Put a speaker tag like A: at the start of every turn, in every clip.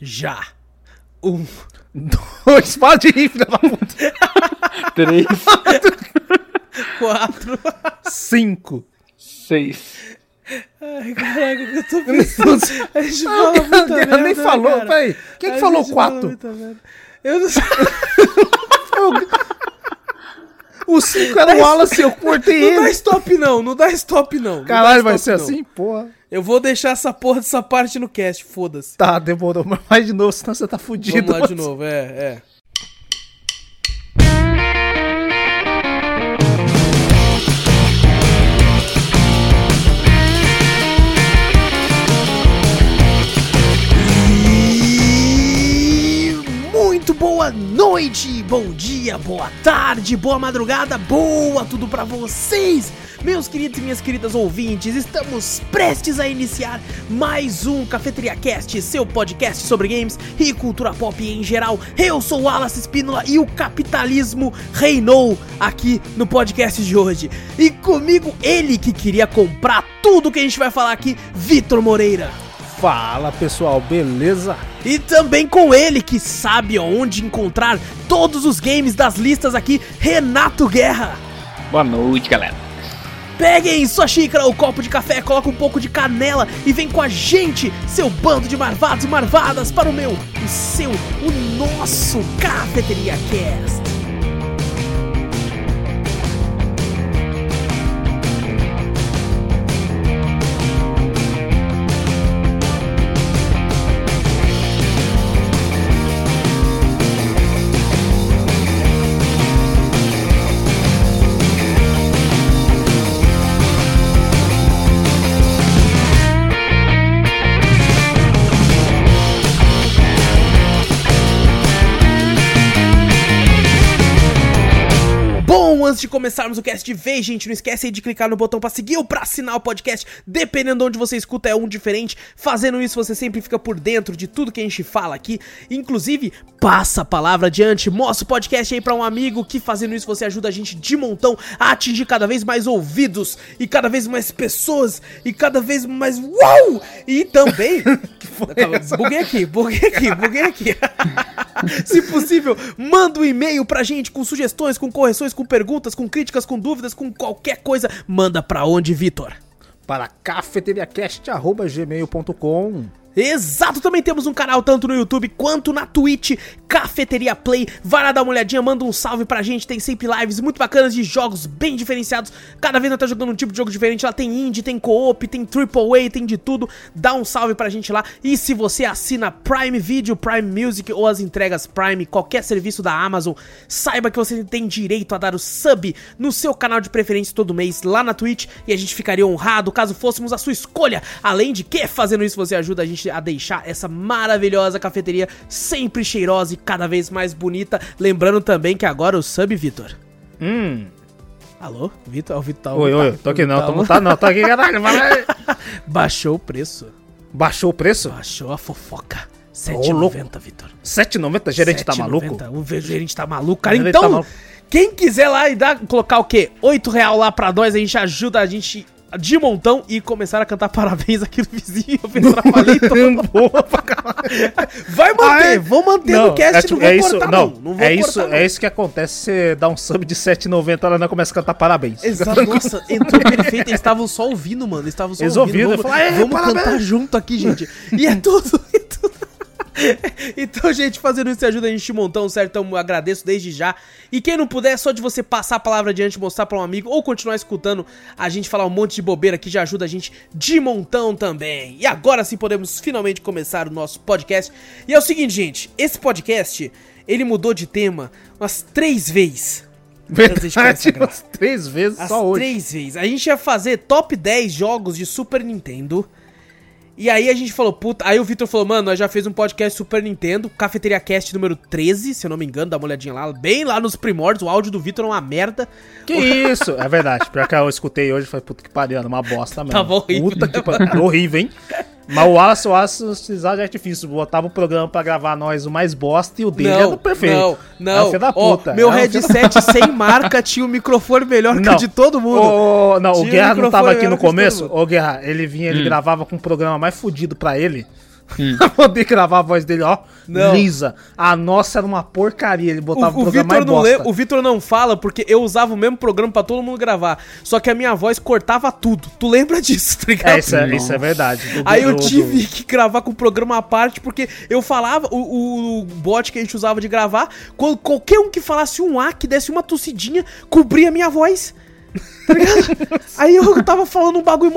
A: Já. Um.
B: Dois, para de rir, filha da puta.
C: Três,
A: Quatro.
B: Cinco.
C: seis.
A: Ai, caraca, eu tô pensando. A gente fala
B: Não,
A: muita
B: nem
A: merda, né,
B: falou,
A: cara?
B: peraí. Quem que falou quatro?
A: muita. Eu não sei.
B: O cinco era o Wallace, eu cortei
A: Não dá
B: ele.
A: stop, não. Não dá stop, não.
B: Caralho, vai ser assim? Porra.
A: Eu vou deixar essa porra dessa parte no cast, foda-se.
B: Tá, demorou. Mas vai de novo, senão você tá fudido.
A: Vamos lá de novo, é, é. Boa noite, bom dia, boa tarde, boa madrugada, boa tudo pra vocês, meus queridos e minhas queridas ouvintes. Estamos prestes a iniciar mais um Cafeteria Cast, seu podcast sobre games e cultura pop em geral. Eu sou Wallace Espínola e o capitalismo reinou aqui no podcast de hoje. E comigo ele que queria comprar tudo que a gente vai falar aqui, Vitor Moreira.
B: Fala, pessoal, beleza?
A: E também com ele que sabe onde encontrar todos os games das listas aqui, Renato Guerra.
C: Boa noite, galera.
A: Peguem sua xícara ou copo de café, coloca um pouco de canela e vem com a gente, seu bando de marvados e marvadas, para o meu, o seu, o nosso Cafeteria Cast. Antes de começarmos o cast de vez, gente, não esquece aí de clicar no botão pra seguir ou pra assinar o podcast, dependendo de onde você escuta é um diferente. Fazendo isso, você sempre fica por dentro de tudo que a gente fala aqui. Inclusive, passa a palavra adiante, mostra o podcast aí pra um amigo, que fazendo isso você ajuda a gente de montão a atingir cada vez mais ouvidos e cada vez mais pessoas e cada vez mais uau! E também, buguei aqui, buguei aqui, buguei aqui. Se possível, manda um e-mail pra gente com sugestões, com correções, com perguntas, com críticas, com dúvidas, com qualquer coisa. Manda pra onde, Vitor?
B: Para cafeteriacast.gmail.com
A: Exato, também temos um canal tanto no YouTube quanto na Twitch, Cafeteria Play. Vai lá dar uma olhadinha, manda um salve pra gente. Tem sempre lives muito bacanas de jogos bem diferenciados. Cada vez nós tá jogando um tipo de jogo diferente. Lá tem indie, tem co-op, tem AAA, tem de tudo. Dá um salve pra gente lá. E se você assina Prime Video, Prime Music ou as entregas Prime, qualquer serviço da Amazon, saiba que você tem direito a dar o sub no seu canal de preferência todo mês lá na Twitch. E a gente ficaria honrado caso fôssemos a sua escolha. Além de que, fazendo isso, você ajuda a gente a deixar essa maravilhosa cafeteria sempre cheirosa e cada vez mais bonita. Lembrando também que agora o sub, Vitor.
B: Hum.
A: Alô? Vitor? Ó, O Vitor tá
B: Oi,
A: tá-
B: oi, tô aqui não,
A: tá-
B: tô mutado não, tô aqui, caralho.
A: Baixou o preço.
B: Baixou o preço?
A: Baixou a fofoca.
B: Ô, louco.
A: 7,90, Vitor.
B: 7,90? Gerente tá
A: 7,90.
B: maluco?
A: O gerente tá maluco, cara. Então,
B: tá maluco.
A: quem quiser lá e dar, colocar o quê? 8 real lá pra nós, a gente ajuda a gente de montão e começar a cantar parabéns aqui no vizinho. Eu atrapalhei todo.
B: Boa pra caralho.
A: Vai manter,
B: Ah, é?
A: vou manter
B: Não,
A: no cast,
B: é, tipo,
A: não vou
B: é isso,
A: cortar
B: não,
A: não. Não vou
B: é isso,
A: cortar, não.
B: é isso que acontece, você dá um sub de 7,90, ela não começa a cantar parabéns.
A: Exato, nossa, entrou perfeito, eles estavam só ouvindo, mano, eles estavam só
B: Eles
A: ouvindo.
B: ouviram,
A: vamos
B: eu falei, "É,
A: vamos
B: parabéns."
A: cantar junto aqui, gente. E é tudo, é tudo. Então, gente, fazendo isso ajuda a gente um montão, certo? Então, eu agradeço desde já. E quem não puder, é só de você passar a palavra adiante, mostrar pra um amigo ou continuar escutando a gente falar um monte de bobeira que já ajuda a gente de montão também. E agora sim podemos finalmente começar o nosso podcast. E é o seguinte, gente, esse podcast, ele mudou de tema umas três vezes. De
B: Verdade, umas três vezes
A: As
B: só hoje.
A: três vezes. A gente ia fazer top 10 jogos de Super Nintendo. E aí a gente falou, puta. Aí o Victor falou, mano, nós já fez um podcast Super Nintendo, Cafeteria Cast número 13, se eu não me engano, dá uma olhadinha lá, bem lá nos primórdios. O áudio do Victor é uma merda.
B: Que isso? É verdade. Pior que eu escutei hoje, foi puta que pariu, era uma bosta mesmo.
A: Tava horrível,
B: Puta que pariu. Horrível, hein? Mas o Wallace, o Wallace, precisava de artifício. Botava o programa pra gravar nós o mais bosta e o dele era o perfeito.
A: Não,
B: É
A: não.
B: da puta.
A: meu
B: é um filho da-
A: headset sem marca tinha um microfone melhor que o
B: Não.
A: de todo mundo.
B: Ô, não, o
A: Tinha
B: Guerra
A: um
B: não tava aqui no
A: o
B: começo. Ô, Guerra, ele vinha, ele gravava com um programa mais fudido pra ele pra poder gravar a voz dele, ó,
A: Não.
B: lisa. A nossa era uma porcaria, ele botava
A: O, o
B: programa
A: Vitor
B: mais
A: não
B: bosta.
A: lembra, o Vitor não fala porque eu usava o mesmo programa pra todo mundo gravar. Só que a minha voz cortava tudo. Tu lembra disso, tá ligado?
B: É, isso é, isso é verdade. Do-
A: Aí eu
B: do-
A: tive
B: do-
A: que gravar com o programa à parte, porque eu falava, o, o- bot que a gente usava de gravar, quando qualquer um que falasse um A, que desse uma tossidinha, cobria a minha voz. Tá ligado? Aí eu tava falando um bagulho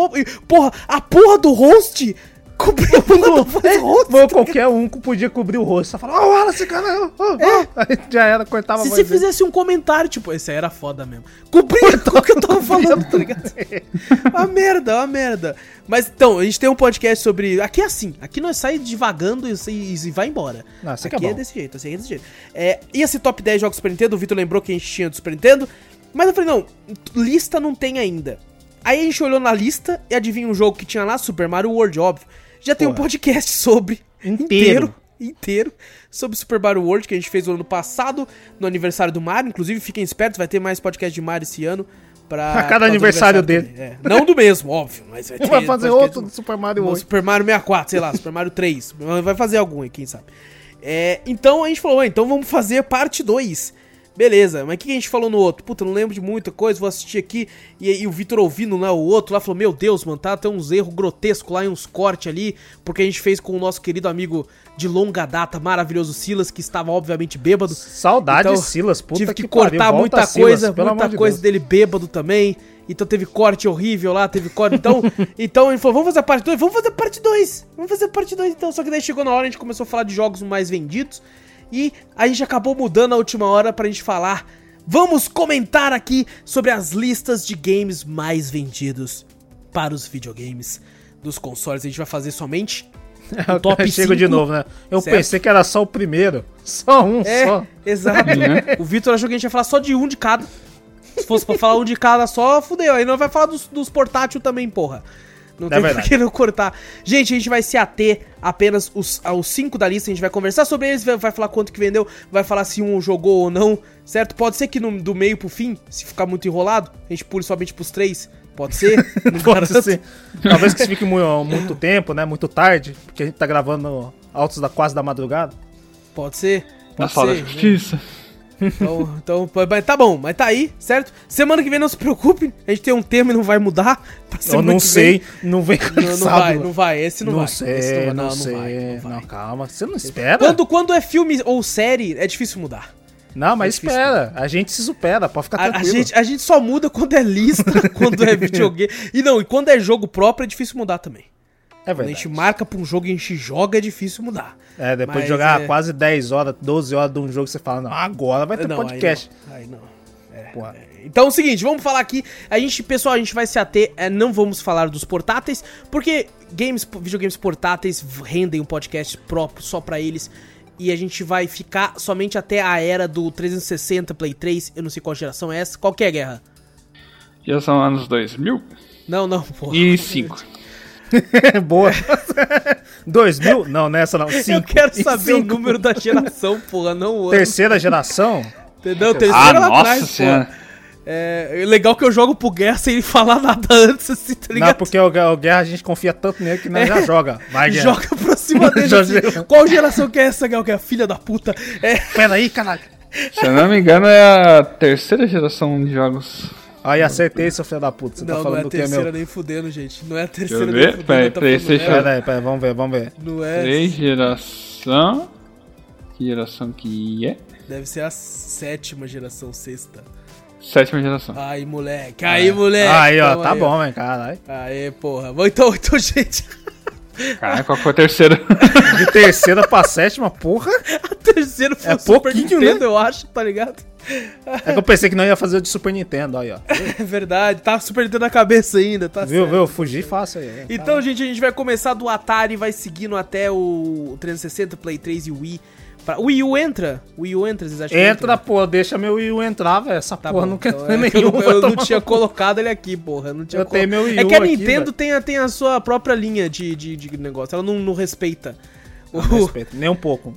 A: Porra, a porra do host voz do host.
B: Ou qualquer um que podia cobrir o rosto. Só falava, ó, Wallace, cara, ó, ó. Aí já era, cortava
A: É. Se você
B: dele.
A: fizesse um comentário, tipo, esse aí era foda mesmo. Cobria tudo que eu tava falando, tá ligado? Uma merda, uma merda. Mas então, a gente tem um podcast sobre. Aqui é assim, aqui nós sai devagando e, e, e vai embora.
B: Não, aqui é
A: é, desse jeito, assim é desse jeito. É, e esse top 10 jogos Super Nintendo, o Vitor lembrou que a gente tinha do Super Nintendo. Mas eu falei, não, lista não tem ainda. Aí a gente olhou na lista e adivinha um jogo que tinha lá, Super Mario World, óbvio. Já tem um
B: Porra.
A: podcast sobre.
B: Inteiro.
A: inteiro inteiro sobre Super Mario World que a gente fez no ano passado, no aniversário do Mario. Inclusive, fiquem espertos, vai ter mais podcast de Mario esse ano. Pra,
B: cada aniversário
A: também. É, Não do mesmo, óbvio, mas vai ter.
B: Vai fazer outro do Super Mario 8.
A: Super Mario 64, sei lá, Super Mario 3. Vai fazer algum aí, quem sabe. É, então a gente falou, "Ué, então vamos fazer parte 2. Beleza, mas o que a gente falou no outro? Puta, não lembro de muita coisa, vou assistir aqui. E, aí o Vitor ouvindo lá o outro lá falou: Meu Deus, mano, tá tem uns erros grotescos lá e uns cortes ali. Porque a gente fez com o nosso querido amigo de longa data, maravilhoso Silas, que estava obviamente bêbado.
B: Saudade
A: Então,
B: Silas, puta
A: tive que,
B: que, pariu,
A: cortar
B: volta,
A: muita coisa, muita
B: de
A: coisa
B: Deus.
A: dele bêbado também. Então teve corte horrível lá, teve corte. Então, então ele falou: vamos fazer a parte 2? Vamos fazer a parte 2. Vamos fazer a parte 2 então. Só que daí chegou na hora, a gente começou a falar de jogos mais vendidos. E a gente acabou mudando a última hora pra gente falar. Vamos comentar aqui sobre as listas de games mais vendidos para os videogames dos consoles. A gente vai fazer somente o top
B: Eu chego de
A: 5.
B: novo, né? Eu
A: certo?
B: pensei que era só o primeiro. Só um,
A: É,
B: só.
A: exato.
C: Né?
A: O Vitor achou que a gente ia falar só de um de cada. Se fosse pra falar um de cada só, fudeu. Aí não vai falar dos, dos portátil também, porra. Não
B: É
A: tem por
B: verdade.
A: que não cortar. Gente, a gente vai se ater apenas os, aos cinco da lista. A gente vai conversar sobre eles, vai, vai falar quanto que vendeu, vai falar se um jogou ou não, certo? Pode ser que no, do meio pro fim, se ficar muito enrolado, a gente pule somente pros três. Pode ser? Não
B: Pode
A: garanto.
B: ser. Talvez que fique mu- muito tempo, né? Muito tarde, porque a gente tá gravando altos da quase da madrugada.
A: Pode ser.
C: Na
A: Pode
C: sala
A: ser.
C: da
A: né? Então, então, mas tá bom, mas tá aí, certo? Semana que vem não se preocupe, a gente tem um tema e não vai mudar.
B: Eu não sei, não vem
A: vem. Não, não
B: cansado.
A: vai, não vai, esse não,
B: Não
A: vai.
B: sei,
A: esse
B: não,
A: não, não
B: sei.
A: vai, não
B: Não, calma, você não espera?
A: Quando, quando é filme ou série, é difícil mudar.
B: Não, mas
A: É
B: espera. A gente se supera, pode ficar
A: A, a
B: tranquilo.
A: gente, a gente só muda quando é lista, quando é videogame. E não, e quando é jogo próprio é difícil mudar também.
B: É
A: Quando a
B: verdade.
A: gente marca pra um jogo e a gente joga, é difícil mudar.
B: É, depois
A: Mas
B: de jogar
A: é-
B: quase 10 horas, 12 horas de um jogo, você fala, não, agora vai ter
A: não,
B: podcast.
A: Aí não. Aí não. É,
B: Porra.
A: Então é o seguinte, vamos falar aqui. A gente, pessoal, a gente vai se ater. é, não vamos falar dos portáteis, porque games, videogames portáteis rendem um podcast próprio só pra eles. E a gente vai ficar somente até a era do 360 Play 3. Eu não sei qual geração é essa. Qual que é a guerra?
C: Já são anos 2000
A: Não, não, porra.
C: e 5.
B: Boa. 2000? Não, nessa não.
A: Eu
B: Cinco.
A: quero
B: E
A: saber o número da geração, porra, não o ano.
B: Terceira geração?
A: Entendeu?
C: Ah,
A: Terceira lá
C: nossa
A: atrás,
C: senhora.
A: porra. É legal que eu jogo pro Guerra sem falar nada antes, assim, tá ligado?
B: Não, porque o, o Guerra a gente confia tanto nele que nós já joga. Vai, Guerra.
A: Joga pra cima dele assim. Qual geração que é essa, Gal? Que é a filha da puta? É.
B: Pera aí, caralho.
C: Se eu não me engano, é a terceira geração de jogos.
B: Aí acertei, seu filho da puta. Você
A: não,
B: tá
A: não
B: falando
A: é a
B: do que é
A: terceira
B: meu.
A: nem fudendo, gente. Não é a
C: Deixa
A: terceira
C: eu
A: nem
C: ver.
A: fudendo.
C: Peraí,
A: tá
C: peraí,
A: falando
C: deixa
A: merda.
B: Pera aí, pera aí, vamos ver, vamos ver.
A: Não é.
C: Três geração. Que geração que é?
A: Deve ser a sétima geração, sexta.
C: Sétima geração.
A: Aí, moleque. Aí, moleque.
B: Aí, ó,
A: Tamo
B: tá
A: aí,
B: bom, hein, caralho.
A: Aí, porra. Bom, Então, então, gente.
C: Caralho, qual foi a terceira?
B: De terceira pra sétima, porra.
A: A terceira foi
B: É
A: o Super
B: pouquinho,
A: Nintendo,
B: né?
A: eu acho, tá ligado?
B: É que eu pensei que não ia fazer o de Super Nintendo, aí, ó.
A: É verdade. Tá Super Nintendo na cabeça ainda, tá
B: Viu,
A: certo.
B: viu? Fugi fácil aí. é,
A: Então,
B: tá.
A: gente, a gente vai começar do Atari, vai seguindo até o 360, Play 3 e Wii. Pra... O Wii U entra? O Wii U entra, vocês acham que
B: Entra, pô, deixa meu Wii U entrar, velho. Essa
A: Tá
B: porra
A: bom,
B: não quer
A: então,
B: ter
A: é que eu
B: nenhum.
A: não, eu não tinha colocado ele aqui, porra. Eu, não tinha
B: Eu tenho meu Wii
A: É
B: U
A: que a
B: aqui,
A: Nintendo
B: velho.
A: tem, a- tem a sua própria linha de, de, de negócio, ela não, não respeita. O-
B: Não respeito, nem um pouco.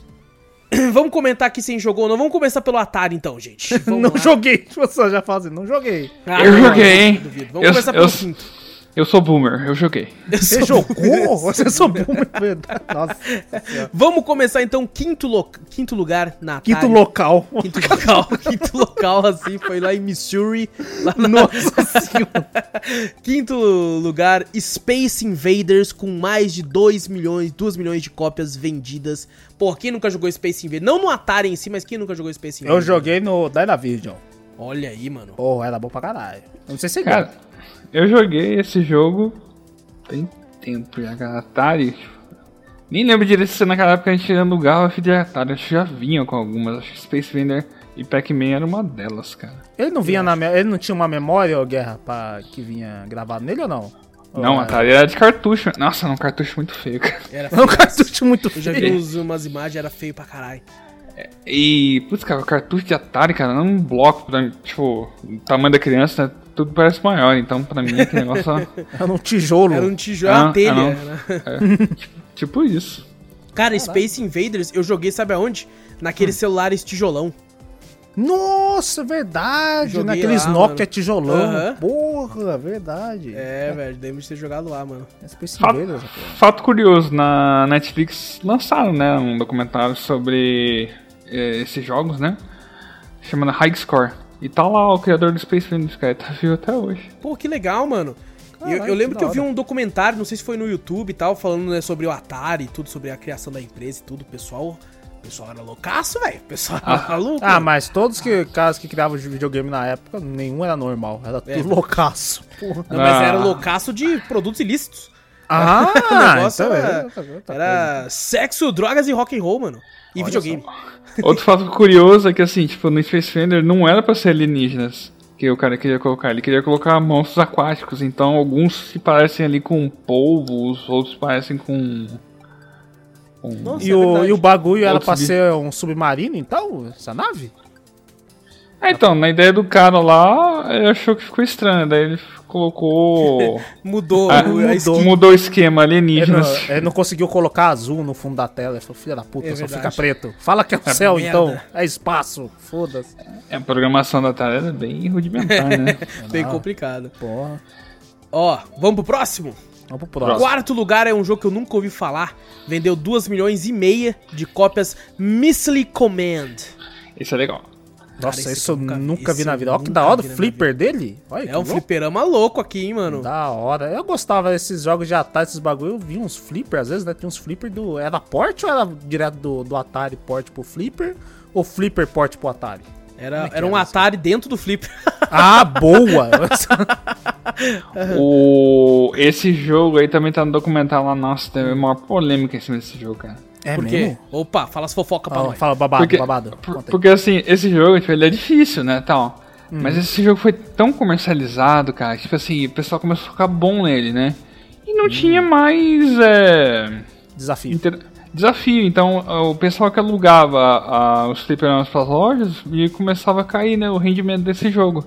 A: Vamos comentar aqui sem jogou ou não. Vamos começar pelo Atari então, gente. Vamos
B: não
A: lá.
B: joguei. Você já assim, não joguei.
A: Ah,
C: Eu
A: não,
C: joguei,
A: não
C: hein?
A: duvido. Vamos
C: Eu-
A: começar
C: eu-
A: pelo quinto.
C: Eu sou boomer, eu joguei.
A: Eu
B: Você
A: sou-
B: jogou? Você sou boomer, verdade. Nossa.
A: Vamos começar então, quinto, lo... quinto lugar na Atari.
B: Quinto local.
A: Quinto local, quinto local, assim, foi lá em Missouri. Lá na...
B: Nossa senhora.
A: Quinto lugar, Space Invaders, com mais de 2 milhões, 2 milhões de cópias vendidas. Pô, quem nunca jogou Space Invaders? Não no Atari em si, mas quem nunca jogou Space
B: Eu
A: Invaders?
B: joguei no Dynavision.
A: Olha aí, mano.
B: Porra, era bom pra caralho. Eu Não sei se você
C: Cara, eu joguei esse jogo tem tempo já, cara. Atari. Nem lembro direito se naquela época a gente alugava fita de Atari. Acho que já vinha com algumas. Acho que Space Invaders e Pac-Man era uma delas, cara.
B: Ele não vinha na me- ele não tinha uma memória, ô Guerra, pra... que vinha gravado nele ou não?
C: Não,
B: Ou
C: Atari era de cartucho. Nossa, não, cartucho muito feio, cara.
A: Era
B: É um
A: feio.
B: cartucho muito
A: Eu já vi
B: feio.
A: umas imagens, era feio pra caralho.
C: E, putz, cara, o cartucho de Atari, cara, não é um bloco, pra, tipo, o tamanho da criança, né, tudo parece maior. Então, pra mim, aquele negócio.
B: Era um tijolo.
A: Era um tijolo,
C: Ah,
A: uma telha.
C: ah, não.
A: né?
C: é, tipo, tipo isso.
A: Cara, Space Invaders, eu joguei, sabe aonde? Naqueles celulares tijolão.
B: Nossa, verdade.
A: Joguei
B: Naqueles
A: lá,
B: Nokia
A: mano.
B: tijolão. Porra, verdade.
A: É, velho, lembro de ter jogado lá, mano.
B: Space
C: Fato,
B: Invaders,
C: fato curioso, na Netflix lançaram, né, um documentário sobre eh, esses jogos, né? Chamando High Score. E tá lá o criador do Space Invaders, cara, tá vivo até hoje.
A: Pô, que legal, mano. Eu,
B: Caralho,
A: eu lembro
B: que
A: que eu vi um documentário, não sei se foi no YouTube e tal, falando né, sobre o Atari, tudo sobre a criação da empresa e tudo. O pessoal, o pessoal era loucaço, velho. O pessoal era maluco.
B: Ah, mas todos que caras que criavam videogame na época, nenhum era normal. Era tudo
A: É.
B: loucaço. Porra.
A: Não, mas
C: Ah.
A: era loucaço de produtos ilícitos.
B: Ah,
A: o negócio
B: então
A: era,
B: coisa.
A: era sexo, drogas e rock and roll, mano. E
B: Olha
A: videogame.
C: Outro fato curioso é que, assim, tipo, no Space Invaders não era pra ser alienígenas que o cara queria colocar. Ele queria colocar monstros aquáticos. Então, alguns se parecem ali com polvos, outros parecem com... com-
A: Nossa,
B: E
A: é
B: o, e o bagulho era
C: Outros
B: pra
C: bi-
B: ser um submarino, então? Essa nave?
C: Ah, então, na ideia do cara lá, ele achou que ficou estranho. Daí ele colocou...
A: Mudou o- a
B: mudou.
C: Mudou o esquema,
B: Ele não,
C: alienígenas.
B: ele não conseguiu colocar azul no fundo da tela. Ele falou, filha da puta,
A: É
B: só
A: verdade.
B: fica preto. Fala que é o céu,
A: merda.
B: então. É espaço. Foda-se.
C: É, a programação da Atari era bem rudimentar, né?
A: Bem
B: Ah.
A: complicado.
B: Porra.
A: Ó, vamos pro próximo?
B: Vamos pro próximo.
A: Quarto lugar é um jogo que eu nunca ouvi falar. Vendeu 2 milhões e meia de cópias Missile Command.
C: Isso é legal.
B: Nossa,
A: esse
B: isso eu
A: nunca-
B: nunca, vi na vida. Olha que da hora o flipper dele. Olha,
A: É um
B: louco.
A: fliperama louco aqui, hein, mano.
B: Da hora. Eu gostava desses jogos de Atari, esses bagulho. Eu vi uns flipper, às vezes, né? Tinha uns flipper do. Era port ou era direto do, do Atari port pro flipper? Ou flipper port pro Atari?
A: Era,
B: é
A: era um
B: era isso?
A: Atari dentro do flipper.
B: Ah, boa!
C: O... Esse jogo aí também tá no documentário lá. Nossa, teve uma polêmica em cima desse jogo, cara.
B: É
A: Por quê?
B: mesmo?
A: Opa, fala as fofocas pra
B: Ah,
A: nós.
B: fala babado,
C: Porque,
B: babado.
C: por- porque assim, esse jogo, tipo, ele é difícil, né, tal.
B: Hum.
C: Mas esse jogo foi tão comercializado, cara, tipo assim, o pessoal começou a ficar bom nele, né? E
B: Hum.
C: não tinha mais é,
B: Desafio.
C: inter- desafio. Então, o pessoal que alugava ah, os fliperamas pras lojas e começava a cair, né, o rendimento desse jogo.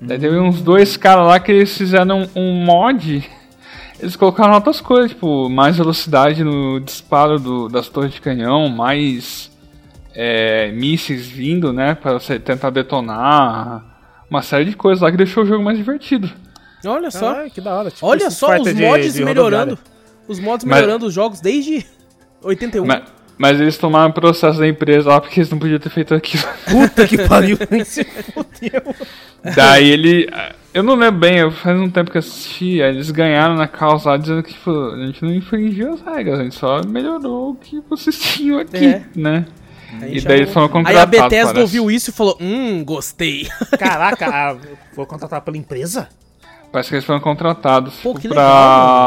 C: Daí teve uns dois caras lá que eles fizeram um mod. Eles colocaram outras coisas, tipo, mais velocidade no disparo do- das torres de canhão, mais é, mísseis vindo, né, para você tentar detonar, uma série de coisas lá que deixou o jogo mais divertido.
A: Olha só.
B: Ai, que da hora. Tipo
A: Olha só os mods
B: de
A: melhorando. Os mods
C: Mas-
A: melhorando os jogos desde 81.
C: Mas, mas eles tomaram processo da empresa lá porque eles não podiam ter feito aquilo.
B: Puta que pariu. Se fudeu.
C: Daí ele. Eu não lembro bem, eu faz um tempo que eu assisti, aí eles ganharam na causa lá dizendo que tipo, a gente não infringiu as regras, a gente só melhorou o que vocês tinham aqui,
A: É.
C: né? E daí eles foram
A: Aí a
C: contratados.
A: Bethesda
C: parece.
A: ouviu isso e falou: Hum, gostei.
B: Caraca, ah, foi contratado pela empresa?
C: Parece que eles foram contratados
A: Pô,
C: tipo, pra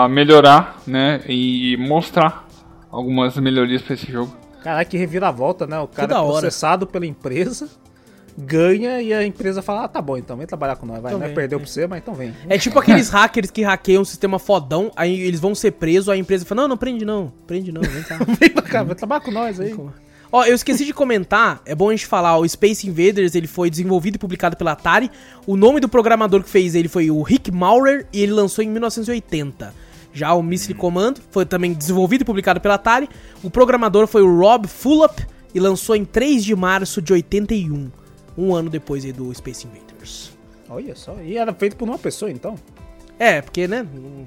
A: legal,
C: melhorar, né? E mostrar algumas melhorias pra esse jogo.
B: Caraca, que reviravolta, né? O cara é
A: hora.
B: processado pela empresa, ganha e a empresa fala: Ah, tá bom, então vem trabalhar com nós. Vai,
A: Então vem,
B: perdeu
A: vem.
B: pra você, mas então vem.
A: É tipo aqueles hackers que hackeiam um sistema fodão, aí eles vão ser presos, aí a empresa fala: Não, não prende não, prende não, vem cá.
B: Vem pra cá, vai trabalhar com nós aí.
A: Ó, eu esqueci de comentar, é bom a gente falar, o Space Invaders, ele foi desenvolvido e publicado pela Atari. O nome do programador que fez ele foi o Rick Maurer e ele lançou em 1980. Já o Missile Command foi também desenvolvido e publicado pela Atari. O programador foi o Rob Fulop e lançou em 3 de março de 81, um ano depois aí do Space Invaders.
B: Olha só, e era feito por uma pessoa então.
A: É, porque, né? Não,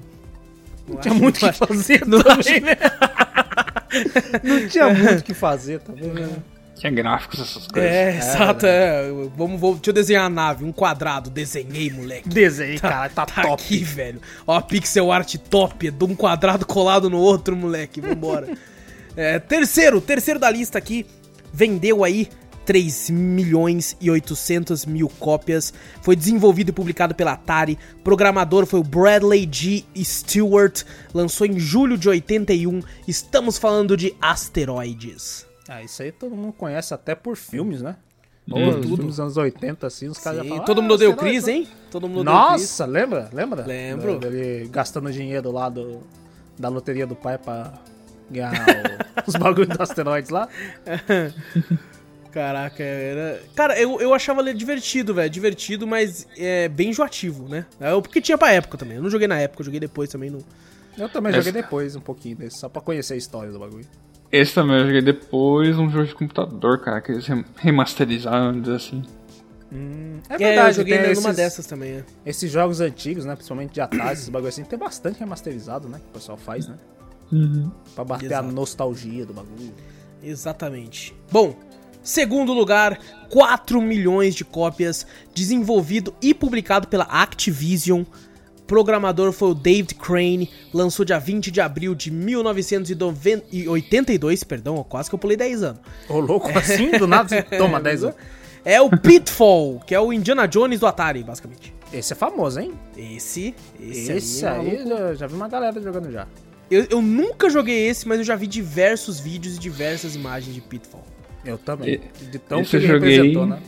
B: Não tinha muito o que fazer
A: não
B: também, né? Não tinha muito o que fazer também, né?
C: Tinha gráficos, essas coisas.
A: É, exato. É. Vamos, vou, deixa eu desenhar a nave, um quadrado. Desenhei, moleque.
B: Desenho, cara, tá,
A: Tá
B: top.
A: aqui, velho. Ó, a pixel art top, de um quadrado colado no outro, moleque. Vambora. é, terceiro, terceiro da lista aqui, vendeu aí 3 milhões e 800 mil cópias. Foi desenvolvido e publicado pela Atari. Programador foi o Bradley G. Stewart. Lançou em julho de 81. Estamos falando de Asteroides.
B: Ah, isso aí todo mundo conhece até por filmes, né?
C: Hum.
B: Os filmes dos anos 80, assim, os caras já falam.
A: todo
B: "Ah,
A: mundo
B: sei lá,
A: Chris,
B: então."
A: hein? Todo mundo.
B: Nossa, lembra? Lembra?
A: Lembro.
B: Ele gastando dinheiro lá do, da loteria do pai pra ganhar o- os bagulhos dos asteroides lá.
A: Caraca, era. Cara, eu, eu achava ele divertido, velho. Divertido, mas é bem enjoativo, né? É o porque tinha pra época também. Eu não joguei na época, eu joguei depois também. Não...
B: Eu também
C: Essa-
B: joguei depois um pouquinho desse, só pra conhecer a história do bagulho.
C: Esse também eu joguei depois, um jogo de computador, cara, que eles rem- remasterizaram, vamos dizer assim.
B: É
A: É,
B: verdade,
A: eu joguei
B: tem
A: numa
B: esses,
A: dessas também. É.
B: esses jogos antigos, né? Principalmente de Atari, esses bagulhos assim, tem bastante remasterizado, né? Que o pessoal faz, né? Pra bater
A: Exato.
B: a nostalgia do bagulho.
A: Exatamente. Bom, segundo lugar, 4 milhões de cópias, desenvolvido e publicado pela Activision. Programador foi o David Crane, lançou dia 20 de abril de 1982, perdão, quase que eu pulei 10 anos.
B: Ô, louco, assim, do nada, você toma 10 anos.
A: É o Pitfall, que é o Indiana Jones do Atari, basicamente.
B: Esse é famoso, hein?
A: Esse, esse,
B: Esse,
A: aí,
B: aí, já, já vi uma galera jogando já.
A: eu, eu nunca joguei esse, mas eu já vi diversos vídeos e diversas imagens de Pitfall.
B: Eu também.
C: E-
B: De tão que ele
C: eu joguei-
B: representou, né?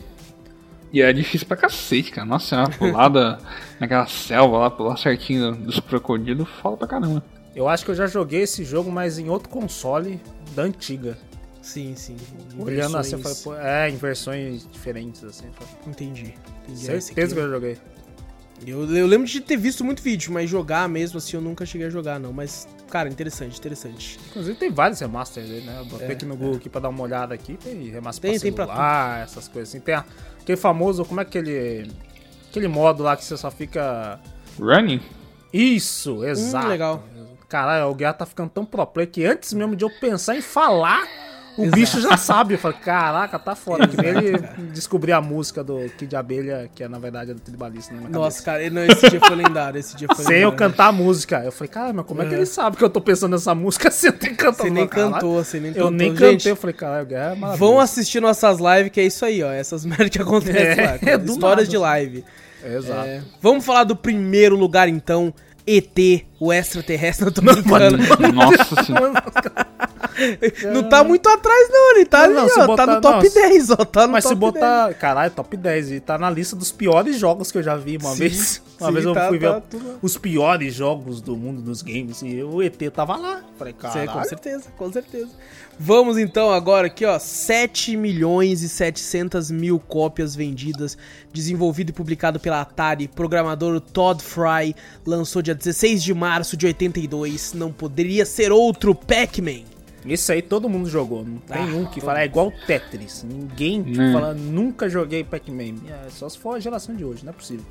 C: E é difícil pra cacete, cara. Nossa senhora, pulada naquela selva lá, pular certinho dos crocodilos, fala pra caramba.
B: Eu acho que eu já joguei esse jogo, mas em outro console da antiga.
A: Sim, sim.
B: Olhando assim, eu
A: Versões-
B: falei, pô, é, em versões diferentes, assim. eu falei,
A: Entendi. entendi. É,
B: Certeza que eu joguei.
A: Eu, eu lembro de ter visto muito vídeo, mas jogar mesmo assim eu nunca cheguei a jogar, não. Mas, cara, interessante, interessante.
B: Inclusive tem vários remasters aí, né? Eu botei
A: É,
B: aqui no Google aqui pra dar uma olhada aqui. Tem remaster
A: Tem-
B: pra
A: tem pra
B: celular, essas coisas assim. Tem a- aquele famoso, como é aquele... Aquele modo lá que você só fica...
C: Running?
B: Isso, exato.
A: Hum, legal.
B: Caralho, o Guerra tá ficando tão pro play que antes mesmo de eu pensar em falar, o bicho já sabe. Eu falei, caraca, tá foda. Que ele descobrir a música do Kid de Abelha, que é, na verdade é do Tribalista na minha
A: Nossa, cara, não, esse dia foi lendário, esse dia foi
B: Sem eu
A: lendário.
B: cantar a música. Eu falei, cara, mas como é que ele sabe que eu tô pensando nessa música sem eu ter cantado?
A: Você nem
B: Caralho.
A: cantou, você nem
B: Eu
A: cantou.
B: nem
A: Gente,
B: cantei, eu falei, caralho, o Guerra é maravilhoso.
A: Vão assistir nossas lives, que é isso aí, ó. Essas merdas que acontecem
B: É,
A: lá. cara.
B: do
A: Histórias
B: nada.
A: de live.
B: Exato.
A: É, vamos falar do primeiro lugar, então. ET, o extraterrestre, não tô brincando.
C: Nossa senhora.
A: Não tá muito atrás, não. Ele tá
B: Não,
A: ali,
B: não, se
A: ó.
B: botar-
A: tá no top
B: não, se-
A: 10, ó. Tá no
B: Mas se
A: top
B: botar, caralho, top 10, e tá na lista dos piores jogos que eu já vi uma
A: Sim,
B: vez. Uma
A: sim,
B: vez eu
A: tá-
B: fui
A: tá
B: ver
A: tudo-
B: os piores jogos do mundo dos games e o ET tava lá. Falei,
A: 10. Sim, com certeza, com certeza. Vamos então agora aqui, ó. 7 milhões e 700 mil cópias vendidas. Desenvolvido e publicado pela Atari. Programador Todd Fry. Lançou dia 16 de março de 82. Não poderia ser outro Pac-Man.
B: Esse aí todo mundo jogou. Não tem
A: Ah,
B: um que fala, é igual Tetris. Ninguém tipo,
C: Hum.
B: fala, nunca joguei Pac-Man. É, só se for a geração de hoje, não é possível.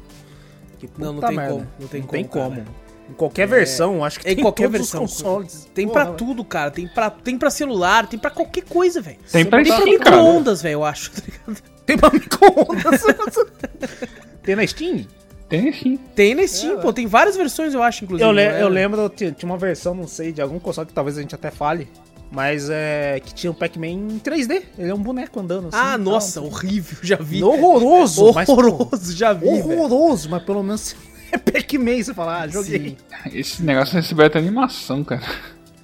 B: Que
A: Não, não tem
B: merda.
A: como, não tem
B: não
A: como,
B: tem como.
A: cara.
B: Em qualquer versão, acho que
A: Em
B: tem
A: qualquer
B: todos
A: versão.
B: os consoles.
A: Tem
B: Porra,
A: pra tudo, cara. Tem pra, tem pra celular, tem pra qualquer coisa, velho.
C: Tem pra
A: Tem pra
C: Steam,
A: micro-ondas, velho, eu acho. tá ligado?
B: Tem pra micro-ondas. tem na Steam?
C: Tem sim.
A: Tem na Steam, pô. Tem várias versões, eu acho, inclusive.
B: Eu, le-
A: é?
B: eu lembro, tinha uma versão, não sei, de algum console que talvez a gente até fale. Mas é que tinha o Pac-Man em 3D. Ele é um boneco andando assim.
A: Ah,
B: e tal.
A: nossa, horrível, já vi.
B: Horroroso! mas,
A: Horroroso, já vi,
B: horroroso, mas pelo menos é Pac-Man. Você fala, ah, joguei.
A: Sim.
C: Esse negócio recebeu até animação, cara.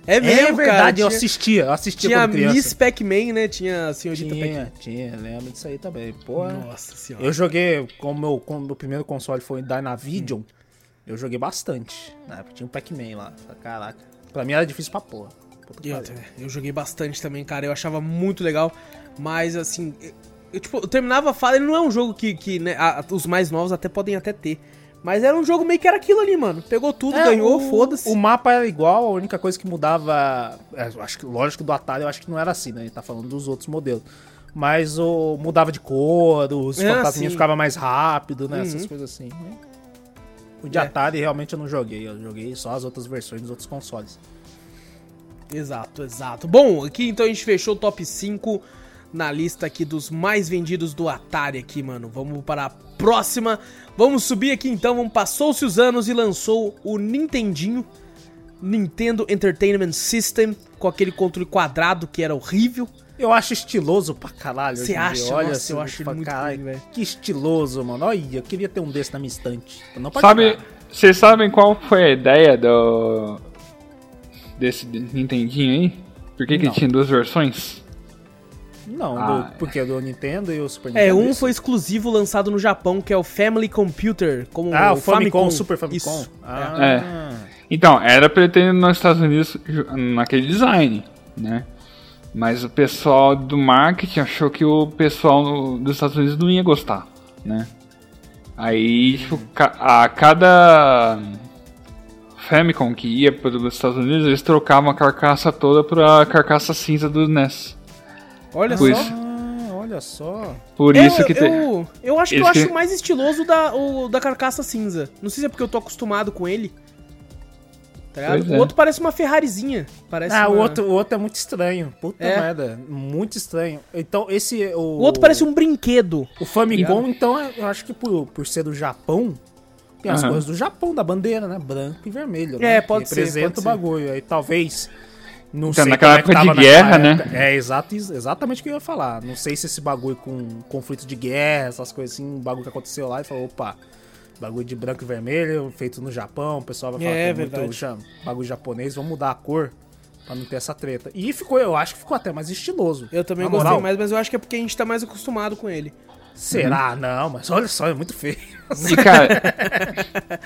A: É mesmo,
B: é verdade,
A: cara.
B: eu
A: Tinha,
B: assistia, eu assistia
A: tinha
B: criança.
A: Miss Pac-Man, né? Tinha a senhorita Pac-Man.
B: Tinha, tinha, lembro disso aí também. Pô,
A: Nossa senhora.
B: eu joguei, como meu, como meu primeiro console foi Dynavision, eu joguei bastante. Na época tinha um Pac-Man lá. Caraca. Pra mim era difícil pra porra. Puta
A: Eu, eu joguei bastante também, cara. Eu achava muito legal. Mas, assim, eu, eu, tipo, eu terminava a fala. Ele não é um jogo que, que né, a- os mais novos até podem até ter. Mas era um jogo meio que era aquilo ali, mano. Pegou tudo,
B: É,
A: ganhou, foda-se.
B: O mapa era igual, a única coisa que mudava. é, acho que, lógico, do Atari eu acho que não era assim, né? A gente tá falando dos outros modelos. Mas o mudava de cor, os
A: Ah,
B: fantasminhas
A: sim.
B: ficavam mais rápido, né? Essas
A: Uhum.
B: coisas assim. né? O de
A: É.
B: Atari realmente eu não joguei. Eu joguei só as outras versões dos outros consoles.
A: Exato, exato. Bom, aqui então a gente fechou o top 5 na lista aqui dos mais vendidos do Atari aqui, mano. Vamos para a próxima. Vamos subir aqui então, vamos passou-se os anos e lançou o Nintendinho Nintendo Entertainment System com aquele controle quadrado que era horrível.
B: Eu acho estiloso pra caralho.
A: Você acha?
B: Olha,
A: Nossa,
B: assim,
A: eu acho ele muito
B: "Caralho,
A: ruim, velho."
B: Que estiloso, mano. Olha, eu queria ter um desse na minha estante. Não pode
C: Sabe, vocês sabem qual foi a ideia do desse Nintendinho aí? Por que, que tinha duas versões?
B: Não,
C: Ah,
B: do, porque do Nintendo e o Super
A: É,
B: Nintendo.
A: um
B: isso?
A: foi exclusivo lançado no Japão, que é o Family Computer, como
B: Ah, o Famicom, o Super Famicom.
A: Isso.
B: Ah,
C: Então, era pra ele ter nos Estados Unidos naquele design, né? Mas o pessoal do marketing achou que o pessoal no- dos Estados Unidos não ia gostar, né? Aí, tipo, a cada Famicom que ia para os Estados Unidos, eles trocavam a carcaça toda pra carcaça cinza do NES.
A: Olha
C: Por
A: só.
C: isso.
B: Ah, olha só.
C: Por
A: Eu-
C: isso que
A: eu,
C: tem.
A: eu, eu acho que eu
C: Eles
A: acho
C: que-
A: mais estiloso da, o da carcaça cinza. Não sei se é porque eu tô acostumado com ele. Tá O
C: é.
A: outro parece uma Ferrarizinha. Parece
B: Ah, o
A: uma-
B: outro, o outro é muito estranho. Puta
A: É.
B: merda. Muito estranho. Então, esse. O,
A: O outro parece um brinquedo.
B: O Famicom, então, é- eu acho que por, por ser do Japão, tem as
C: Aham.
B: coisas do Japão, da bandeira, né? Branco e vermelho.
A: É,
B: né?
A: pode
B: que
A: ser,
B: Representa
A: pode
B: o
A: ser.
B: bagulho. Aí talvez. Não
C: Então,
B: sei
C: naquela
B: é que
C: época de
B: tava
C: guerra,
B: naquela
C: né?
B: época. É exato, exatamente o que eu ia falar. Não sei se esse bagulho com conflito de guerra, essas coisas assim, um bagulho que aconteceu lá e falou, opa, bagulho de branco e vermelho, feito no Japão, o pessoal vai falar
A: É,
B: que é muito ja- bagulho japonês, vamos mudar a cor pra não ter essa treta. E ficou, eu acho que ficou até mais estiloso.
A: Eu também gostei mais, mas eu acho que é porque a gente tá mais acostumado com ele.
B: Será? Não, mas olha só, é muito feio.
C: E, cara,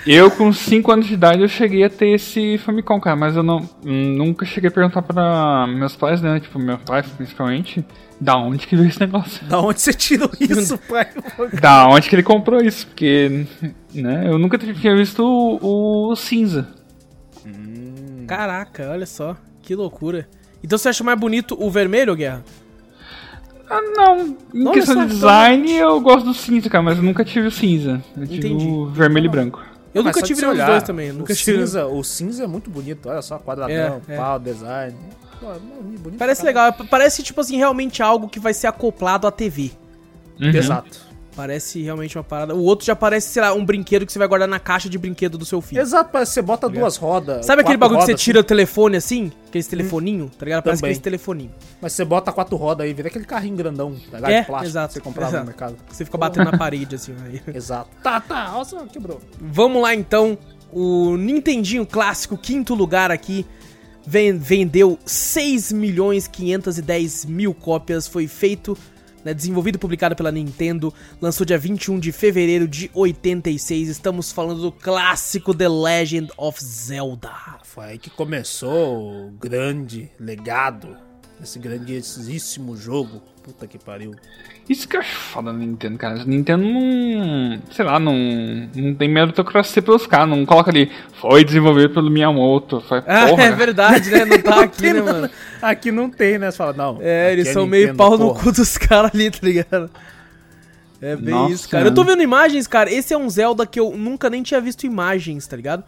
C: eu com 5 anos de idade eu cheguei a ter esse Famicom, cara, mas eu não nunca cheguei a perguntar pra meus pais, né? Tipo, meu pai principalmente, da onde que veio esse negócio?
B: Da onde você tirou isso, pai?
C: Da onde que ele comprou isso? Porque, né, eu nunca tinha visto o, o cinza.
A: Caraca, olha só. Que loucura. Então você acha mais bonito o vermelho, Guerra?
C: Ah, não, em
A: Olha
C: questão de design eu gosto do cinza, cara, mas eu nunca tive o cinza. Eu tive
A: Entendi.
C: o vermelho e branco.
A: Eu
B: Mas
A: nunca tive
B: olhar,
A: dois também.
B: o,
A: tive.
B: cinza, o cinza é muito bonito, olha só, quadradão,
A: É, é.
B: pau, design. Pô, é bonito
A: Parece legal. Parece, tipo assim, realmente algo que vai ser acoplado à TV.
C: Uhum.
B: Exato.
A: Parece realmente uma parada. O outro já parece, sei lá, um brinquedo que você vai guardar na caixa de brinquedo do seu filho.
B: Exato, parece que você bota duas rodas.
A: Sabe aquele bagulho que você
B: rodas,
A: tira o telefone assim? Aquele telefoninho, tá ligado? Parece
B: Também.
A: aquele telefoninho.
B: assim, mas você bota quatro rodas aí, vira aquele carrinho grandão, tá ligado?
A: É,
B: de plástico
A: exato,
B: que você comprava
A: exato.
B: no mercado.
A: Você fica batendo na parede assim. Aí.
B: Exato. Tá, tá, nossa, quebrou.
A: Vamos lá então. O Nintendinho clássico, quinto lugar aqui, ven- vendeu 6 milhões 510 mil cópias. Foi feito, né, desenvolvido e publicado pela Nintendo. Lançou dia 21 de fevereiro de 86. Estamos falando do clássico The Legend of Zelda.
B: Foi aí que começou o grande legado desse grandíssimo jogo. Puta que pariu.
C: Isso que eu acho foda na Nintendo, cara. A Nintendo não. Sei lá, não. Não tem meritocracia pelos caras. Não coloca ali. Foi desenvolvido pelo Miyamoto. Foi,
A: Ah,
C: porra,
A: é verdade, né? Não tá aqui, né, mano?
B: Aqui não tem, né? Você fala, não.
A: É, eles
B: aqui
A: são
B: Nintendo,
A: meio pau no
B: porra.
A: cu dos caras ali, tá ligado? É bem
C: Nossa,
A: isso, cara. Eu tô
C: mano.
A: vendo imagens, cara. Esse é um Zelda que eu nunca nem tinha visto imagens, tá ligado?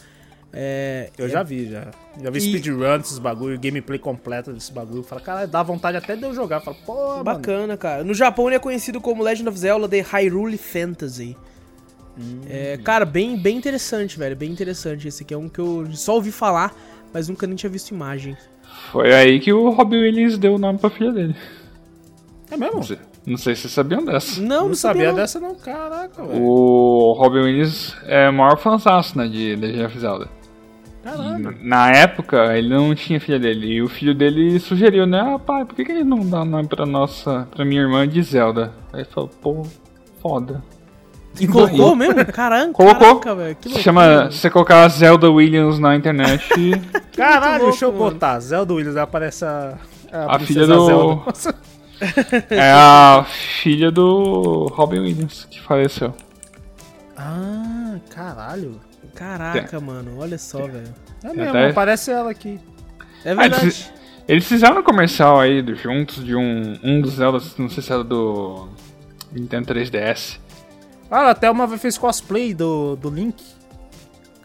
A: É.
B: Eu já vi, já. Já vi
A: E-
B: speedrun desses bagulho, gameplay completo desse bagulho. Fala, cara, dá vontade até de eu jogar. Fala, pô, mano.
A: Bacana, cara. No Japão ele é conhecido como Legend of Zelda The Hyrule Fantasy.
B: Hum.
A: É, cara, bem, bem interessante, velho. Bem interessante. Esse aqui é um que eu só ouvi falar, mas nunca nem tinha visto imagem.
C: Foi aí que o Robbie Williams deu o nome pra filha dele.
B: É mesmo?
C: Não sei, não sei se vocês sabiam dessa.
A: Não,
B: Não,
A: não,
B: sabia
A: não.
B: dessa não, caraca, velho.
C: O Robbie Williams é o maior fãzaço, né, de Legend of Zelda. Na época, ele não tinha filha dele. E o filho dele sugeriu, né? Ah, pai, por que, que ele não dá nome pra nossa. pra minha irmã de Zelda? Aí ele falou, pô, foda.
A: E colocou mesmo? Caramba,
C: Colocou.
A: caraca, velho.
C: Se chama. Se você colocar Zelda Williams na internet,
B: Caralho,
A: louco,
B: deixa eu
A: mano.
B: botar. Zelda Williams, aparece a.
C: A
B: princesa
C: filha do-
B: Zelda.
C: É a filha do Robin Williams que faleceu.
B: Ah, caralho.
A: Caraca, mano. Olha só, velho.
B: É mesmo,
C: Até-
B: aparece ela aqui.
A: É
C: Ah,
A: verdade.
C: eles, eles fizeram um comercial aí do- juntos de um, um dos Zeldas, não sei se era do Nintendo 3DS.
B: Ah, ela até uma vez fez cosplay do, do Link.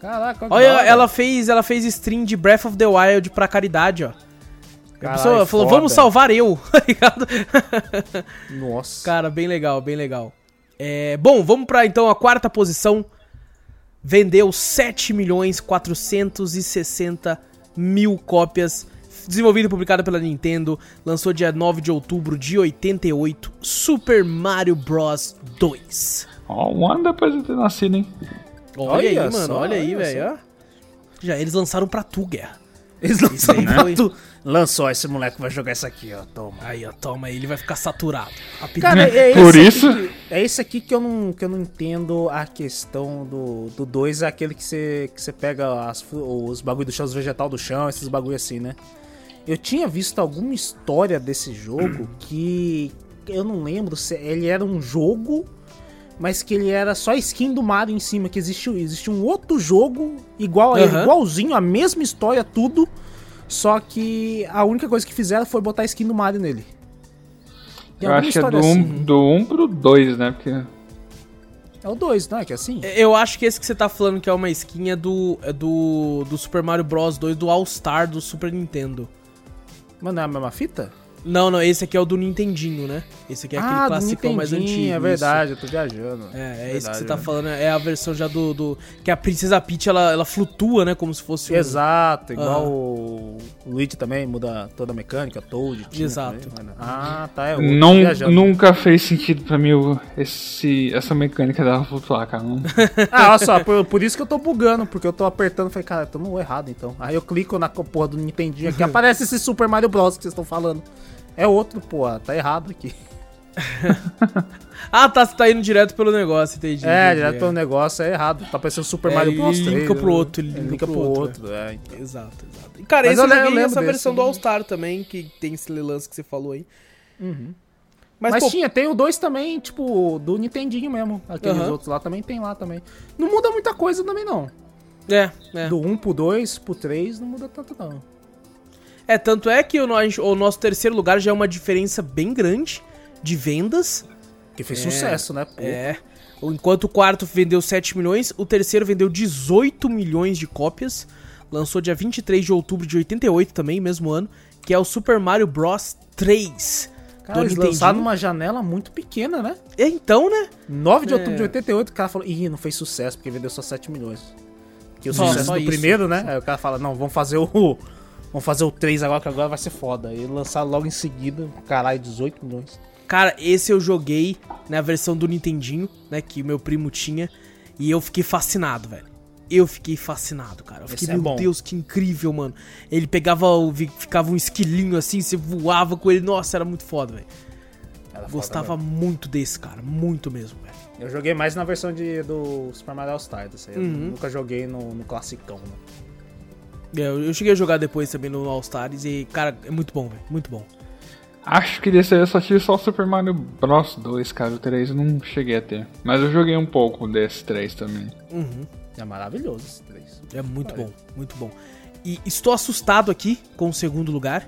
B: Caraca,
A: Olha,
B: hora.
A: ela fez, ela fez stream de Breath of the Wild pra caridade, ó. A pessoa falou,
B: foda.
A: vamos salvar eu, tá ligado?
B: Nossa.
A: Cara, bem legal, bem legal. É, bom, vamos pra então a quarta posição. Vendeu 7 milhões 460 mil cópias. Desenvolvido e publicado pela Nintendo. Lançou dia 9 de outubro de 88. Super Mario Bros 2.
C: Ó, um ano depois de ter nascido, hein?
A: Olha,
B: Olha
A: aí, mano,
B: só,
A: olha aí,
B: olha
A: velho. Já eles lançaram pra tu, Guerra.
B: Eles
A: Isso aí
B: lançou,
A: foi-
B: tu- lançou, esse moleque vai jogar isso aqui, ó. Toma.
A: Aí, ó, toma aí, ele vai ficar saturado. Rapidinho.
B: Cara, é
C: Por
B: esse
C: isso-
B: aqui que- é esse aqui que eu não, que eu não entendo a questão do 2, é aquele que você que você pega as os bagulho do chão, os vegetal do chão, esses bagulho assim, né? Eu tinha visto alguma história desse jogo que eu não lembro se ele era um jogo, mas que ele era só skin do Mario em cima, que existe, existe um outro jogo igual a ele, igualzinho, a mesma história, tudo, só que a única coisa que fizeram foi botar a skin do Mario nele. Tem
C: Eu
B: alguma
C: acho que é
B: história
C: do 1
B: assim.
C: um, do um pro 2, né? Porque
B: É o 2, não é que é assim?
A: Eu acho que esse que você tá falando que é uma skin é do, é do, do Super Mario Bros 2 do All Star do Super Nintendo.
B: Mas não é a mesma fita?
A: Não, não, esse aqui é o do Nintendinho, né? Esse aqui é aquele
B: ah,
A: classicão mais antigo.
B: é
A: isso.
B: verdade, eu tô viajando.
A: É, é isso que você tá
B: né?
A: falando, é a versão já do, do- Que a Princesa Peach, ela, ela flutua, né? Como se fosse um...
B: Exato, igual
A: Aham.
B: o Luigi também muda toda a mecânica, Toad.
A: Exato.
B: também, né? ah, tá, é outro,
C: não, nunca fez sentido pra mim esse, essa mecânica dela flutuar, cara. Não-
B: Ah, olha só, por, por isso que eu tô bugando, porque eu tô apertando e falei, cara, eu tô no errado então. Aí eu clico na porra do Nintendinho aqui, aparece esse Super Mario Bros que vocês estão falando. É outro, porra, tá errado aqui.
A: Ah, tá, você tá indo direto pelo negócio, entendi.
B: É,
A: entendi,
B: direto pelo negócio, é errado. Tá parecendo Super
A: É,
B: Mario
A: ele
B: Bros.
A: linka
B: 3,
A: pro
B: né?
A: outro, ele
B: Ele
A: linka
B: linka
A: pro outro,
B: outro, é. então.
A: Exato, exato. E, Cara,
B: Mas
A: esse
B: eu
A: eu
B: lembro
A: essa
B: desse,
A: versão do
B: né?
A: All Star também, que tem esse lance que você falou aí.
B: Uhum.
A: Mas,
B: Mas,
A: pô,
B: tinha, tem o 2 também, tipo, do Nintendinho mesmo. Aqueles
A: Aham.
B: outros lá também tem lá também. Não muda muita coisa também, não.
A: é, é.
B: Do 1 pro 2, pro 3, não muda tanto, não.
A: É, tanto é que o, o nosso terceiro lugar já é uma diferença bem grande de vendas.
B: Que fez sucesso, né? Pô.
A: É. Enquanto o quarto vendeu 7 milhões, o terceiro vendeu 18 milhões de cópias. Lançou dia 23 de outubro de 88 também, mesmo ano, que é o Super Mario Bros 3.
B: Cara, eles lançaram numa janela muito pequena, né?
A: É, então, né?
B: 9 de
A: É.
B: outubro de 88, o cara falou, ih, não fez sucesso, porque vendeu só 7 milhões. Que o sucesso do
A: isso.
B: primeiro, né? Aí o cara fala, não, vamos fazer o. Vamos fazer o 3 agora, que agora vai ser foda. E lançaram logo em seguida, caralho, 18 milhões.
A: Cara, esse eu joguei na versão do Nintendinho, né? Que o meu primo tinha. E eu fiquei fascinado, velho. Eu fiquei fascinado, cara. Eu fiquei,
B: Esse é
A: meu
B: bom.
A: Deus, que incrível, mano. Ele pegava, ficava um esquilinho assim, você voava com ele. Nossa, era muito foda, velho. Gostava muito desse, cara. Muito mesmo, velho.
B: Eu joguei mais na versão de, do Super Mario All Stars. Aí.
A: Uhum.
B: nunca joguei no, no classicão, né?
A: É, eu, cheguei a jogar depois também no All Stars e, cara, é muito bom, velho. Muito bom.
C: Acho que desse aí eu só tive só o Super Mario Bros 2, cara. O 3 eu não cheguei a ter. Mas eu joguei um pouco desse 3 também.
A: Uhum.
B: É maravilhoso esse 3.
A: É muito
B: Olha.
A: bom, muito bom. E estou assustado aqui com o segundo lugar,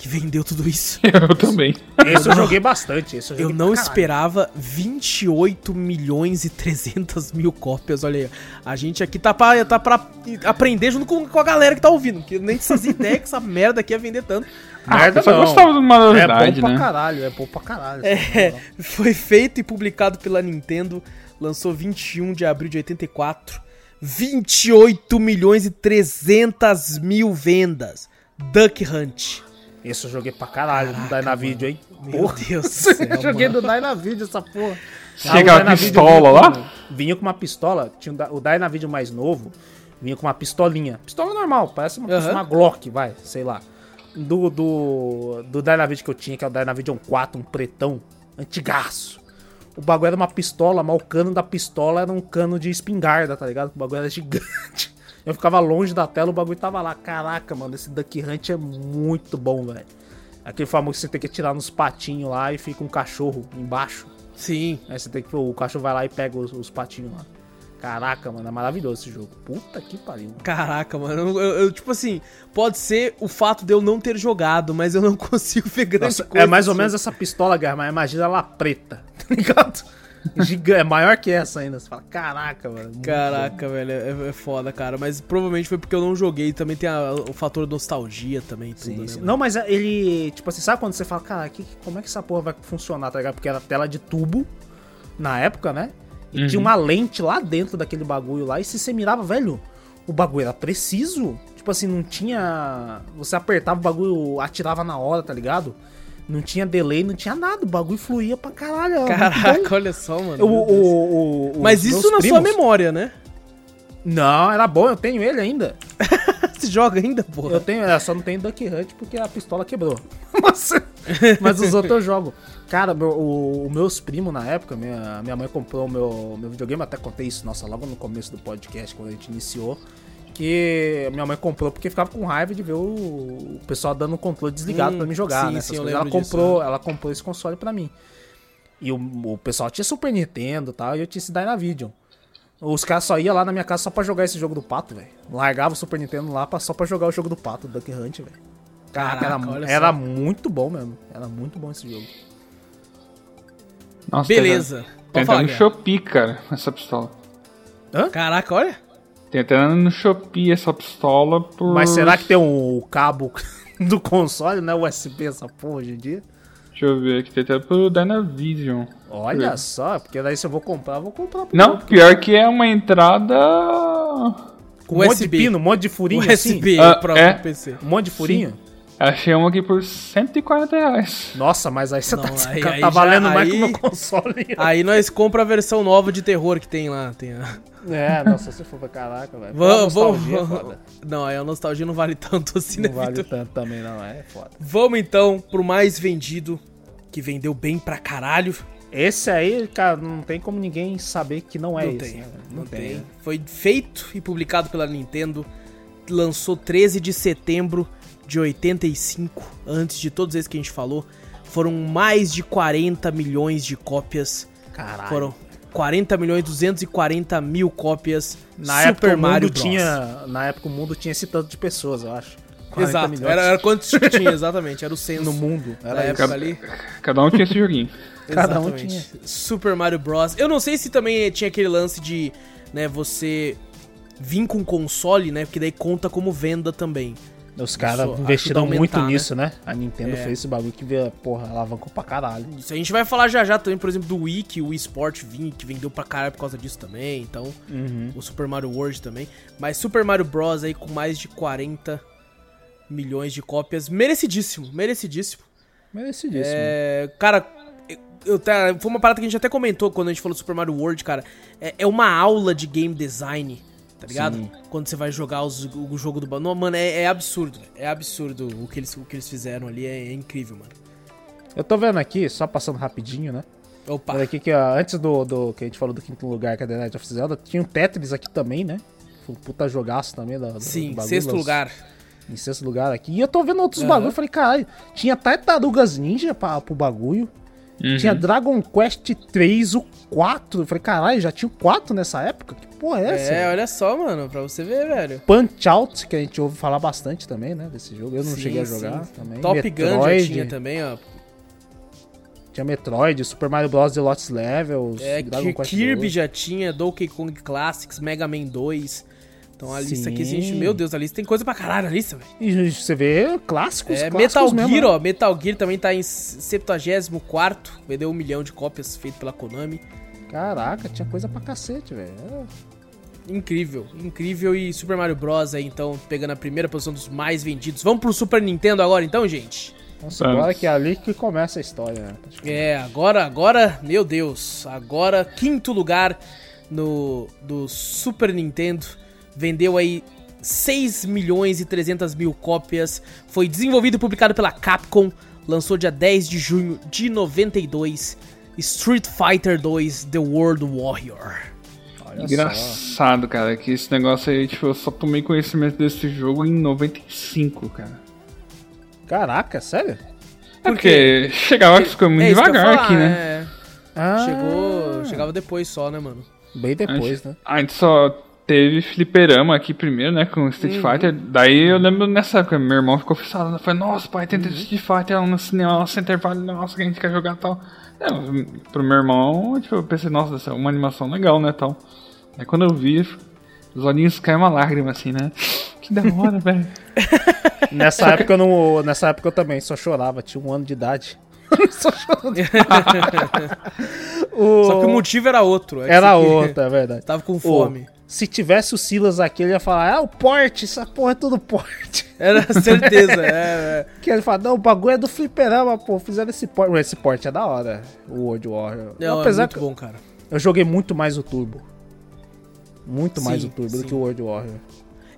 A: que vendeu tudo isso.
C: Eu também.
B: Esse eu joguei bastante. Esse eu,
A: Eu
B: joguei
A: não
B: pra caralho.
A: esperava 28 milhões e 300 mil cópias. Olha aí, a gente aqui tá pra, tá pra aprender junto com, com a galera que tá ouvindo. Que eu nem fazia ideia que essa merda aqui ia vender tanto.
B: Merda
C: eu só
B: não.
C: gostava de uma
B: É
C: novidade,
B: bom pra
C: né?
B: caralho, é bom pra caralho.
A: É, foi feito e publicado pela Nintendo. Lançou 21 de abril de 84. 28 milhões e 300 mil vendas. Duck Hunt.
B: Esse eu joguei pra caralho no Dynavideo, hein?
A: Meu
B: Porra.
A: Deus do céu,
B: eu joguei
A: mano.
B: no Dynavideo essa porra.
C: Chega
B: Ah,
C: a pistola
B: vinha
C: lá?
B: com- Vinha com uma pistola, tinha o Dynavideo mais novo, vinha com uma pistolinha. Pistola normal, parece uma,
A: Aham.
B: uma Glock, vai, sei lá. Do, do, do Dynavideo que eu tinha, que é o Dynavideo 4, um pretão, antigaço. O bagulho era uma pistola, mas o cano da pistola era um cano de espingarda, tá ligado? O bagulho era gigante. Eu ficava longe da tela, o bagulho tava lá. Caraca, mano, esse Duck Hunt é muito bom, velho. Aquele famoso que você tem que tirar nos patinhos lá e fica um cachorro embaixo.
A: Sim.
B: Aí você tem que. O cachorro vai lá e pega os, os patinhos lá. Caraca, mano, é maravilhoso esse jogo. Puta que pariu.
A: Caraca, mano. Eu, eu- tipo assim, pode ser o fato de eu não ter jogado, mas eu não consigo ver grande
B: Nossa,
A: coisa.
B: é mais ou
A: assim.
B: menos essa pistola, mas imagina ela preta, tá ligado? Giga- é maior que essa ainda. Você fala, caraca, mano. muito
A: Caraca, velho, é, é foda, cara. Mas provavelmente foi porque eu não joguei. Também tem a- o fator nostalgia também, tudo,
B: Sim,
A: né?
B: sim. Não, mas ele, tipo assim, sabe quando você fala, cara, que, como é que essa porra vai funcionar, tá ligado? Porque era tela de tubo na época, né? E
C: Uhum.
B: tinha uma lente lá dentro daquele bagulho lá, e se você mirava, velho, o bagulho era preciso. Tipo assim, não tinha. Você apertava o bagulho, atirava na hora, tá ligado? Não tinha delay, não tinha nada, o bagulho fluía pra caralho.
A: Caraca, olha só, mano.
B: O, o, o-
A: Mas isso na sua
B: primos-
A: memória, né?
B: Não, era bom, eu tenho ele ainda.
A: Você joga ainda, porra?
B: Eu tenho, é, só não tenho Duck Hunt porque a pistola quebrou. mas, mas os outros eu jogo. Cara, meu, o, o meus primos na época, minha, minha mãe comprou o meu, meu videogame, até contei isso, nossa, logo no começo do podcast, quando a gente iniciou. Que minha mãe comprou porque ficava com raiva de ver o, o pessoal dando o controle desligado
A: Hum,
B: pra me jogar,
A: sim,
B: né?
A: sim.
B: Ela
A: lembro disso,
B: comprou, ela comprou esse console pra mim. E o, o pessoal tinha Super Nintendo e tal, e eu tinha esse Dynavision. Os caras só iam lá na minha casa só pra jogar esse jogo do pato, velho. Largava o Super Nintendo lá pra, só pra jogar o jogo do pato, Duck Hunt, velho. Caraca, era, era muito bom mesmo. Era muito bom esse jogo.
C: Nossa,
A: Beleza.
C: Tem
A: Pode
C: até no. Shopee, cara, essa pistola.
A: Caraca, olha.
C: Tem até no Shopee essa pistola por.
B: Mas será que tem um cabo do console, né? USB essa porra hoje em dia?
C: Deixa eu ver aqui, tem até pro Dynavision.
B: Olha
C: É.
B: só, porque daí se eu vou comprar, eu vou comprar.
C: Não,
B: outro.
C: pior que é uma entrada.
B: Com um monte de
A: USB.
B: pino, um monte de furinho
A: USB
C: Ah,
A: pra
C: é.
A: PC.
B: assim. Um monte de furinho.
C: Achei uma aqui por 140 reais.
B: Nossa, mas aí você
A: Não,
B: tá,
A: aí-
B: tá
A: aí já-
B: valendo mais que o
A: aí-
B: meu console.
A: Aí nós compra a versão nova de terror que tem lá. Tem a...
B: É, nossa, se for pra caraca, velho.
A: Vamos, vamos. Não, aí a nostalgia não vale tanto assim, né,
B: Não vale
A: Vitor?
B: tanto também, não. É foda.
A: Vamos então pro mais vendido, que vendeu bem pra caralho.
B: Esse aí, cara, não tem como ninguém saber que não é
A: não
B: esse.
A: tem,
B: né?
A: não tem. Foi feito e publicado pela Nintendo. Lançou 13 de setembro de 85, antes de todos esses que a gente falou. Foram mais de 40 milhões de cópias.
B: Caralho.
A: Foram 40 milhões 240 mil cópias.
B: Na
A: Super
B: época o mundo
A: Mario Bros.
B: tinha. Na época o mundo tinha esse tanto de pessoas, eu acho. 40
A: Exato,
B: milhões
A: era, era quantos que tinha, exatamente, era o censo.
B: no mundo. Era
A: época
B: isso.
A: ali.
C: Cada um tinha esse joguinho.
B: Cada um
A: Exatamente. Super Mario Bros. Eu não sei se também tinha aquele lance de, né, você vir com console, né, porque daí conta como venda também.
B: Os caras investiram
A: aumentar,
B: muito
A: né?
B: nisso, né? A Nintendo
A: É.
B: fez esse bagulho que veio, porra, alavancou pra caralho.
A: Isso a gente vai falar já já também, por exemplo, do Wii, que o Wii Sport vinha, que vendeu pra caralho por causa disso também, então,
B: Uhum.
A: o Super Mario World também. Mas Super Mario Bros. aí com mais de 40 milhões de cópias, merecidíssimo, merecidíssimo.
B: Merecidíssimo.
A: É, cara, eu, eu tá- foi uma parada que a gente até comentou quando a gente falou do Super Mario World, cara. É, é uma aula de game design, tá ligado?
B: Sim.
A: Quando você vai jogar os- o jogo do ba- Não, Mano, é, é absurdo. É absurdo o que eles, o que eles fizeram ali. É, é incrível, mano.
B: Eu tô vendo aqui, só passando rapidinho, né?
A: Opa.
B: Olha aqui que ó, antes do, do que a gente falou do quinto lugar, que é The Night of Zelda, tinha um Tetris aqui também, né? Foi um puta jogaço também da, do
A: Sim,
B: bagulho,
A: sexto lugar.
B: Em sexto lugar aqui. E eu tô vendo outros bagulho, eu falei, caralho, tinha Tartarugas Ninja pra, pro bagulho.
C: Uhum.
B: Tinha Dragon Quest 3, o 4. Eu falei, caralho, já tinha o 4 nessa época? Que porra é essa?
A: É, olha só, mano, pra você ver, velho.
B: Punch Out, que a gente ouve falar bastante também, né? Desse jogo. Eu não
A: Sim,
B: cheguei a
A: sim.
B: jogar também.
A: Top Gun já
B: Metroid,
A: tinha também, ó.
B: Tinha Metroid, Super Mario Bros. The Lost Levels,
A: É,
B: Dragon Quest
A: Kirby
B: 2.
A: já tinha, Donkey Kong Classics, Mega Man 2. Então a lista aqui,
B: Sim.
A: gente, meu Deus, a lista tem coisa pra caralho a lista, velho.
B: E você vê clássicos,
A: É,
B: clássicos
A: Metal
B: mesmo,
A: Gear,
B: né?
A: ó. Metal Gear também tá em 74, vendeu um milhão de cópias feito pela Konami.
B: Caraca, tinha coisa pra cacete, velho. É.
A: Incrível, incrível. E Super Mario Bros. aí, então, pegando a primeira posição dos mais vendidos. Vamos pro Super Nintendo agora, então, gente?
B: Nossa, agora que é ali que começa a história, né?
A: É, agora, agora, meu Deus, agora quinto lugar no do Super Nintendo, vendeu aí 6 milhões e 300 mil cópias, foi desenvolvido e publicado pela Capcom, lançou dia 10 de junho de 92, Street Fighter 2 The World Warrior.
B: Olha só.
C: Engraçado, cara, que esse negócio aí, tipo, eu só tomei conhecimento desse jogo em 95, cara.
B: Caraca, sério?
C: É porque chegava que ficou muito
A: É
C: devagar
A: falar,
C: aqui, né?
A: é.
B: Ah,
A: Chegou, chegava depois só, né, mano?
B: Bem
C: A
B: depois,
C: gente,
B: né?
C: a gente só teve fliperama aqui primeiro, né, com Street
A: Uhum.
C: Fighter. Daí eu lembro nessa época, meu irmão ficou fixado. Falei, nossa, pai, tem
A: Uhum.
C: Street Fighter lá no cinema, lá no Center Valley, nossa, que a gente quer jogar e tal. É, pro meu irmão, tipo, eu pensei, nossa, essa é uma animação legal, né, tal. Aí quando eu vi, os olhinhos caem uma lágrima, assim, né. Que da hora, velho.
B: Nessa época eu não. Nessa época eu também só chorava, tinha um ano de idade. só chorando. O-
A: Só que o motivo era outro. é que
B: Era
A: queria-
B: outra, é verdade.
A: Tava com fome.
B: se tivesse o Silas aqui, ele ia falar, ah, o porte, essa porra é tudo porte.
A: Era certeza, é, é.
B: Que ele fala, não, o bagulho é do fliperama, pô, fizeram esse porte. Esse porte é da hora, o World Warrior.
A: Não, é
B: Apesar
A: muito
B: que
A: bom, cara.
B: eu joguei muito mais o Turbo. Muito mais
A: Sim,
B: o Turbo
A: sim.
B: do que o World Warrior.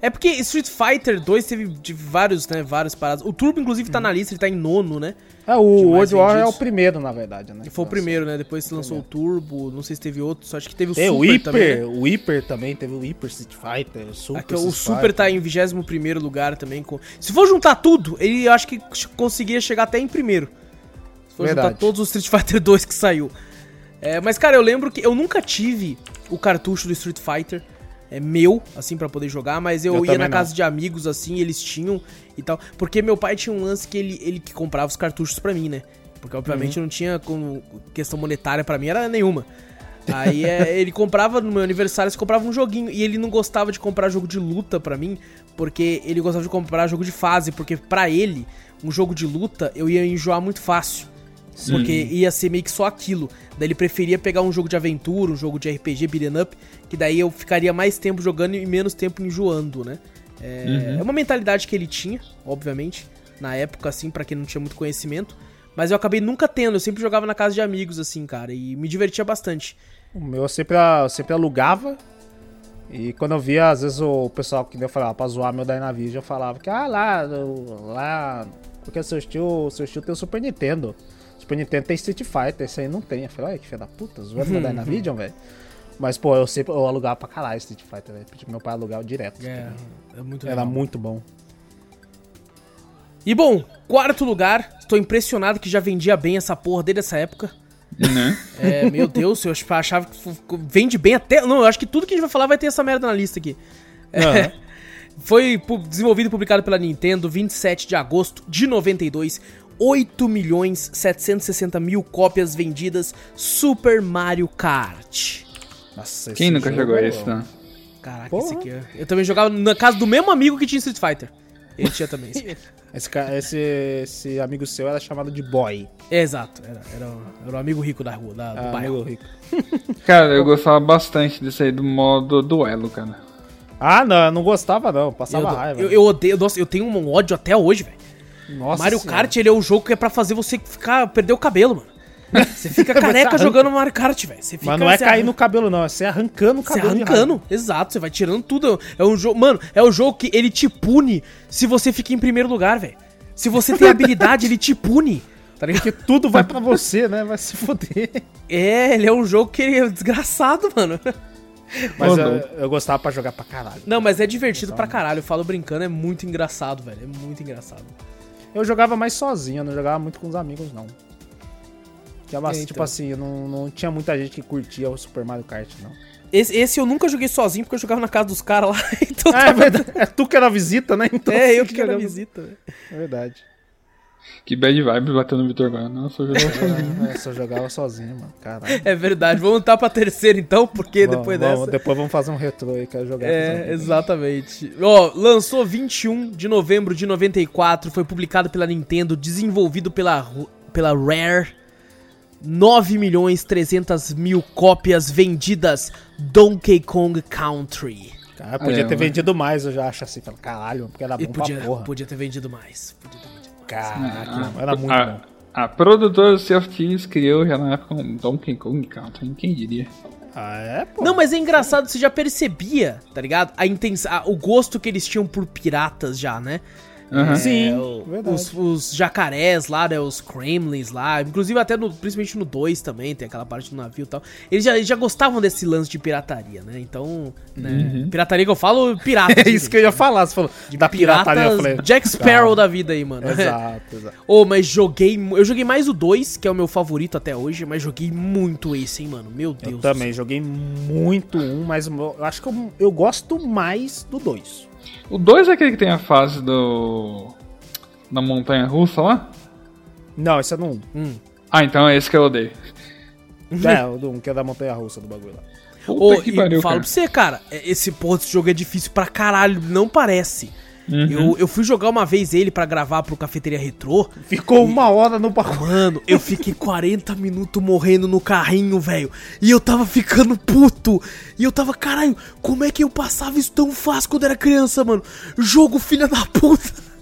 A: É porque Street Fighter 2 teve de vários, né, várias paradas. O Turbo, inclusive, tá na lista, ele tá em nono, né?
B: É, o World Warrior é o
A: vendidos.
B: primeiro, na verdade, né?
A: Que foi o primeiro, né? Depois se lançou o Turbo, não sei se teve outro, só acho que teve o
B: Tem o
A: Super
B: Hyper,
A: também. né?
B: o Hyper também, teve o Hyper Street Fighter, o Super
A: Aqui, o
B: Street
A: Super
B: Fighter.
A: tá em 21 lugar também. Com... Se for juntar tudo, ele acho que conseguia chegar até em primeiro. Se for juntar
B: Verdade.
A: todos os Street Fighter 2 que saiu. É, mas, cara, eu lembro que eu nunca tive o cartucho do Street Fighter é, meu, assim, pra poder jogar, mas eu,
B: Eu
A: ia na
B: não.
A: casa de amigos, assim, eles tinham e tal. Porque meu pai tinha um lance que ele, ele que comprava os cartuchos pra mim, né? Porque, obviamente,
B: Uhum.
A: não tinha como questão monetária pra mim, era nenhuma. Aí é, ele comprava no meu aniversário, ele comprava um joguinho. E ele não gostava de comprar jogo de luta pra mim, porque ele gostava de comprar jogo de fase, porque pra ele, um jogo de luta, eu ia enjoar muito fácil. Porque ia ser meio que só aquilo. Daí ele preferia pegar um jogo de aventura, um jogo de RPG, beat'em up, que daí eu ficaria mais tempo jogando e menos tempo enjoando, né? É, é uma mentalidade que ele tinha, obviamente, na época, assim, pra quem não tinha muito conhecimento. Mas eu acabei nunca tendo, eu sempre jogava na casa de amigos, assim, cara, e me divertia bastante.
B: O meu eu sempre, eu sempre alugava. E quando eu via, às vezes, o pessoal que eu falava pra zoar meu Dynavision, eu falava que, ah, lá, lá, porque seu estilo, seu estilo tem o Super Nintendo. Super Nintendo tem Street Fighter, esse aí não tem. Eu falei, olha que filho da puta, zoando meu Dynavision, velho. Mas, pô, eu sempre eu alugava pra caralho Street Fighter, velho. Pedi pro meu pai alugar direto.
A: É, é muito
B: Era
A: legal.
B: muito bom.
A: E bom, quarto lugar, tô impressionado que já vendia bem essa porra desde essa época.
C: né?
A: É, meu Deus, eu achava que vende bem até. Não, eu acho que tudo que a gente vai falar vai ter essa merda na lista aqui. É, foi desenvolvido e publicado pela Nintendo 27 de agosto de 92. 8 milhões 760 mil cópias vendidas. Super Mario Kart.
B: Nossa,
C: Quem nunca
B: jogo-
C: jogou esse, né?
A: Caraca,
B: Porra.
A: esse aqui. é- Eu também jogava na casa do mesmo amigo que tinha Street Fighter. Ele tinha também. esse.
B: Esse, esse, amigo seu era chamado de Boy.
A: É, exato, era, era, o- era o amigo rico da rua, da, do
B: Ah,
A: bairro.
B: amigo rico.
C: Cara, eu gostava bastante desse aí do modo duelo, cara.
B: Ah, não, eu não gostava não,
A: Eu,
B: passava raiva.
A: eu, eu odeio, nossa, eu tenho um ódio até hoje, velho.
B: Nossa
A: Mario
B: Senhora.
A: Kart, ele é um jogo que é pra fazer você ficar, perder o cabelo, mano. Você fica careca jogando Mario Kart, velho. Você
B: Mas não é
A: você
B: cair
A: arran-
B: no cabelo, não. É você arrancando o
A: Você
B: cabelo. de
A: arrancando, exato, você vai tirando tudo. É um jogo, mano, é um jogo que ele te pune se você fica em primeiro lugar, velho. Se você tem habilidade, ele te pune. Tá ligado?
B: raiva. Tudo vai pra você, né? Vai se foder.
A: É, ele é um jogo que ele é desgraçado, mano.
B: Mas eu, eu gostava pra jogar pra caralho.
A: Não, mas é divertido pra caralho. Eu falo brincando, é muito engraçado, velho. É muito engraçado.
B: Eu jogava mais sozinho, eu não jogava muito com os amigos, não. Tinha
A: É, então.
B: Tipo assim, não, não tinha muita gente que curtia o Super Mario Kart, não.
A: Esse, esse eu nunca joguei sozinho porque eu jogava na casa dos caras lá. Então
B: é
A: tava-.
B: É tu que era visita, né? Então
A: É, eu que era
B: jogava-
A: visita.
B: É verdade.
C: Que bad vibe batendo no Vitor agora. Nossa, eu jogava sozinho.
B: É, só jogava sozinho, mano. Caralho.
A: É verdade. Vamos estar pra terceira então, porque
B: Vamos,
A: depois
B: vamos,
A: dessa.
B: Depois vamos fazer um retrô aí, quero jogar
A: É, exatamente. Ó, lançou 21 de novembro de 94, foi publicado pela Nintendo, desenvolvido pela, pela Rare. 9 milhões 300 mil cópias vendidas. Donkey Kong Country.
B: Cara, podia
C: Ah, é,
B: ter
C: mano.
B: vendido mais, eu já acho assim. Caralho, porque era bom
A: podia,
B: pra porra.
A: podia ter vendido mais. Podia ter vendido mais.
B: Caraca,
C: Ah,
B: era muito
C: a,
B: bom.
C: a produtora Sea of Thieves criou já na época um Donkey Kong Country, quem diria?
B: Ah, é, pô.
A: Não, mas é engraçado, você já percebia, tá ligado? A intenção, o gosto que eles tinham por piratas já, né?
C: Aham.
B: Sim,
A: o-
B: verdade.
A: os, os jacarés lá, né? Os Kremlins lá. Inclusive até no, principalmente no 2 também, tem aquela parte do navio e tal. Eles já, eles já gostavam desse lance de pirataria, né? Então, né, pirataria que eu falo, pirata.
B: É isso que eu ia falar, você falou. da pirataria, eu falei.
A: Jack Sparrow
B: calma.
A: da vida aí, mano.
B: Exato, exato.
A: Ô, mas joguei. Eu joguei mais o 2, que é o meu favorito até hoje, mas joguei muito esse, hein, mano. Meu Deus.
B: Eu também joguei muito um, mas eu acho que eu, eu gosto mais do 2.
C: O 2 é aquele que tem a fase do. Da montanha russa lá?
B: Não, esse é no 1.
A: céu. Hum.
C: Ah, então é esse que eu odeio.
B: É, o do 1, que é da montanha russa do bagulho lá.
C: Puta
A: Ô,
C: que
A: e
C: pariu,
A: falo
C: cara.
A: pra você, cara, é- esse porra desse jogo é difícil pra caralho, não parece.
C: Uhum.
A: Eu, eu fui jogar uma vez ele pra gravar pro Cafeteria Retrô.
B: Ficou uma hora no bagulho.
A: Mano, eu fiquei 40 minutos morrendo no carrinho, velho. E eu tava ficando puto. E eu tava, caralho, como é que eu passava isso tão fácil quando era criança, mano? Jogo filha da puta.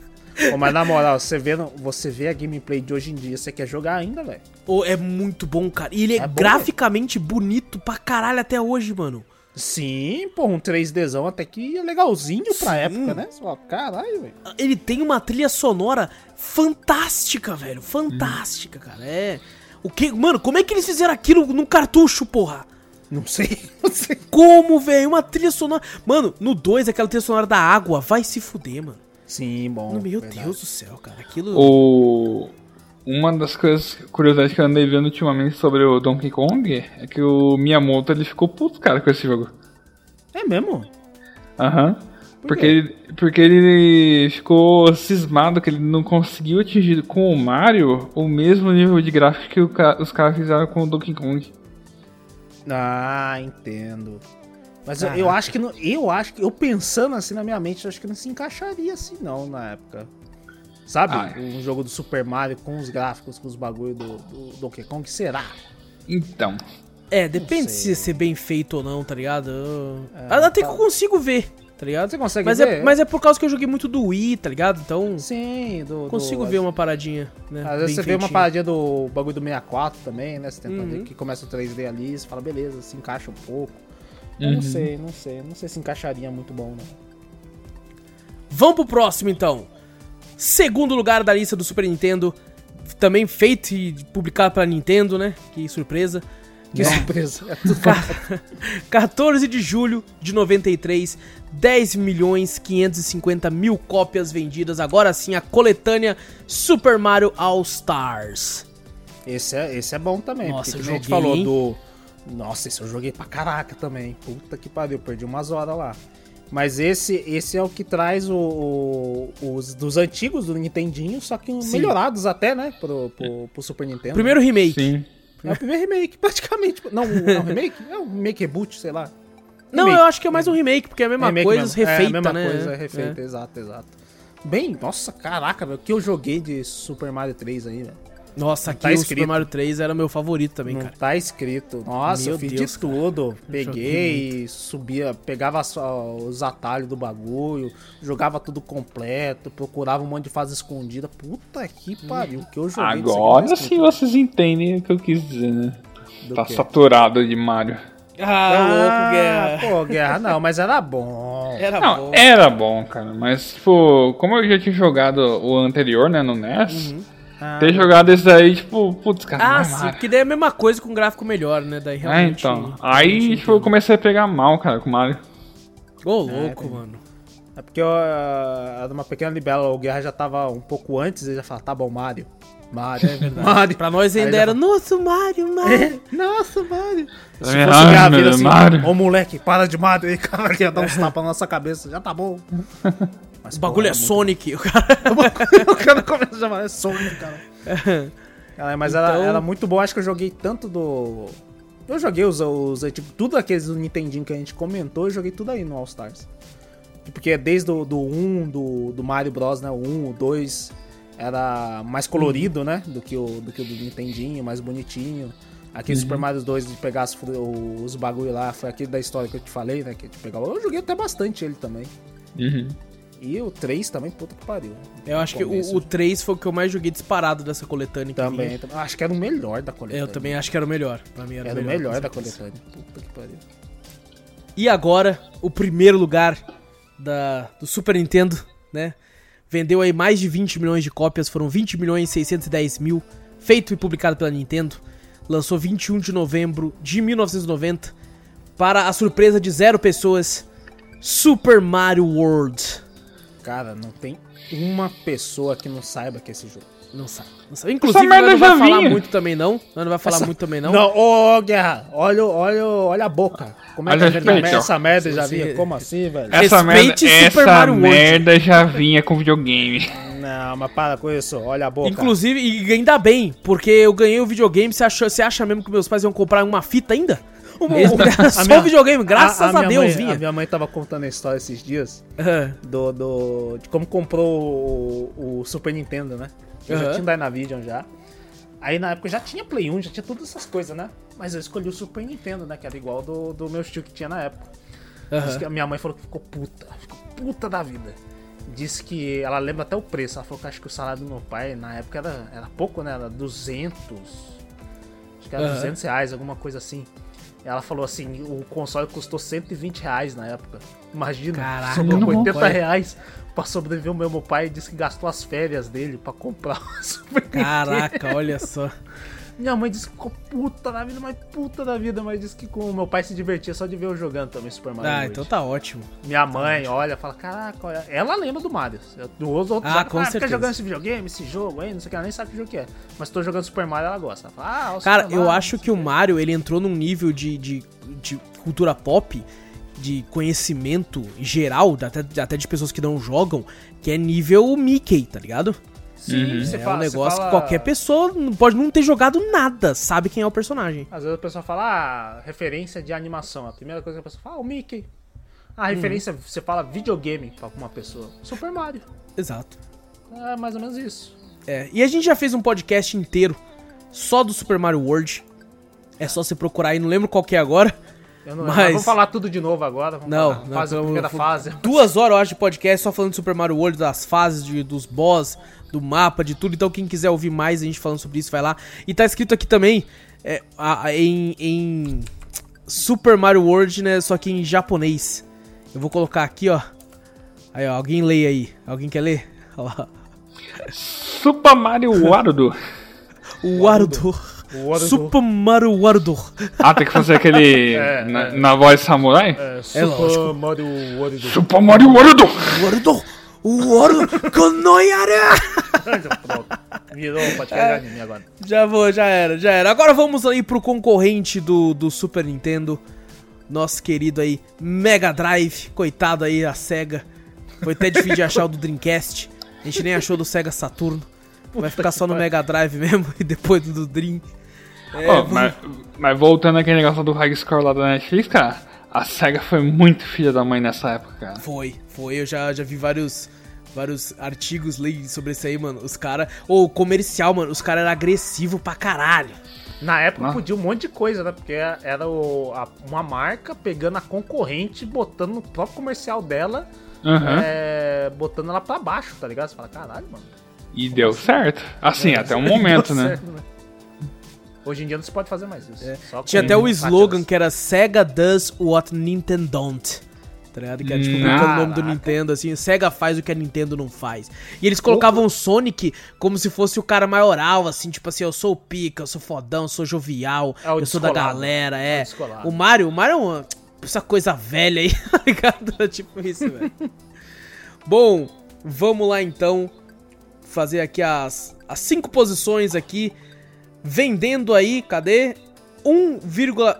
B: Mas na moral, você vê, você vê a gameplay de hoje em dia, você quer jogar ainda, velho?
A: Ô, é muito bom, cara. E ele é,
B: É bom,
A: graficamente bonito pra caralho até hoje, mano.
B: Sim, pô, um 3Dzão até que é legalzinho pra época, né? Você fala, caralho, velho.
A: Ele tem uma trilha sonora fantástica, velho. Fantástica, cara. É. O que, mano, como é que eles fizeram aquilo no cartucho, porra?
B: Não sei, não sei.
A: Como, velho? Uma trilha sonora. Mano, no 2, aquela trilha sonora da água vai se fuder, mano.
B: Sim, bom.
A: Meu
B: verdade.
A: Deus do céu, cara. Aquilo.
C: O... Uma das coisas curiosidades que eu andei vendo ultimamente sobre o Donkey Kong é que o Miyamoto ele ficou puto, cara, com esse jogo.
B: É mesmo?
C: Aham.
B: Por
C: Porque ele, porque ele ficou cismado que ele não conseguiu atingir com o Mario o mesmo nível de gráfico que ca- os caras fizeram com o Donkey Kong.
B: Ah, entendo. Mas eu, eu acho que não, eu acho que eu pensando assim na minha mente, eu acho que não se encaixaria assim não na época. Sabe?
C: Ah.
B: Um jogo do Super Mario com os gráficos, com os bagulho do, do Donkey Kong, será?
C: Então.
A: É, depende se ser bem feito ou não, tá ligado?
B: É,
A: Até
B: tá.
A: que eu consigo ver, tá ligado?
B: Você consegue
A: Mas
B: ver?
A: é, mas é por causa que eu joguei muito do Wii, tá ligado? Então,
B: Sim, do,
A: consigo
B: do,
A: ver uma paradinha, né?
B: Às vezes você vê uma paradinha do bagulho do 64 também, né? Você tenta
A: Uhum.
B: ver que começa o 3D ali, você fala, beleza, se encaixa um pouco. Eu
C: Uhum.
B: não sei, não sei. Não sei se encaixaria muito bom, né?
A: Vamos pro próximo, então. Segundo lugar da lista do Super Nintendo. Também feito e publicado pela Nintendo, né? Que surpresa.
B: Que surpresa. É tudo
A: Ca- 14 de julho de 93, 10 milhões 550 mil cópias vendidas. Agora sim, a coletânea Super Mario All Stars.
B: Esse é, esse é bom também.
A: Nossa,
B: porque a gente falou do. Nossa, esse eu joguei pra caraca também. Puta que pariu, perdi umas horas lá. Mas esse, esse é o que traz o, o- os dos antigos do Nintendinho, só que
A: Sim.
B: melhorados até, né? Pro, pro, pro Super Nintendo.
A: Primeiro remake.
C: Sim.
B: É o primeiro remake, praticamente. Não, não é um remake? É um remake reboot, sei lá.
A: Não,
B: Remake.
A: eu acho que é mais um remake, porque é a mesma
B: Remake
A: coisa,
B: mesmo.
A: refeita,
B: é, a mesma
A: né?
B: coisa, refeita, exato, exato. Bem, nossa, caraca, velho, o que eu joguei de Super Mario 3 aí, velho.
A: Nossa, aqui
B: Tá
A: o
B: escrito.
A: Super Mario 3 era meu favorito também,
B: Não
A: cara.
B: tá escrito. Nossa,
A: Meu
B: eu fiz
A: Deus,
B: de
A: cara.
B: tudo. Peguei, subia, pegava só os atalhos do bagulho, jogava tudo completo, procurava um monte de fase escondida. Puta que pariu, o que eu joguei
C: Agora
B: tá
C: sim vocês entendem o que eu quis dizer, né?
B: Do
C: tá
B: quê?
C: saturado de Mario.
A: Ah, louco, Guerra.
B: Pô, Guerra, não, mas era bom.
A: Era
C: Não,
A: bom.
C: era bom, cara. Mas, tipo, como eu já tinha jogado o anterior, né, no NES,
B: Ah,
C: ter jogado esse daí, tipo, putz, cara.
A: Ah,
C: é
A: sim, porque daí é a mesma coisa com gráfico melhor, né? Daí
C: É,
A: realmente.
C: então. Aí,
A: realmente
C: tipo, eu comecei a pegar mal, cara, com o Mario.
A: Ô, louco,
B: É,
A: mano.
B: É porque era uma pequena libela, o Guerra já tava um pouco antes, ele já falava, tá bom, Mario. Mario, é verdade. Mario.
A: Pra nós ainda
B: Aí já
A: era, nossa, Mario, Mario.
B: Nossa, Mario. Se
C: É,
B: fosse
C: Deus,
B: assim,
C: Mario.
B: ô moleque, para de Mario aí, cara, ia dar uns tapas na nossa cabeça, já tá bom. Mas,
A: O bagulho é
B: porra,
A: Sonic. O cara...
B: o cara começa a chamar, é Sonic, cara. Cara, mas era,
A: Então-
B: era muito bom, acho que eu joguei tanto do... Eu joguei os, os tipo, tudo aqueles do Nintendinho que a gente comentou, eu joguei tudo aí no All Stars. Porque desde o do 1, do, do Mario Bros, né, o 1, o 2, era mais colorido, né, do que, o, do que o do Nintendinho, mais bonitinho. Aqui o Super Mario 2, de pegar as os bagulho lá, foi aquele da história que eu te falei, né, que de pegar... Eu joguei até bastante ele também.
C: Uhum.
B: E o 3 também, puta que pariu.
A: Eu acho que
B: Começo.
A: o, o 3 foi o que eu mais joguei disparado dessa coletânea. que
B: Também. Acho que era o melhor da coletânea.
A: Eu também acho que era o melhor. Pra mim era,
B: Era o melhor
A: com
B: da coletânea. Puta que pariu.
A: E agora, o primeiro lugar da, do Super Nintendo, né? Vendeu aí mais de 20 milhões de cópias, foram 20 milhões e 610 mil, feito e publicado pela Nintendo. Lançou 21 de novembro de 1990, para a surpresa de zero pessoas, Super Mario World.
B: Cara, não tem uma pessoa que não saiba que é esse jogo.
A: Não sabe, não sabe. Inclusive,
C: merda
A: nós não vai falar
C: vinha.
A: muito também não, nós não vai falar muito também não.
B: Não, ô Guerra, olha, olha, olha a boca. Como é que
C: Olha
B: a gente
C: respeito, ó.
B: essa merda já vinha? Como assim, velho?
C: Essa merda,
A: Respeite Super
C: essa
A: Mario World.
C: merda já vinha com videogame.
B: Não, mas para com isso, olha a boca.
A: Inclusive, e ainda bem, porque eu ganhei o videogame, você, achou, você acha mesmo que meus pais iam comprar uma fita ainda? Eles me deram
B: A
A: só
B: minha-
A: videogame, graças a,
B: minha
A: Deus
B: mãe,
A: vinha.
B: A minha mãe tava contando a história esses dias
A: Aham.
B: do, do, de como comprou o, o Super Nintendo, né? Eu já
A: Aham.
B: tinha Dynavision já. Aí na época já tinha Play 1, já tinha todas essas coisas, né? Mas eu escolhi o Super Nintendo, né? Que era igual do, do meu tio que tinha na época. Que a minha mãe falou que ficou puta, ficou puta da vida. Disse que ela lembra até o preço. Ela falou que acho que o salário do meu pai na época era, era pouco, né? Era 200. Acho que era
A: Aham.
B: 200 reais, alguma coisa assim. Ela falou assim: o console custou 120 reais na época. Imagina,
A: Caraca,
B: sobrou
C: não,
B: 80
A: pai.
B: reais pra sobreviver o meu, pai. Disse que gastou as férias dele pra comprar o Super Nintendo.
A: Caraca, olha só.
B: Minha mãe disse que ficou puta da vida, mas puta da vida, mas disse que com o meu pai se divertia só de ver eu jogando também Super Mario
A: Ah,
B: World.
A: então tá ótimo.
B: Minha mãe olha fala, caraca, olha. ela lembra do Mario. Os outros
A: Ah, com
B: fica
A: certeza.
B: jogando esse videogame, esse jogo aí, não sei o que, ela nem sabe que jogo que é. Mas tô jogando Super Mario, ela gosta. Ela fala, ah,
A: Cara,
B: Super
A: eu
B: Mario,
A: acho que o Mario, ele entrou num nível de, de, de cultura pop, de conhecimento geral, até, até de pessoas que não jogam, que é nível Mickey, tá ligado?
B: Sim, você
A: é
B: fala,
A: um
B: você
A: negócio
B: fala-
A: que qualquer pessoa pode não ter jogado nada, sabe quem é o personagem.
B: Às vezes a pessoa fala, ah, referência de animação. A primeira coisa que a pessoa fala, ah, o Mickey. A
A: Uhum.
B: referência, você fala videogame pra uma pessoa. Super Mario.
A: Exato.
B: É mais ou menos isso.
A: É, e a gente já fez um podcast inteiro só do Super Mario World. É só você procurar aí, não lembro qual que é agora.
B: Eu não,
A: Mas-.
B: Vamos falar tudo de novo agora. Vamos
A: Não,
B: falar.
A: não,
B: fase,
A: então,
B: primeira fase.
A: Duas horas, eu acho, de podcast só falando de Super Mario World, das fases, de, dos boss, do mapa, de tudo. Então, quem quiser ouvir mais a gente falando sobre isso, vai lá. E tá escrito aqui também, é, a- a- em, em Super Mario World, né? Só que em japonês. Eu vou colocar aqui, ó. Aí, ó, alguém lê aí. Alguém quer ler? Olha lá.
C: Super Mario
A: Warudo.
B: Warudo.
A: Super Mario Warudo.
C: Ah, tem que fazer aquele.
B: É,
C: na,
B: é.
C: na voz samurai?
B: É, Super
A: lógico.
B: Mario World.
C: Super Mario World!
A: O Warudo! Konoyara!
B: Pronto. Virou um podcast de anime agora.
A: Já vou, já era, já era. Agora vamos aí pro concorrente do, do Super Nintendo. Nosso querido aí, Mega Drive. Coitado aí, a SEGA. Foi até difícil de achar o do Dreamcast. A gente nem achou do Sega Saturno. Vai ficar só no Mega Drive mesmo e depois do Dream. É,
C: Ó, mas, mas voltando aquele negócio do High Score lá da Netflix, cara, a SEGA foi muito filha da mãe nessa época, cara.
A: Foi, foi. Eu já, já vi vários, vários artigos li sobre isso aí, mano. Os caras. Ô, comercial, mano. Os caras eram agressivos pra caralho.
B: Na época
C: Ah.
B: podia um monte de coisa, né? Porque era o- a- uma marca pegando a concorrente, botando no próprio comercial dela,
C: Aham.
B: é, botando ela pra baixo, tá ligado? Você fala, caralho, mano.
C: E deu certo. Assim, até um momento,
B: Deu
C: né?
B: certo, Hoje em dia não se pode fazer mais isso. Só
A: Tinha até o slogan que era Sega does what Nintendo don't. Tá ligado? Que era tipo botando o nome do. Nintendo, assim, Sega faz o que a Nintendo não faz. E eles colocavam o Sonic como se fosse o cara maioral, assim, tipo assim, eu sou o pica, eu sou fodão, eu sou jovial,
B: É
A: eu sou da galera,
B: É
A: é.
B: o
A: o Mario, o Mario é uma, essa coisa velha aí, tá ligado? Era tipo isso, velho. Bom, vamos lá então fazer aqui as, as cinco posições aqui, vendendo aí, cadê? 1,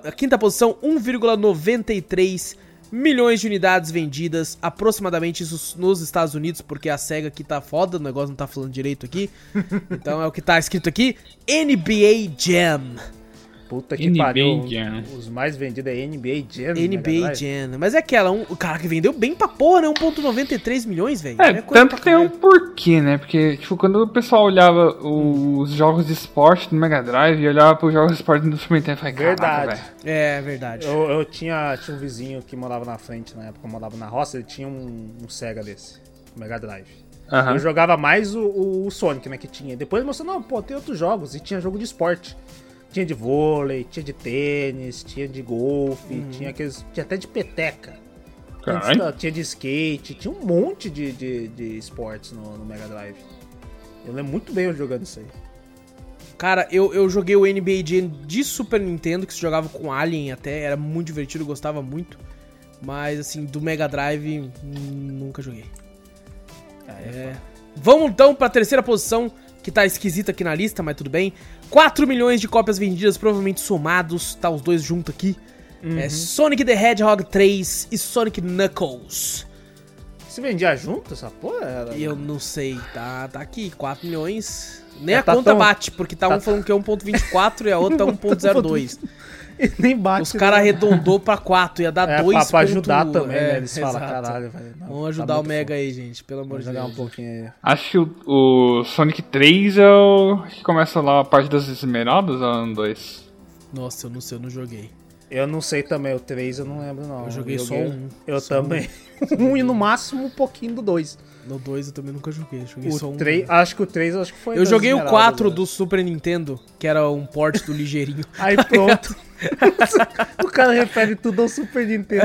A: a quinta posição, 1,93 milhões de unidades vendidas, aproximadamente isso nos Estados Unidos, porque a SEGA aqui tá foda, o negócio não tá falando direito aqui. Então é o que tá escrito aqui, NBA Jam.
B: Puta que
C: NBA
B: pariu.
C: Jam.
B: Os mais vendidos é NBA Jam.
A: NBA? Jam. Mas é aquela, um, o cara que vendeu bem pra porra, né? 1,93 milhões, velho.
C: É,
A: coisa
C: tanto tem um porquê, né? Porque, tipo, quando o pessoal olhava os jogos de esporte do Mega Drive e olhava pros jogos de esporte do Super Nintendo, falei, caraca,
B: Verdade.
C: velho.
A: É, verdade.
B: Eu, eu tinha, tinha um vizinho que morava na frente na época, eu morava na roça, ele tinha um, um Sega desse, um Mega Drive.
C: Aham.
B: Eu jogava mais o, o- o Sonic, né, que tinha. Depois ele mostrou, não, pô, tem outros jogos. E tinha jogo de esporte. Tinha de vôlei, tinha de tênis, tinha de golfe, tinha aqueles. Tinha até de peteca. Tinha, tinha de skate, tinha um monte de, de, de esportes no, no Mega Drive. Eu lembro muito bem eu jogando isso aí.
A: Cara, eu, eu joguei o NBA Jam de Super Nintendo, que se jogava com Alien até, era muito divertido, eu gostava muito. Mas, assim, do Mega Drive, hum, nunca joguei. É. Vamos então pra terceira posição, que tá esquisita aqui na lista, mas tudo bem. 4 milhões de cópias vendidas, provavelmente somados, tá os dois juntos aqui. É Sonic the Hedgehog 3 e Sonic Knuckles.
B: Se vendia junto essa porra? Era...
A: Eu não sei, tá, tá aqui, 4 milhões. Nem
B: É,
A: a
B: tá
A: conta
B: tão-
A: bate, porque tá,
B: tá-
A: um falando que é 1.24 e a outra é 1.02.
B: Nem bate.
A: Os caras
B: né?
A: arredondou pra 4, ia dar
B: É,
A: 2
B: pra, pra ajudar
A: ponto-
B: também,
A: é,
B: né? Eles falam, caralho, velho. não,
A: Vamos
B: tá
A: ajudar o
B: muito
A: Mega
B: foda.
A: aí, gente, pelo amor
B: Vamos
A: de
B: jogar
A: Deus.
B: um pouquinho aí.
C: Acho que o, o Sonic 3 é o que começa lá a parte das esmeraldas ou no 2?
A: Nossa, eu não sei, eu não joguei.
B: Eu não sei também, o 3 eu não lembro não.
A: Eu joguei só um.
B: Eu
A: Só
B: também. Um e no máximo um pouquinho do 2.
A: No 2 eu também nunca joguei, joguei só
B: O
A: um.
B: 3, acho que o 3 acho que foi
A: Eu joguei o
B: esmeraldas,
A: 4
B: né?
A: do Super Nintendo, que era um port do ligeirinho.
B: Aí pronto. o cara refere tudo ao Super Nintendo.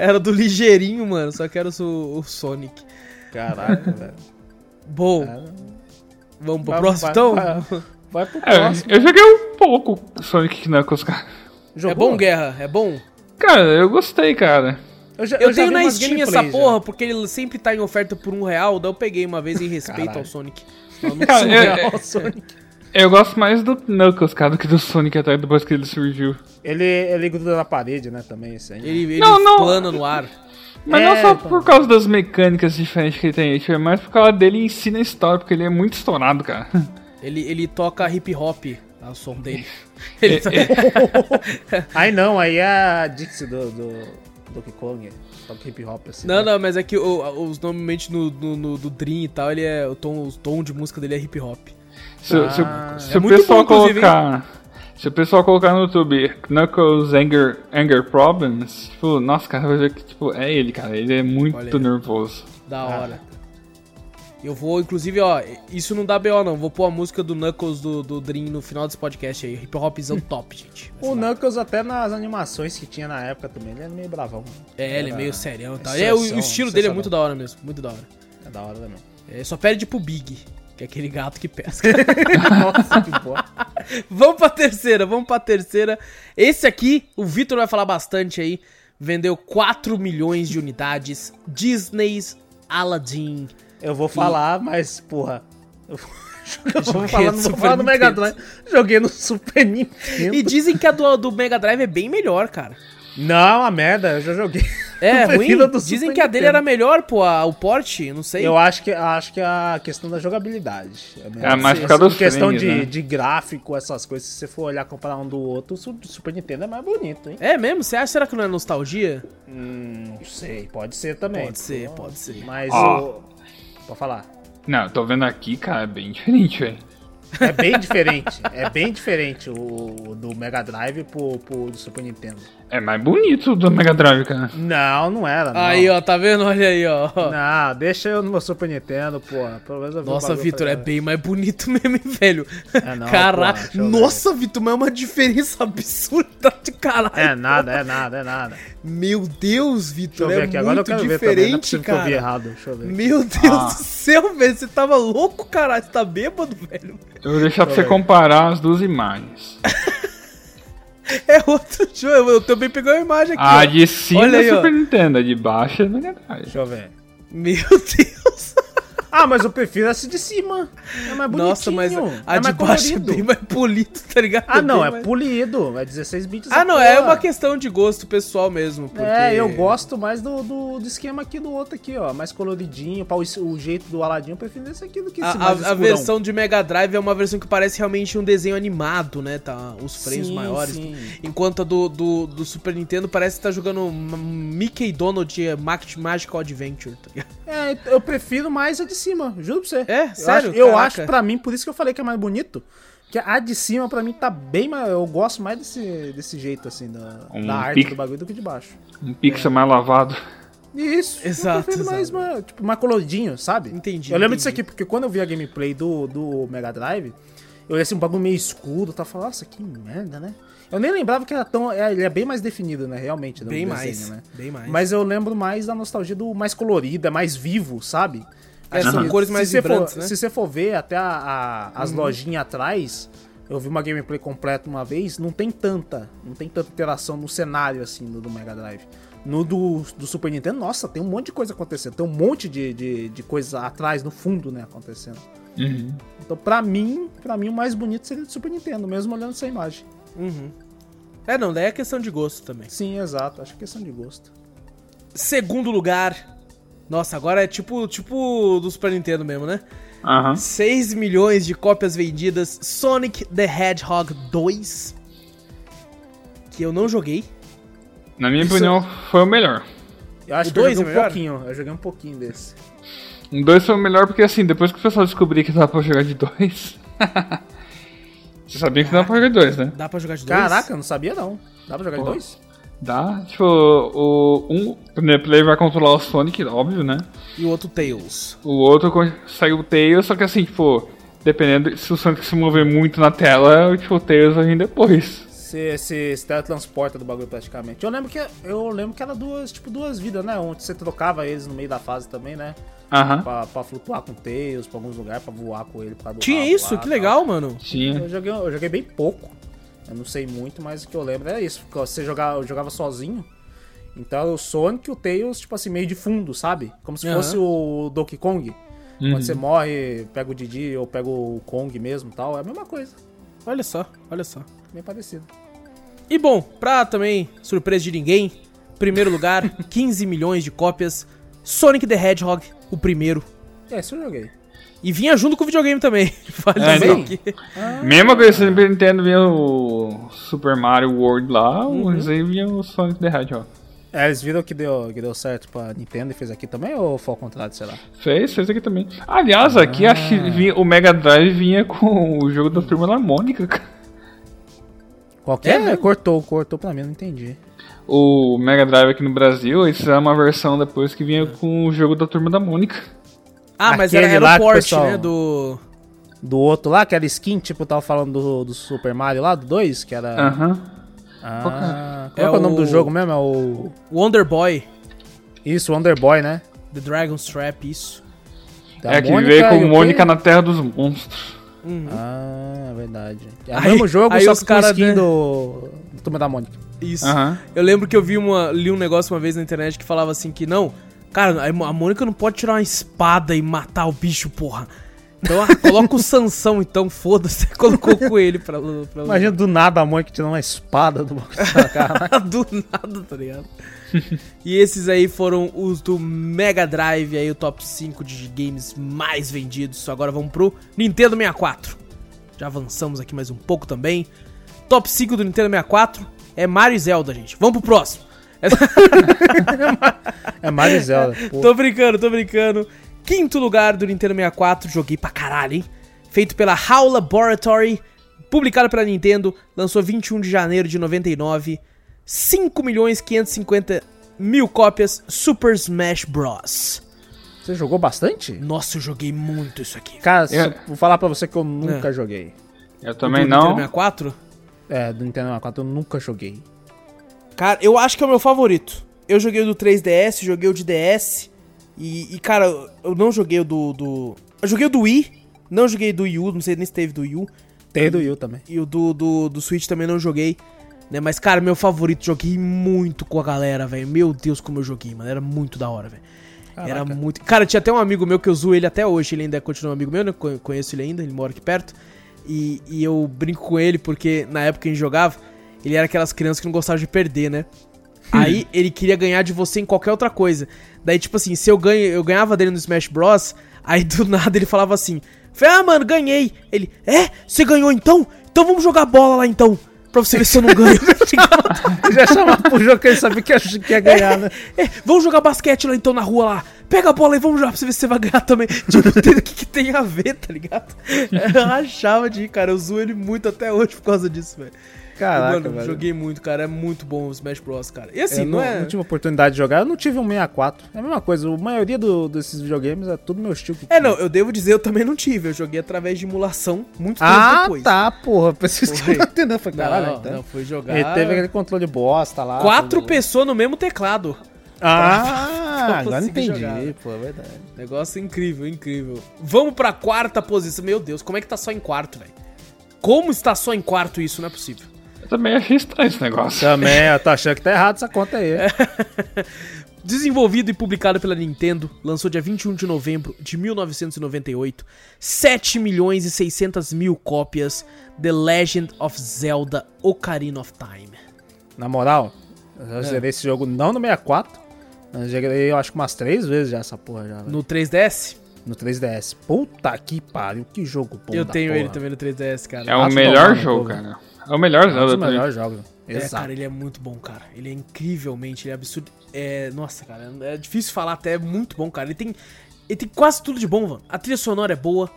A: Era do ligeirinho, mano, só que era o, o Sonic.
B: Caraca, velho.
A: Bom,
B: Cara,
A: vamos pro
B: vai-
A: próximo
B: vai-
A: então?
B: vai- Vai pro
C: É,
B: próximo.
C: eu joguei um pouco Sonic Knuckles, cara.
A: É
B: Jogou?
A: bom, Guerra? É bom?
C: Cara, eu gostei, cara.
B: Eu, já,
A: Eu,
B: já
A: tenho
B: vi
A: na Steam essa
B: gameplays já.
A: porra, porque ele sempre tá em oferta por um real, daí eu peguei uma vez em respeito
B: Caralho.
A: ao Sonic. Eu
C: Cara, é-
B: Sonic.
C: Eu gosto mais do Knuckles, cara, do que do Sonic até depois que ele surgiu.
B: Ele, ele gruda na parede, né, também, aí.
A: Ele, ele
C: Não, não.
A: plana no ar.
C: Mas
B: É,
C: não só por causa das mecânicas diferentes que ele tem, é mais por causa dele em si na história, porque ele é muito estourado, cara.
A: Ele, ele toca hip hop, é o som dele. Ele tá-
B: Aí não, aí é a Dixie do, do Donkey Kong. Toca hip hop assim.
A: Não,
B: né?
A: não, mas é que o- os normalmente no, no, no- do Dream e tal, ele é. O tom, o tom de música dele é hip hop.
C: Se,
B: Ah.
C: se o- se
A: É
C: o
A: muito
C: pessoal
A: bom,
C: colocar. Se o pessoal colocar no YouTube Knuckles Anger, Anger Problems, tipo, nossa, cara, vai ver que tipo, é ele, cara. Ele é muito nervoso.
A: Da
B: Ah.
A: Eu vou, inclusive, ó, isso não dá BO não. Vou pôr a música do Knuckles do, do Dream no final desse podcast aí. Hip hopzão top, gente. Vai
B: O
A: lá.
B: Knuckles, até nas animações que tinha na época também, ele era meio bravão.
A: É, ele é
B: Era-
A: meio serião e tal.
B: é
A: É, o, o estilo dele é muito da hora mesmo. Muito da hora.
B: É da hora também.
A: É, só perde pro Big, que é aquele gato que pesca.
B: Nossa, que boa.
A: vamos pra terceira, vamos pra terceira. Esse aqui, o Vitor vai falar bastante aí. Vendeu 4 milhões de unidades. Disney's Aladdin.
B: Eu vou falar, mas, porra. Eu vou, eu vou
A: Joguei
B: falar,
A: no
B: não vou falar no Mega. Drive. Joguei no Super Nintendo.
A: E dizem que a do, do Mega Drive é bem melhor, cara.
B: Não, a merda, eu já joguei.
A: É ruim? Dizem
B: Super
A: que a dele
B: Nintendo.
A: era melhor, pô, a- o porte, não sei.
B: Eu acho que, acho que a questão da jogabilidade. É.
C: É, mas
B: Se-
C: por causa dos
B: questão
C: frames,
B: de,
C: né?
B: de gráfico, essas coisas, se você for olhar comparar um do outro, o Su- Super Nintendo é mais bonito, hein?
A: É mesmo? Você acha será que não é nostalgia?
B: Hum, não sei, pode ser também.
A: Pode ser, pode ser.
B: Mas
C: Ó.
B: o. Pode falar.
C: Não, eu tô vendo aqui, cara, é bem diferente, velho.
B: É bem diferente. é bem diferente o do Mega Drive pro, pro do Super Nintendo.
C: É mais bonito do Mega Drive, cara.
B: Não, não era. Não.
A: Aí, ó, tá vendo? Olha aí, ó.
B: Não, deixa eu no meu Super Nintendo, porra. Pelo menos eu
A: Nossa, Vitor, é bem mais bonito mesmo, hein, velho.
B: É, não,
A: Caraca.
B: porra, deixa.
A: Nossa, Vitor, mas é uma diferença absurda de caralho.
B: É nada, é nada, é nada.
A: Meu Deus,
B: Deixa
A: Vitor,
B: eu ver
A: é
B: aqui, agora eu
A: muito
B: quero ver também. Não é
A: diferente,
B: possível que eu vi
A: cara.
B: errado. Deixa eu ver.
A: Meu Deus
C: Ah.
A: do céu, velho. Você tava louco, caralho. Você tá bêbado, velho.
C: Eu vou deixar pra você
B: ver.
C: comparar as duas imagens.
A: É outro jogo. Eu, também peguei uma imagem aqui.
C: A
A: ó.
C: de cima
A: Olha aí,
C: é
A: ó.
C: Super Nintendo, a de baixo é Mega Drive.
B: Deixa eu ver.
A: Meu Deus.
B: Ah, mas eu prefiro essa de cima. É mais bonitinho.
A: Nossa, mas a
B: é
A: de baixo
B: colorido.
A: é bem mais polido, tá ligado?
B: Ah, não, é
A: mais-
B: polido. É 16 bits.
A: Ah, não, é uma questão de gosto pessoal mesmo. Porque...
B: É, eu gosto mais do, do, do esquema aqui do outro aqui, ó. Mais coloridinho. Pra o, o jeito do Aladdin, eu prefiro esse aqui do que
A: A,
B: esse
A: a-
B: mais
A: a
B: escurão.
A: versão de Mega Drive é uma versão que parece realmente um desenho animado, né? Tá, os frames
B: Sim,
A: maiores.
B: sim.
A: Enquanto a do, do, do Super Nintendo parece que tá jogando Mickey Donald Mag- Magical Adventure, tá ligado?
B: É, eu prefiro mais a de cima, juro pra você.
A: É?
B: Eu
A: Sério?
B: Acho, eu
A: Caraca.
B: acho, pra mim, por isso que eu falei que é mais bonito, que a de cima, pra mim, tá bem mais... Eu gosto mais desse, desse jeito, assim, da,
C: Um
B: da arte
C: pique.
B: do bagulho do que de baixo.
C: Um pixel mais lavado.
B: Isso.
A: Exato,
B: prefiro mais,
A: exato.
B: mais, tipo, mais coloridinho, sabe?
A: Entendi,
B: Eu lembro
A: entendi.
B: disso aqui, porque quando eu vi a gameplay do, do Mega Drive, Eu olhei assim, um bagulho meio escuro, tá falando, nossa, que merda, né? Eu nem lembrava que era tão. é, Ele é bem mais definido, né? Realmente. no
A: Bem
B: desenho,
A: mais,
B: né?
A: bem mais.
B: Mas eu lembro mais da nostalgia do mais colorido, é mais vivo, sabe?
A: É, são
B: Assim,
A: cores mais
B: se você
A: vibrantes,
B: for,
A: né?
B: Se você for ver até a- a- as
A: Uhum.
B: lojinhas atrás, eu vi uma gameplay completa uma vez, não tem tanta, não tem tanta interação no cenário assim do, do Mega Drive. No do, do Super Nintendo, nossa, tem um monte de coisa acontecendo, tem um monte de, de, de coisa atrás, no fundo, né, acontecendo.
C: Uhum.
B: Então, pra mim, pra mim, o mais bonito seria do Super Nintendo, mesmo olhando essa imagem.
A: Uhum. É, não, daí é questão de gosto também.
B: Sim, exato, acho que é questão de gosto.
A: Segundo lugar. Nossa, agora é tipo, tipo do Super Nintendo mesmo, né?
C: Aham.
A: 6 milhões de cópias vendidas. Sonic the Hedgehog 2. Que eu não joguei.
C: Na minha
B: Isso-
C: opinião, foi o melhor.
B: Eu acho
A: O
B: que eu
A: dois
B: joguei
A: é
B: um pouquinho, eu joguei um pouquinho desse.
C: O 2 foi o melhor porque, assim, depois que o pessoal descobriu que dava pra jogar de dois. Você sabia que dava pra jogar de dois, né?
A: Dá pra jogar de dois?
B: Caraca, eu não sabia não. Dá pra jogar
C: Pô.
B: de dois?
C: Dá, tipo, o. Um, primeiro player vai controlar o Sonic, óbvio, né?
A: E o outro Tails.
C: O outro consegue o Tails, só que assim, tipo, dependendo se o Sonic se mover muito na tela, tipo, o Tails vai vir depois.
B: Você se, se teletransporta do bagulho praticamente. Eu lembro que eu lembro que era duas, tipo, duas vidas, né? Onde você trocava eles no meio da fase também, né?
C: Aham.
B: Pra, pra flutuar com o Tails, pra alguns lugares, pra voar com ele. Pra do
A: Tinha isso?
B: lá,
A: que
B: tal.
A: legal, mano.
C: Tinha.
B: Eu joguei, eu joguei bem pouco. Eu não sei muito, mas o que eu lembro era isso. Porque você jogava, eu jogava sozinho. Então o Sonic e o Tails, tipo assim, meio de fundo, sabe? Como se
A: Aham.
B: fosse o Donkey Kong.
C: Uhum.
B: Quando você morre, pega o Didi ou pega o Kong mesmo e tal. É a mesma coisa.
A: Olha só, olha só.
B: Bem parecido.
A: E bom, pra também surpresa de ninguém, primeiro lugar, 15 milhões de cópias. Sonic the Hedgehog, o primeiro.
B: É, isso eu joguei.
A: E vinha junto com o videogame também. Vale
C: É,
A: dizer
C: então.
A: que-
C: Mesma coisa, Super Nintendo vinha o Super Mario World lá,
A: Uhum.
C: mas aí vinha o Sonic the Hedgehog.
B: É, eles viram que deu, que deu certo pra Nintendo e fez aqui também, ou foi ao contrário, sei lá?
C: Fez, fez aqui também. Aliás, aqui acho que vinha- o Mega Drive vinha com o jogo da Turma da Mônica, cara.
B: Qual que é?
A: É
B: cortou, cortou pra mim, não entendi.
C: O Mega Drive aqui no Brasil, eles fizeram uma versão depois que vinha com o jogo da Turma da Mônica.
A: Ah, mas era, era
B: lá
A: o porte,
B: pessoal-
A: né? Do.
B: Do outro lá, que era skin, tipo, tava falando do, do Super Mario lá, do 2, que era...
C: Aham.
B: Ah,
A: É
B: qual que é o nome do jogo mesmo? É o...
A: Wonder Boy,
B: Isso, Wonder Boy, né?
A: The Dragon's Trap, isso.
B: Da
C: É que
B: Mônica
C: veio com? Mônica na Terra dos Monstros.
B: Ah, verdade. É o
A: Aí-
B: mesmo jogo,
A: aí
B: só
A: os
B: que com
A: cara,
B: skin
A: né?
B: do... do Turma da Mônica.
A: Isso.
C: Aham.
A: Eu lembro que eu vi uma, li um negócio uma vez na internet que falava assim que não, cara, a Mônica não pode tirar uma espada e matar o bicho, porra. Então ah, coloca o Sansão então, foda-se, colocou com ele pra, pra
B: Imagina do nada a Mônica tirando uma espada do na cara.
A: do nada, tá ligado? e esses aí foram os do Mega Drive, aí o top 5 de games mais vendidos. Agora vamos pro Nintendo 64. Já avançamos aqui mais um pouco também. Top 5 do Nintendo 64 é Mario e Zelda, gente. Vamos pro próximo.
B: É Mario Zelda. pô.
A: Tô brincando, tô brincando. Quinto lugar do Nintendo 64, joguei pra caralho, hein? Feito pela HAL Laboratory, publicado pela Nintendo, lançou 21 de janeiro de 99. 5 milhões 550 mil cópias, Super Smash Bros.
B: Você jogou bastante?
A: Nossa, eu joguei muito isso aqui.
B: Cara,
C: Eu-
B: eu vou falar pra você que eu nunca joguei.
C: Eu também
A: do
C: não.
A: Nintendo 64?
B: É, do Nintendo 64 eu nunca joguei.
A: Cara, eu acho que é o meu favorito. Eu joguei o do 3DS, joguei o de DS. E, e, cara, eu não joguei o do, do. Eu joguei o do Wii, não joguei do Wii U, não sei nem se teve do Wii U.
B: Tem do Yu também.
A: E o do, do, do Switch também não joguei. Né? Mas, cara, meu favorito, joguei muito com a galera, velho. Meu Deus, como eu joguei, mano. Era muito da hora, velho. Era muito. Cara, tinha até um amigo meu que eu zoo ele até hoje. Ele ainda continua um amigo meu, né? Con- Conheço ele ainda, ele mora aqui perto. E, e eu brinco com ele porque na época a gente jogava, ele era aquelas crianças que não gostavam de perder, né? Aí ele queria ganhar de você em qualquer outra coisa. Daí, tipo assim, se eu ganho, eu ganhava dele no Smash Bros. Aí do nada ele falava assim: ah, mano, ganhei. Ele, é? Você ganhou então? Então vamos jogar bola lá então. Pra você ver se eu não ganho.
B: Já chamava pro jogo que ele sabia que ia, ganhar, né?
A: É, vamos jogar basquete lá então na rua lá. Pega a bola e vamos jogar pra você ver se você vai ganhar também. Tipo, o que, que tem a ver, tá ligado? Eu achava de ir, cara. Eu zoo ele muito até hoje por causa disso, velho.
B: Caraca,
A: Mano,
B: velho.
A: joguei muito, cara. É muito bom o Smash Bros, cara. E assim,
B: eu
A: não,
B: não,
A: é.
B: não tive oportunidade de jogar, eu não tive um 64. É a mesma coisa, a maioria do- desses videogames é tudo meu estilo.
A: É, não, eu devo dizer, eu também não tive. Eu joguei através de emulação muito tempo
B: Ah,
A: depois.
B: tá, porra. Preciso que eu não entendendo. Foi caralho,
A: Não,
B: então.
A: não, fui jogar.
B: Ele teve aquele controle bosta lá.
A: Quatro
B: tudo.
A: pessoas no mesmo teclado.
B: Ah,
A: pra
B: agora entendi,
A: jogar.
B: pô, é verdade.
A: Negócio incrível, incrível. Vamos pra quarta posição. Meu Deus, como é que tá só em quarto, velho? Como está só em quarto isso? Não é possível.
C: Eu também achei estranho esse negócio.
B: Também, eu tô achando que tá errado essa conta aí.
A: Desenvolvido e publicado pela Nintendo, lançou dia 21 de novembro de 1998, 7 milhões e 600 mil cópias, The Legend of Zelda Ocarina of Time.
B: Na moral,
A: É.
B: eu zerei esse jogo não no 64. Eu joguei, eu acho que umas três vezes já essa porra já.
A: No 3DS,
B: No 3DS. Puta que pariu, que jogo bom
A: eu
B: da
A: tenho
B: porra.
A: ele também no 3DS, cara.
C: É o
B: Acho
C: melhor jogo, cara. É o melhor
B: É um dos
C: Zelda pra mim.
B: melhores jogos.
A: É,
B: Exato.
A: cara, ele é muito bom, cara. Ele é incrivelmente, ele é absurdo. É, nossa, cara, é difícil falar até, é muito bom, cara. Ele tem, ele tem quase tudo de bom, mano. A trilha sonora é boa,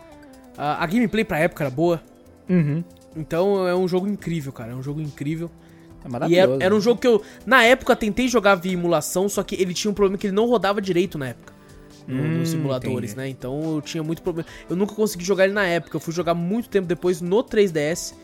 A: a, a gameplay pra época era boa.
B: Uhum.
A: Então é um jogo incrível, cara. É um jogo incrível.
B: É
A: E
B: maravilhoso.
A: era, era um jogo que eu, na época, tentei jogar via emulação, só que ele tinha um problema que ele não rodava direito na época. no-
B: Hum,
A: nos simuladores,
B: entendi.
A: né? Então eu tinha muito problema. Eu nunca consegui jogar ele na época. Eu fui jogar muito tempo depois no 3DS.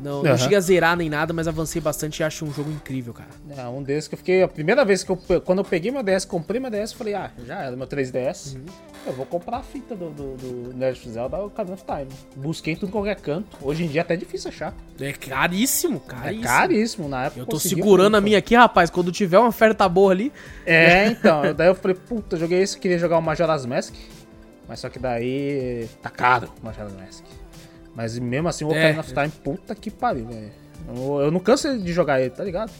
A: Não, não
B: Aham.
A: cheguei a zerar nem nada, mas avancei bastante e acho um jogo incrível, cara.
B: É, um desses que eu fiquei. A primeira vez que eu. Quando eu peguei meu DS, comprei meu DS, falei, ah, já era meu 3DS.
A: Uhum.
B: Eu vou comprar a fita do, do, do of Zelda Ocarina of Time. Busquei em tudo qualquer canto. Hoje em dia é até difícil achar.
A: É caríssimo, caríssimo.
B: É caríssimo na época.
A: Eu tô segurando a minha aqui, rapaz. Quando tiver uma oferta boa ali.
B: É, então. daí eu falei, puta, joguei esse, queria jogar o Majora's Mask. Mas só que daí tá caro o Majora's Mask. Mas mesmo assim, o
A: É.
B: Ocarina of Time, puta que pariu, velho. Eu, eu não canso de jogar ele, tá ligado?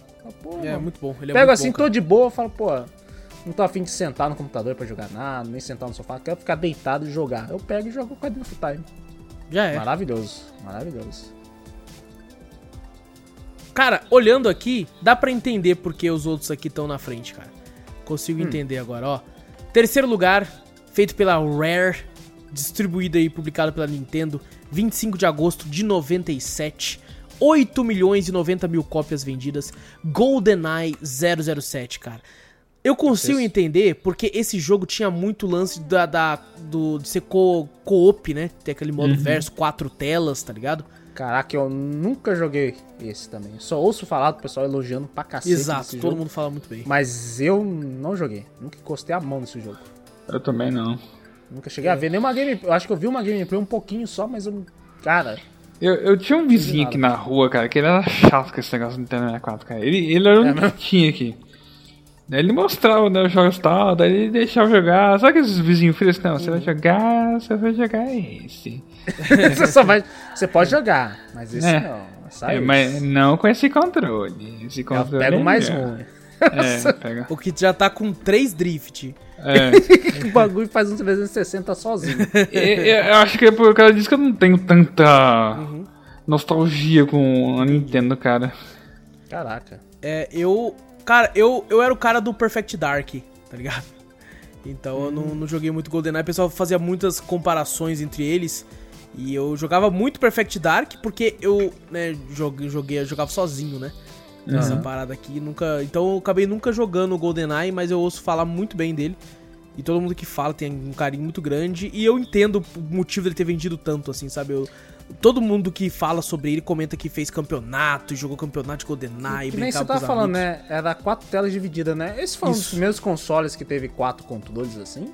B: Pô,
A: É
B: mano.
A: muito bom. Ele é
B: Pego assim,
A: bom,
B: tô de boa, falo, pô, não tô afim de sentar no computador pra jogar nada, nem sentar no sofá, quero ficar deitado e jogar. Eu pego e jogo o Ocarina of Time.
A: Já é.
B: Maravilhoso, maravilhoso.
A: Cara, olhando aqui, dá pra entender porque os outros aqui estão na frente, cara. Consigo
B: Hum.
A: entender agora, ó. Terceiro lugar, feito pela Rare, distribuído e publicado pela Nintendo, 25 de agosto de 97. 8 milhões e 90 mil cópias vendidas. GoldenEye 007, cara. Eu consigo entender porque esse jogo tinha muito lance da, da- do, de ser co- co-op, né? Ter aquele modo verso, quatro telas, tá ligado?
B: Caraca, eu nunca joguei esse também. Só ouço falar do pessoal elogiando pra cacete
A: Exato,
B: desse
A: todo
B: jogo,
A: mundo fala muito bem.
B: Mas eu não joguei. Nunca encostei a mão nesse jogo.
C: Eu também não.
B: Nunca cheguei a ver nenhuma gameplay. Eu acho que eu vi uma gameplay um pouquinho só, mas eu. Cara,
C: Eu, eu tinha um vizinho aqui na rua, cara, que ele era chato com esse negócio do Nintendo 64, cara. Ele, ele era o único que tinha aqui. Daí ele mostrava né, os jogos e tal, daí ele deixava jogar. Sabe aqueles vizinhos frios? Não, você vai jogar, você vai jogar esse.
B: você só vai. Você pode jogar, mas esse
C: É.
B: não. Só
C: É,
B: esse.
C: mas não com esse controle. Esse
B: Eu
C: controle
B: pego
C: é
B: o mais
C: melhor. É, pega.
A: O que já tá com 3 drift.
C: É.
B: o bagulho faz um 360 sozinho.
C: Eu acho que é por causa disso que eu não tenho tanta
A: Uhum.
C: nostalgia com a Nintendo, cara.
B: Caraca.
A: É, eu. Cara, eu, eu era o cara do Perfect Dark, tá ligado? Então eu não, não joguei muito GoldenEye. O pessoal fazia muitas comparações entre eles. E eu jogava muito Perfect Dark porque eu, né, joguei, joguei eu jogava sozinho, né? Nessa parada aqui. Nunca, então eu acabei nunca jogando o GoldenEye, mas eu ouço falar muito bem dele. E todo mundo que fala tem um carinho muito grande. E eu entendo o motivo dele ter vendido tanto, assim, sabe? Eu, todo mundo que fala sobre ele comenta que fez campeonato, jogou campeonato de GoldenEye,
B: Que nem você tava falando,
A: amigos.
B: né? Era quatro telas divididas, né? Esse foi um dos
A: Isso.
B: primeiros consoles que teve quatro controles assim.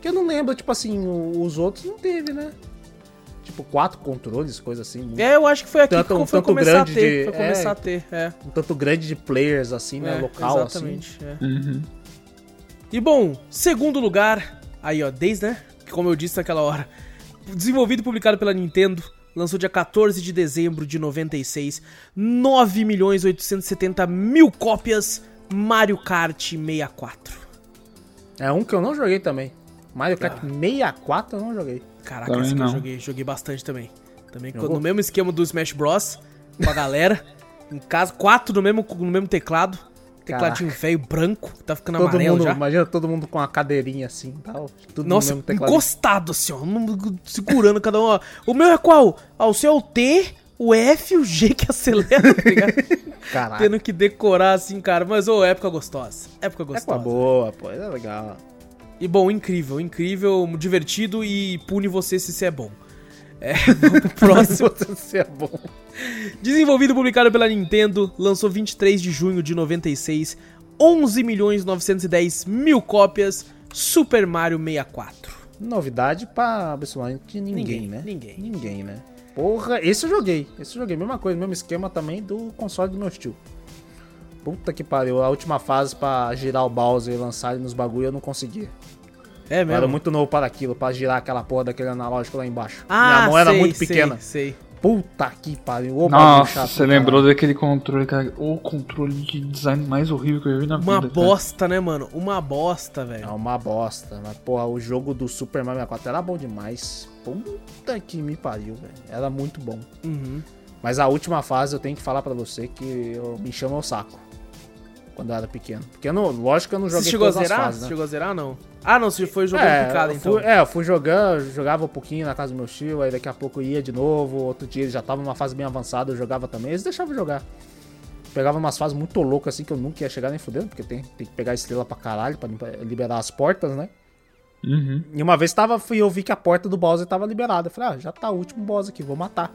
B: Que eu não lembro, tipo assim, os outros não teve, né? Tipo, quatro controles, coisa assim.
A: É, eu acho que foi aqui
B: Tanto-
A: que
B: um
A: foi
B: tanto
A: começar a ter.
B: de-
A: Foi começar
B: é.
A: a ter, é.
B: Um tanto grande de players, assim, né?
A: É,
B: Local,
A: exatamente, é.
C: Uhum.
A: E bom, segundo lugar, aí ó, desde, né? Que como eu disse naquela hora, desenvolvido e publicado pela Nintendo, lançou dia 14 de dezembro de 96, 9 milhões 870 mil cópias, Mario Kart 64.
B: assim. É um que eu não joguei também. Mario Kart 64 eu não joguei.
A: Caraca,
C: Também
A: esse que eu joguei, joguei bastante também. Também
B: Jogou?
A: no mesmo esquema do Smash Bros, com a galera, em casa, quatro no mesmo, no mesmo teclado, tecladinho velho, branco, tá ficando
B: Todo
A: amarelo
B: mundo,
A: já.
B: imagina todo mundo com uma cadeirinha assim e tal. Tudo
A: Nossa,
B: no mesmo teclado.
A: encostado assim, ó. Segurando cada um. ó. O meu é qual? Ah, o seu é o T, o F e o G que acelera, tá ligado?
B: Caraca.
A: Tendo que decorar assim, cara. Mas, ô, época gostosa. Época gostosa.
B: uma boa, pô. É legal.
A: E bom, incrível, incrível, divertido e pune você se você é bom. É, próximo.
B: Você é bom.
A: Desenvolvido e publicado pela Nintendo, lançou 23 de junho de 96, 11 milhões 910 mil cópias, Super Mario 64.
B: Novidade pra absolutamente ninguém,
A: Ninguém,
B: né?
A: ninguém.
B: Ninguém, né? Porra, esse eu joguei. Esse eu joguei. Mesma coisa, mesmo esquema também do console do meu tio. Puta que pariu. A última fase pra girar o Bowser e lançar ele nos bagulho eu não conseguia.
A: É
B: Eu
A: mesmo?
B: era muito novo para aquilo, pra girar aquela porra daquele analógico lá embaixo.
A: Ah,
B: Minha mão era
A: sei,
B: muito
A: sei,
B: pequena.
A: Sei,
B: Puta que pariu. Ô,
C: Nossa,
B: chato,
C: você lembrou daquele controle, cara. O controle de design mais horrível que eu já vi na
A: Uma
C: vida. cara.
A: bosta, né, mano? Uma bosta,
B: É
A: velho.
B: uma bosta. Mas, porra, o jogo do Super Mario 64 era bom demais. Puta que me pariu, velho. Era muito bom.
A: Uhum.
B: Mas a última fase eu tenho que falar pra você que eu me chama o saco. Quando eu era pequeno. Porque eu não, lógico que eu não joguei
A: Você chegou a
B: todas as
A: zerar?
B: fases,
A: Você
B: né?
A: chegou a zerar, não? Ah, não, você foi jogando
B: é,
A: picada,
B: eu
A: então.
B: fui, é, eu fui jogando, jogava um pouquinho na casa do meu tio, aí daqui a pouco eu ia de novo, outro dia ele já tava numa fase bem avançada, eu jogava também, eles deixavam jogar. Pegava umas fases muito loucas assim que eu nunca ia chegar nem fudendo, porque tem, tem que pegar estrela pra caralho pra liberar as portas, né?
C: Uhum.
B: E uma vez tava, fui, eu vi que a porta do Bowser tava liberada. Eu falei, ah, já tá o último boss aqui, vou matar.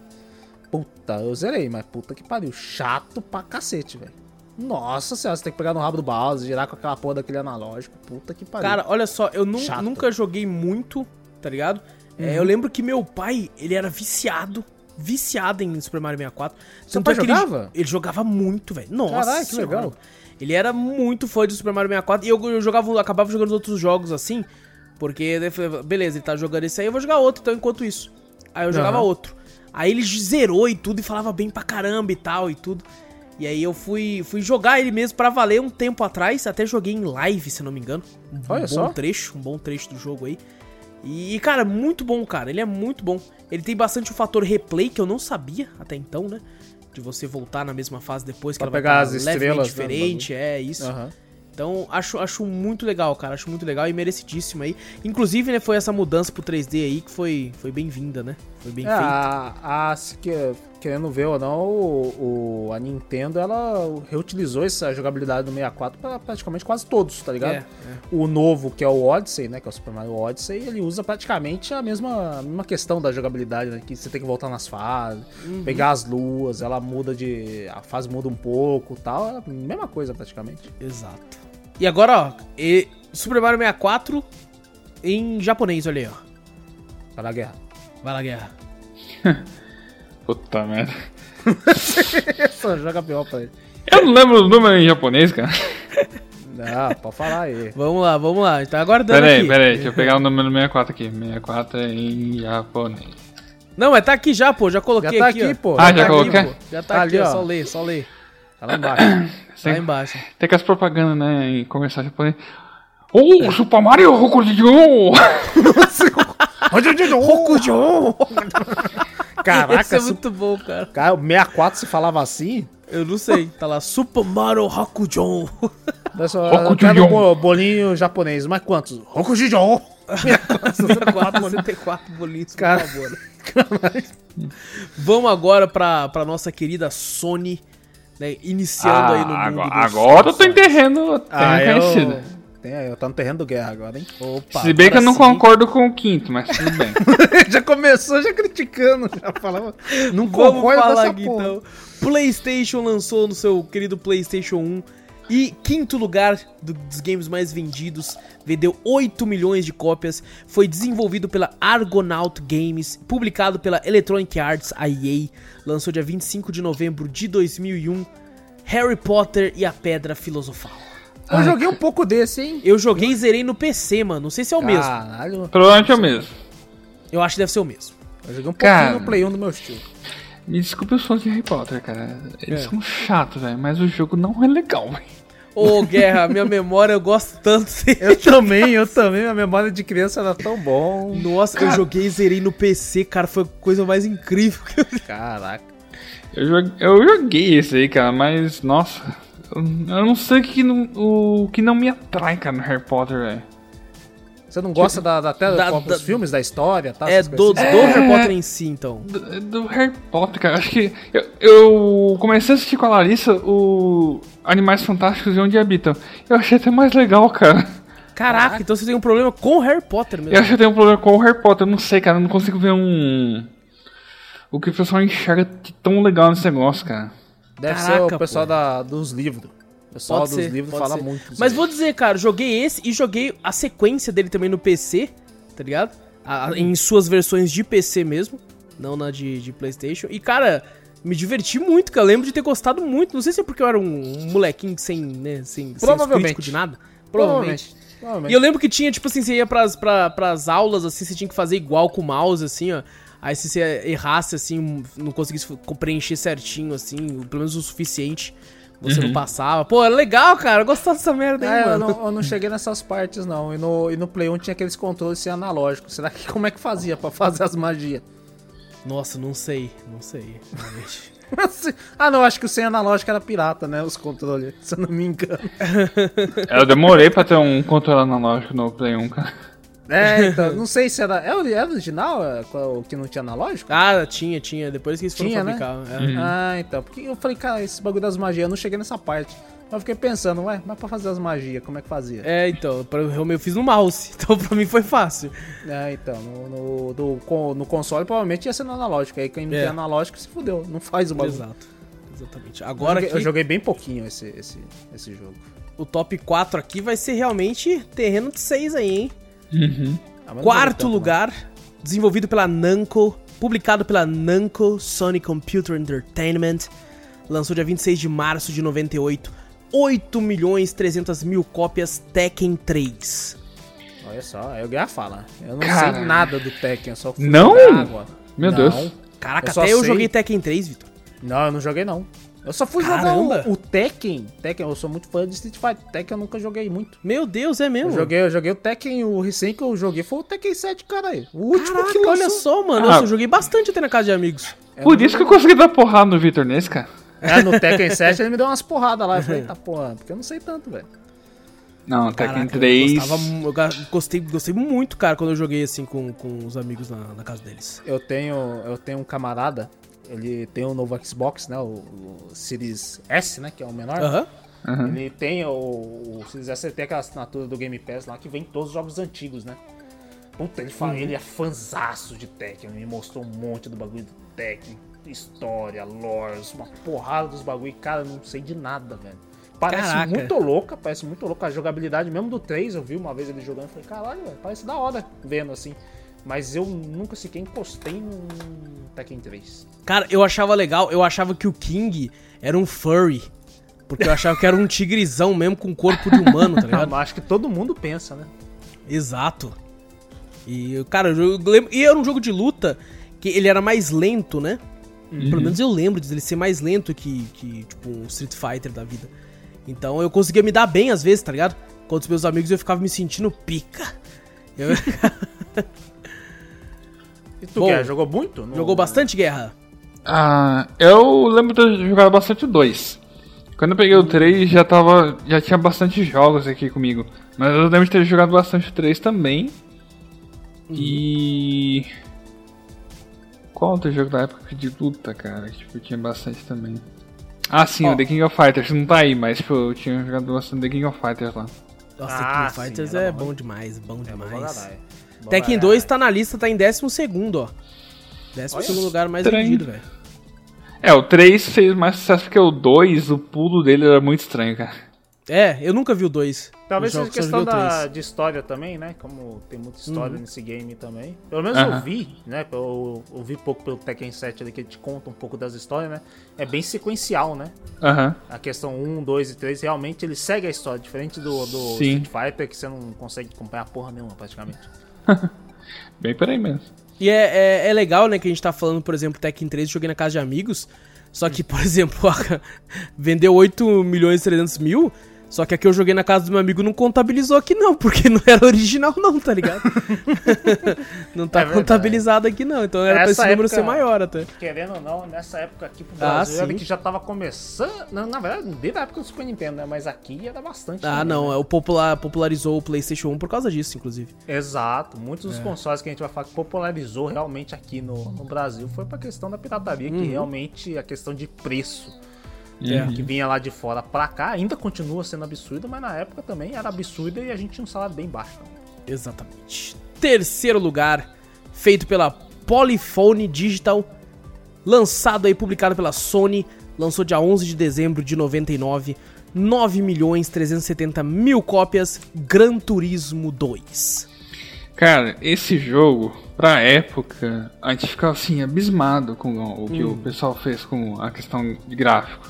B: Puta, eu zerei, mas puta que pariu. Chato pra cacete, velho. Nossa senhora, você tem que pegar no rabo do Bowser, girar com aquela porra daquele analógico. Puta que pariu.
A: Cara, olha só, eu nu-
B: Chato.
A: nunca joguei muito, tá ligado? É, eu lembro que meu pai, ele era viciado, viciado em Super Mario 64.
B: Seu pai
A: é que ele-
B: jogava?
A: Ele, jogava muito, velho. Nossa
B: Caralho, que legal.
A: Ele era muito fã de Super Mario 64 e eu, eu jogava, eu acabava jogando os outros jogos assim, porque daí eu falei, beleza, ele tá jogando esse aí, eu vou jogar outro, então enquanto isso. Aí eu jogava
B: Aham.
A: outro. Aí ele zerou e tudo e falava bem pra caramba e tal e tudo. E aí eu fui, fui jogar ele mesmo pra valer um tempo atrás, até joguei em live, se não me engano. Um
B: Olha
A: bom
B: só.
A: trecho, um bom trecho do jogo aí. E, cara, muito bom, cara. Ele é muito bom. Ele tem bastante o fator replay, que eu não sabia até então, né? De você voltar na mesma fase depois, que
B: Pra
A: ela vai
B: pegar
A: tá
B: as estrelas, né,
A: diferente, é isso.
B: Aham.
A: Então, acho, acho muito legal, cara. Acho muito legal e merecidíssimo aí. Inclusive, né, foi essa mudança pro 3D aí que foi, foi bem-vinda, né? Foi bem
B: É,
A: feita.
B: a, a- querendo ver ou não, o, o- a Nintendo ela reutilizou essa jogabilidade do 64 pra praticamente quase todos, tá ligado?
A: É, é.
B: O novo, que é o Odyssey, né? Que é o Super Mario Odyssey, ele usa praticamente a mesma, a mesma questão da jogabilidade, né? Que você tem que voltar nas fases,
A: Uhum.
B: pegar as luas, ela muda de. A fase muda um pouco tal. É mesma coisa praticamente.
A: Exato. E agora, ó, e- Super Mario 64 em japonês, olha aí, ó.
B: Para a guerra.
A: Vai lá, guerra.
C: Puta merda.
B: Só joga pior pra ele.
C: Eu não lembro os números em japonês, cara.
B: Não, pode falar aí.
A: Vamos lá, vamos lá. A gente tá aguardando
C: Pera aí,
A: aqui.
C: pera aí. Deixa eu pegar o número 64 aqui. 64 é em japonês.
A: Não, mas tá aqui já, pô. Já coloquei
B: Já tá
A: aqui,
B: aqui, pô.
C: Ah, já
A: tá
C: coloquei?
A: Aqui, pô. Já tá,
B: Tá
A: aqui,
B: ali,
A: ó. Só ler, só ler.
B: Tá lá embaixo.
A: Lá embaixo.
C: Tem que as propagandas, né? Em comercial japonês. Oh, Super Mario Hokujo!
B: Rokujo! Caraca,
A: Esse é muito bom, cara.
B: cara, o 64 se falava assim?
A: Eu não sei. Tá lá, Super Mario Hakujon.
B: Quero um bo- bolinho japonês. Mas quantos? Rokujo!
A: 64, 64 bolinhos, por
B: Cara.
A: favor. Vamos agora pra, pra nossa querida Sony, né? Iniciando aí no
C: Ah,
A: mundo
C: agora,
A: dos
C: agora eu tô em
A: consoles.
C: terreno, terreno
B: Ah, eu... Tem, eu tô no terreno do guerra agora, hein?
A: Opa,
C: Se bem que eu não
A: sim.
C: concordo com o quinto, mas tudo bem.
B: já começou já criticando, já falava. Não concordo
A: falar
B: dessa
A: aqui
B: porra.
A: então. PlayStation lançou no seu querido PlayStation 1 e quinto lugar do- dos games mais vendidos, vendeu 8 milhões de cópias, foi desenvolvido pela Argonaut Games, publicado pela Electronic Arts, a EA, lançou dia 25 de novembro de 2001, Harry Potter e a Pedra Filosofal.
B: Eu joguei um pouco desse, hein?
A: Eu joguei e zerei no PC, mano, não sei se é o mesmo,
B: Caralho.
C: Provavelmente é o mesmo.
A: eu acho que deve ser o mesmo.
B: Eu joguei um
C: Cara.
B: pouquinho no Play 1 do meu estilo.
C: Me desculpe os fãs de Harry Potter, cara. Eles
A: É.
C: são chatos, velho, mas o jogo não é legal, velho.
A: Ô, Guerra, minha memória eu gosto tanto.
B: Eu também, eu também. Minha memória de criança era tão bom.
A: Nossa, eu joguei e zerei no PC, cara. Foi a coisa mais incrível que eu.
B: Caraca.
C: Eu joguei, eu joguei esse aí, cara, mas, nossa, eu, não sei o que, não, o que não me atrai, cara, no Harry Potter, velho.
B: Você não gosta da, da, até
A: Da-
B: dos
A: da-
B: filmes, da história, tá?
A: É do, do
B: assim?
A: Harry Potter em si, então.
C: Do, do Harry Potter, cara. Acho que. Eu, eu comecei a assistir com a Larissa o Animais Fantásticos e Onde Habitam. Eu achei até mais legal, cara.
A: Caraca, então você tem um problema com o Harry Potter mesmo.
C: Eu acho que eu tenho um problema com o Harry Potter. Eu não sei, cara. Eu não consigo ver um. O que o pessoal enxerga de tão legal nesse negócio, cara.
B: Deve ser
A: Caraca,
B: o pessoal
A: pô.
B: da, dos livros. O pessoal
A: Pode
B: dos
A: ser,
B: livros fala
A: ser.
B: muito.
A: Mas
B: aí.
A: vou dizer, cara, joguei esse e joguei a sequência dele também no PC, tá ligado? A- em suas versões de PC mesmo, não na de, de PlayStation. E, cara, me diverti muito, cara. Eu lembro de ter gostado muito. Não sei se é porque eu era um, um molequinho sem, né, sem, sem
B: Provavelmente.
A: crítico de nada. Provavelmente.
B: Provavelmente.
A: E eu lembro que tinha, tipo assim, você ia pras, pra, pras aulas, assim, você tinha que fazer igual com o mouse, assim, ó. Aí se você errasse, assim, não conseguisse preencher certinho, assim, pelo menos o suficiente, você não passava. Pô, é legal, cara. Eu gostava dessa merda aí,
B: É, eu
A: mano.
B: não, eu não cheguei nessas partes, não. E no, e no Play 1 tinha aqueles controles sem analógicos. Será que como é que fazia pra fazer as magias?
A: Nossa, não sei, não sei, realmente.
B: ah, não, acho que o sem analógico era pirata, né? Os controles, se eu não me engano.
C: Eu demorei pra ter um controle analógico no Play 1, cara.
B: É, então, não sei se era. É ori- é original é, qual- o que não tinha analógico?
A: ah, tinha, tinha. Depois que eles foram
B: Tinha, né?
A: fabricar. é.
B: Ah, então. Porque eu falei, cara, esse bagulho das magias, eu não cheguei nessa parte. Mas eu fiquei pensando, ué, mas pra fazer as magias, como é que fazia?
A: É, então, pra- eu eu fiz no mouse, então pra mim foi fácil.
B: É, então, no, no, do- no console provavelmente ia ser no analógico. Aí quem não
A: É.
B: tem analógico se fudeu, não faz o bagulho.
A: Exato. Exatamente.
B: Eu
A: Agora
B: joguei,
A: aqui,
B: eu joguei bem pouquinho esse, esse, esse jogo.
A: o top 4 aqui vai ser realmente terreno de 6 aí, hein?
B: Ah, mas não
A: Quarto
B: tanto,
A: lugar, desenvolvido pela Namco, publicado pela Namco Sony Computer Entertainment, lançou dia 26 de março de 98, 8 milhões 300 mil cópias Tekken 3.
B: não. Olha só, eu ganhei a fala. Eu não
C: Cara.
B: sei nada do Tekken, eu só fui
C: Não? Meu
B: Não.
C: Deus.
A: Caraca,
B: Eu
A: até eu
B: sei-
A: joguei Tekken 3, Vitor.
B: Não, eu não joguei não. Eu só fui
A: Caramba.
B: jogar o, o Tekken. Tekken, eu sou muito fã de Street Fighter. Tekken eu nunca joguei muito.
A: Meu Deus, é mesmo?
B: Eu joguei, eu joguei o Tekken, o recém que eu joguei foi o Tekken 7, caralho. O último
A: Caraca,
B: que lançou.
A: olha só, mano.
C: Ah.
A: Eu joguei bastante até na casa de amigos.
C: Por isso que eu consegui dar porrada no Victor nesse, cara.
B: É, no Tekken 7 ele me deu umas porradas lá. Eu falei, eita porra, porque eu não sei tanto, velho.
C: Não, Tekken
A: Caraca,
C: 3.
A: Eu, gostava eu gostei, gostei muito, cara, quando eu joguei assim com, com os amigos na, na casa deles.
B: Eu tenho, eu tenho um camarada, ele tem o novo Xbox, né, o, o Series S, né, que é o menor.
A: Aham.
B: Ele tem o, o Series S, ele tem aquela assinatura do Game Pass lá que vem todos os jogos antigos, né. Puta, ele fala, ele é fanzaço de Tekken, me mostrou um monte do bagulho do Tekken, história, lores, uma porrada dos bagulho, cara, eu não sei de nada, velho. Parece
A: Caraca.
B: muito louca, parece muito louca a jogabilidade mesmo do 3, eu vi uma vez ele jogando e falei, caralho, velho, parece da hora vendo assim. Mas eu nunca sequer encostei no Tekken 3.
A: Cara, eu achava legal, eu achava que o King era um furry. Porque eu achava que era um tigrezão mesmo com corpo de humano, tá ligado?
B: Acho que todo mundo pensa, né?
A: Exato. E, cara, eu lembro. E era um jogo de luta que ele era mais lento, né? Pelo menos eu lembro de ele ser mais lento que, que, tipo, um Street Fighter da vida. Então eu conseguia me dar bem às vezes, tá ligado? Com os meus amigos eu ficava me sentindo pica. Eu-
B: E tu,
A: Bom,
B: Guerra, jogou muito? No-
A: Jogou bastante guerra.
C: Ah, eu lembro de ter jogado bastante o 2. Quando eu peguei o 3 já tava. já tinha bastante jogos aqui comigo. Mas eu lembro de ter jogado bastante o 3 também. E. Qual outro jogo da época de luta, cara? Tipo, tinha bastante também. Ah sim,
B: Ó.
C: o The King of Fighters não tá aí, mas tipo, eu tinha jogado bastante The King of Fighters lá.
A: Nossa,
B: Ah,
A: Tekken
B: sim,
A: Fighters
B: era
A: é
B: bom.
A: bom demais, bom
B: É,
A: demais.
B: caralho. Bom
A: Tekken
B: caralho.
A: 2 tá na lista, tá em 12 segundo, ó. 12 segundo lugar mais vendido, velho.
C: É, o 3 fez mais sucesso porque o 2, o pulo dele era muito estranho, cara.
A: É, eu nunca vi o 2.
B: Talvez
A: Eu
B: seja questão da, de história também, né? Como tem muita história
A: Uhum.
B: nesse game também. Pelo menos eu
C: Aham.
B: vi, né? Eu ouvi pouco pelo Tekken 7 ali que ele te conta um pouco das histórias, né? É bem sequencial, né?
C: Aham.
B: A questão 1, 2 e 3 realmente ele segue a história, diferente do, do. Street Fighter, que você não consegue acompanhar porra nenhuma praticamente.
C: Bem por aí mesmo.
A: E é, é, é legal, né, que a gente tá falando, por exemplo, Tekken 3, joguei na casa de amigos. Só que, por exemplo, vendeu 8 milhões e 300 mil. Só que aqui eu joguei na casa do meu amigo não contabilizou aqui não, porque não era original não, tá ligado? não tá
B: É
A: contabilizado aqui não, então era pra esse
B: Essa
A: número
B: época-
A: ser maior até.
B: Querendo ou não, nessa época aqui pro
A: Ah,
B: Brasil, era
A: sim.
B: que já tava começando. Na, na verdade, desde a época do Super Nintendo, né? Mas aqui era bastante.
A: Ah, não,
B: né?
A: é o popular, popularizou o PlayStation 1 por causa disso, inclusive.
B: Exato. Muitos
A: É.
B: dos consoles que a gente vai falar que popularizou realmente aqui no, no Brasil foi pra questão da pirataria,
A: Uhum.
B: que realmente a questão de preço
A: É.
B: que vinha lá de fora pra cá ainda continua sendo absurdo, mas na época também era absurda e a gente tinha um salário bem baixo. também.
A: Exatamente. Terceiro lugar, feito pela Polyphone Digital, lançado aí, publicado pela Sony, lançou dia 11 de dezembro de 99, 9 milhões 370 mil cópias, Gran Turismo 2.
C: Cara, esse jogo, pra época, a gente ficava assim, abismado com o que o pessoal fez com a questão de gráfico,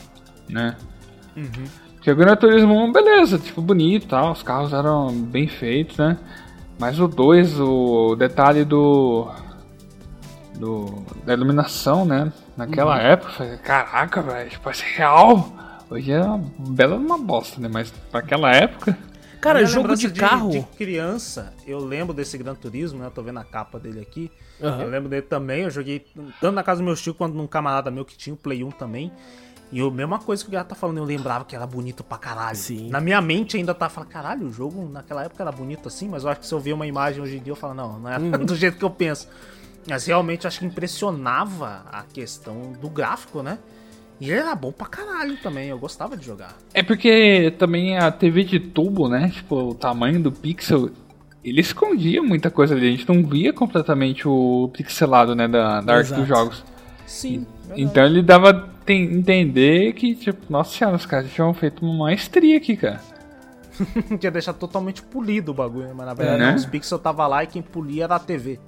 C: né? Porque o Gran Turismo 1, beleza, tipo, bonito e tal, os carros eram bem feitos, né? Mas o 2, o detalhe do. do da iluminação, né? Naquela época, eu falei, caraca, velho, tipo, é real. Hoje é uma bela uma bosta, né? Mas pra aquela época.
A: Cara,
B: Minha
A: jogo
B: lembrança
A: de carro.
B: De criança, eu lembro desse Gran Turismo, né? Eu tô vendo a capa dele aqui.
A: Aham.
B: Eu lembro dele também, eu joguei tanto na casa do meu tio quanto num camarada meu que tinha o Play 1 também. E a mesma coisa que o Gato tá falando, eu lembrava que era bonito pra caralho.
A: Sim.
B: Na minha mente ainda tá falando, caralho, o jogo naquela época era bonito assim, mas eu acho que se eu ver uma imagem hoje em dia, eu falo, não, não é
A: Uhum.
B: do jeito que eu penso. Mas realmente acho que impressionava a questão do gráfico, né? E ele era bom pra caralho também, eu gostava de jogar.
C: É porque também a TV de tubo, né? Tipo, o tamanho do pixel, ele escondia muita coisa ali. A gente não via completamente o pixelado, né? Da, da arte dos jogos.
B: Sim.
C: Então ele dava entender que, tipo, nossa senhora, os caras tinham feito uma maestria aqui, cara.
B: Tinha deixado totalmente polido o bagulho, mas na verdade
C: É, né?
B: os pixels tava lá e quem polia era a TV.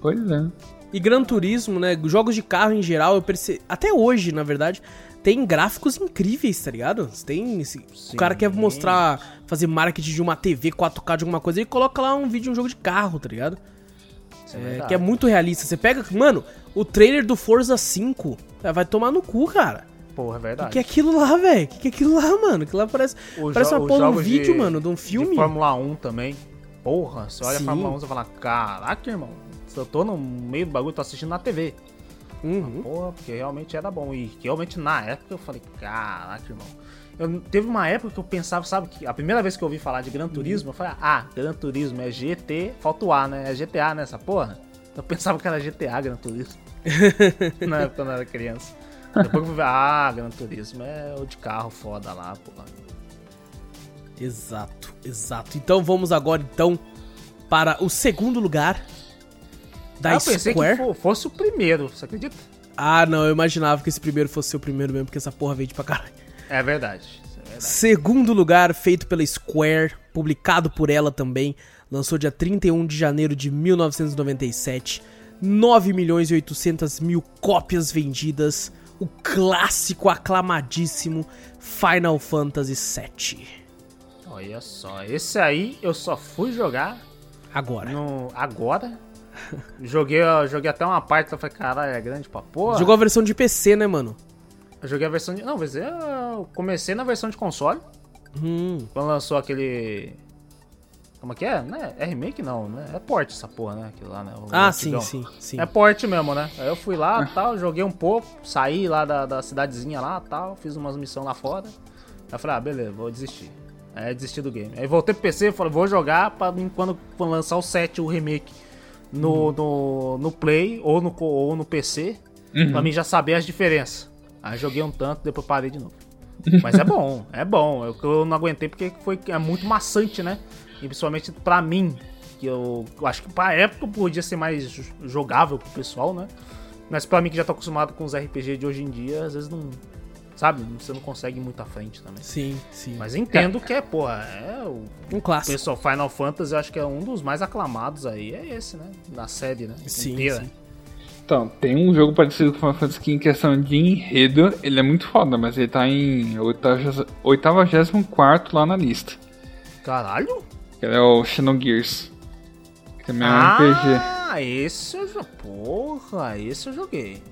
C: Pois é.
A: E Gran Turismo, né? Jogos de carro em geral, eu percebo. Até hoje, na verdade, tem gráficos incríveis, tá ligado? Tem. esse- O cara quer mostrar, fazer marketing de uma TV 4K de alguma coisa, ele coloca lá um vídeo de um jogo de carro, tá ligado?
B: Isso é
A: É,
B: verdade.
A: que é muito realista. Você pega. Mano, o trailer do Forza 5 é, vai tomar no cu, cara.
B: Porra, é
A: O
B: verdade.
A: que é aquilo lá, velho? O que, que é aquilo lá, mano? Aquilo lá parece,
B: O
A: parece uma porra de um vídeo,
B: de-
A: mano, de um
B: De
A: filme.
B: Fórmula 1 também. Porra, você olha
A: Sim.
B: a Fórmula 1 e fala, caraca, irmão, eu tô no meio do bagulho, tô assistindo na TV.
A: Uhum.
B: Porra, porque realmente era bom. E realmente na época eu falei, caraca, irmão. Eu, teve uma época que eu pensava, sabe, que a primeira vez que eu ouvi falar de Gran Turismo, eu falei, ah, Gran Turismo é GT, falta o A, né? É GTA, né, essa porra? Eu pensava que era GTA Gran Turismo. na época quando eu era criança. Depois eu ver, ah, Gran Turismo é o de carro foda lá, porra.
A: Exato, exato. Então vamos agora, então, para o segundo lugar da
B: Ah, eu pensei
A: Square.
B: que fo- fosse o primeiro, você acredita?
A: Ah, não, eu imaginava que esse primeiro fosse seu primeiro mesmo, porque essa porra veio de pra caralho.
B: É verdade. é verdade.
A: Segundo lugar, feito pela Square, publicado por ela também, lançou dia 31 de janeiro de 1997. 9 milhões e 800 mil cópias vendidas. O clássico aclamadíssimo Final Fantasy VII.
B: Olha só, esse aí eu só fui jogar
A: Agora.
B: no agora. joguei, joguei até uma parte, eu falei, caralho, é grande pra porra.
A: Jogou a versão de PC, né, mano?
B: Eu joguei a versão de. Não, mas eu comecei na versão de console.
A: Hum,
B: Quando lançou aquele. Como é que é? Não é, é remake não, né? É port essa porra, né? Aquilo lá, né? O
A: Ah,
B: antigão.
A: sim, sim, sim.
B: É port mesmo, né? Aí eu fui lá tal, joguei um pouco, saí lá da, da cidadezinha lá tal, fiz umas missões lá fora. Aí eu falei, ah, beleza, vou desistir. Aí desisti do game. Aí voltei pro PC e falei, vou jogar pra mim quando for lançar o 7, o remake, no, no, no Play ou no, ou no PC, pra mim já saber as diferenças. Aí joguei um tanto, depois parei de novo. Mas é bom, é bom. Eu, eu não aguentei porque foi, é muito maçante, né? E principalmente pra mim, que eu, eu acho que pra época podia ser mais jo- jogável pro pessoal, né? Mas pra mim que já tô acostumado com os RPG de hoje em dia, às vezes não. Sabe? Você não consegue ir muito à frente também.
A: Sim, sim.
B: Mas entendo que é, porra, é o
A: um clássico.
B: pessoal Final Fantasy, eu acho que é um dos mais aclamados aí, é esse, né? Na série, né?
A: Sim,
B: Inteira.
A: sim.
C: Então, tem um jogo parecido com Final Fantasy que em questão de enredo, ele é muito foda, mas ele tá em 84 lá na lista.
B: Caralho?
C: Que é o Xenogears. Que também é um RPG.
B: Ah, esse eu já. Porra, esse eu joguei.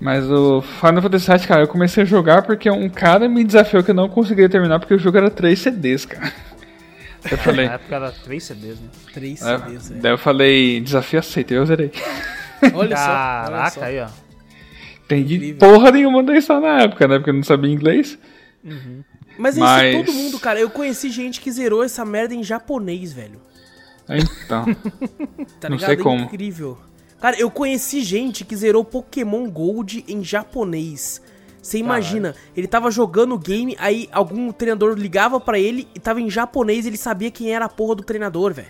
C: Mas o Final Fantasy VII, cara, eu comecei a jogar porque um cara me desafiou que eu não conseguia terminar porque o jogo era 3 CDs, cara. Eu falei.
B: Na época era 3 CDs, né?
A: Três
C: é,
A: CDs, velho.
C: daí eu falei, desafio aceito, eu zerei.
A: Olha só.
B: Caraca,
A: só.
B: aí, ó.
C: Entendi
A: Incrível.
C: porra nenhuma da história na época, né? Porque eu não sabia inglês.
A: Mas é
C: Mas-
A: isso todo mundo, cara. Eu conheci gente que zerou essa merda em japonês, velho.
C: Então.
A: Tá
C: Não
A: ligado?
C: sei
A: É
C: como.
A: incrível. Cara, eu conheci gente que zerou Pokémon Gold em japonês. Você imagina, ele tava jogando o game, aí algum treinador ligava pra ele e tava em japonês ele sabia quem era a porra do treinador, velho.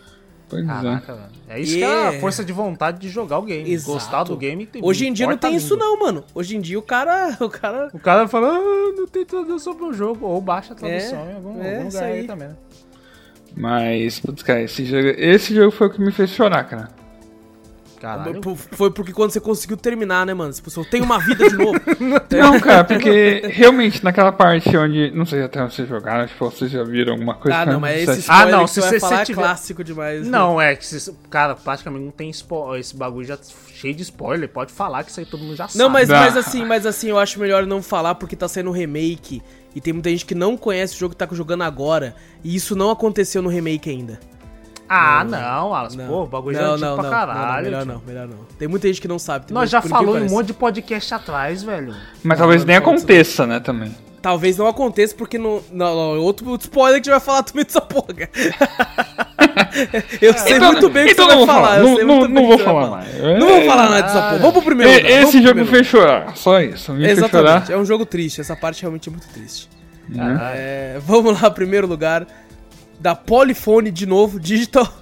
C: Pois é.
B: Caraca, velho. É isso
A: E
B: que é
A: é-
B: a força de vontade de jogar o game.
A: Exato.
B: Gostar do game tem
A: Hoje em dia não tem isso não, mano. Hoje em dia o cara, o cara
B: O cara fala, ah, não tem tradução pro jogo. Ou baixa a tradução
A: É,
B: em algum,
A: é,
B: algum lugar aí
A: aí.
B: também, né?
C: Mas, putz, cara, esse jogo, esse jogo foi o que me fez chorar, cara.
B: Caralho.
A: Foi porque quando você conseguiu terminar, né, mano? Você pensou, tem uma vida de novo.
C: Não, cara, porque realmente naquela parte onde. Não sei até onde vocês jogaram, acho que vocês já viram alguma coisa.
A: ah,
C: né?
A: não, mas
C: Não
A: esse.
B: Ah, não,
A: que
B: se
A: você falar
B: tiver-
A: é clássico demais. né?
B: Não, é que, se, cara, praticamente não tem spoiler. Esse bagulho já cheio de spoiler. Pode falar que isso aí todo mundo já sabe.
A: Não, mas, mas assim, mas assim, eu acho melhor não falar porque tá saindo um remake e tem muita gente que não conhece o jogo que tá jogando agora e isso não aconteceu no remake ainda.
B: Ah, não, Alas.
A: Não.
B: Pô, o bagulho já é
A: não,
B: antigo
A: não,
B: pra
A: não,
B: caralho.
A: não, não, melhor não, melhor não. Tem muita gente que não sabe.
B: Nós já
A: que
B: em um monte de podcast atrás, velho.
C: Mas
A: Não,
C: talvez
A: não,
C: nem
A: não, não,
C: aconteça, né, também.
A: Talvez não aconteça porque no, não, não, outro outro spoiler que a gente vai falar também dessa porra. cara. eu sei
C: Então-
A: muito bem o que
C: então
A: você
C: não
A: vai
C: vou
A: falar.
C: não-
A: sei
C: não-
A: muito
C: não
A: bem o
C: vou
A: que
C: falar mais.
A: Não vou falar nada dessa porra. Vamos pro primeiro
C: E-
A: lugar.
C: esse
A: pro
C: jogo
A: primeiro
C: me fez chorar, só isso. Me
A: Exatamente, é um jogo triste, essa parte realmente é muito triste.
C: né?
A: É, vamos lá, primeiro lugar, da Polyphone de novo, Digital,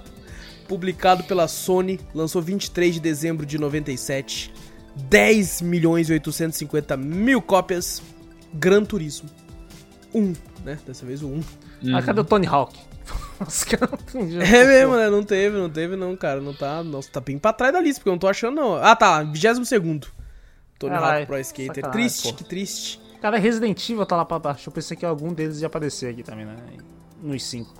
A: publicado pela Sony, lançou 23 de dezembro de 97, 10 milhões e 850 mil cópias, Gran Turismo. 1, né, dessa vez o 1.
B: Ah, cadê o Tony Hawk?
A: É mesmo, né, não teve, não teve não, cara, não tá, nossa, tá bem pra trás da lista, porque eu não tô achando não. Ah, tá, 22º. Tony
B: Caralho,
A: Hawk Pro Skater,
B: sacanagem,
A: triste,
B: pô.
A: que triste.
B: Cara, Resident Evil tá lá pra baixo. Eu pensei que algum deles ia aparecer aqui também, né? Nos cinco.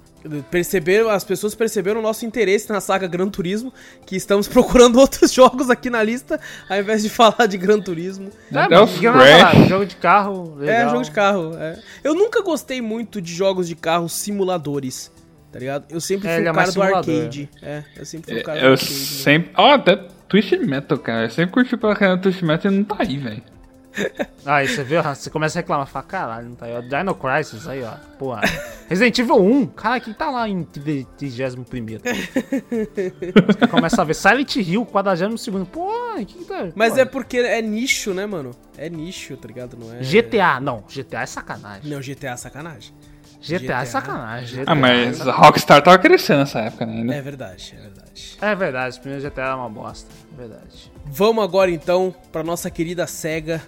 A: Perceberam, as pessoas perceberam o nosso interesse na saga Gran Turismo, que estamos procurando outros jogos aqui na lista, ao invés de falar de Gran Turismo.
B: É,
C: o
B: mas, falar, jogo de carro, legal.
A: É, jogo de carro. é. Eu nunca gostei muito de jogos de carro simuladores, tá ligado? Eu sempre
B: É,
A: fui
B: é
A: cara
B: mais
A: do
B: simulador,
A: arcade. É, eu sempre fui o cara do
C: Eu
A: arcade. né?
C: sempre. Ó, até Twisted Metal, cara. Eu sempre curti pra caramba Twisted Metal e não tá aí, velho.
B: Aí você viu, você começa a reclamar, fala, caralho, não tá aí, ó. Dino Crisis aí, ó. Porra. Resident Evil 1, cara, quem tá lá em 31 primeiro? Você começa a ver Silent Hill, 42 segundo. Pô, que tá.
A: Mas
B: pô.
A: é porque é nicho, né, mano? É nicho, tá ligado? Não é.
B: GTA, não, GTA é sacanagem.
A: Não, GTA é sacanagem.
B: GTA,
A: GTA.
B: é sacanagem. GTA
C: Ah, mas
B: é
C: a Rockstar tava crescendo nessa época né.
A: É verdade, é verdade.
B: É verdade, o primeiro GTA é uma bosta. É verdade.
A: Vamos agora então pra nossa querida SEGA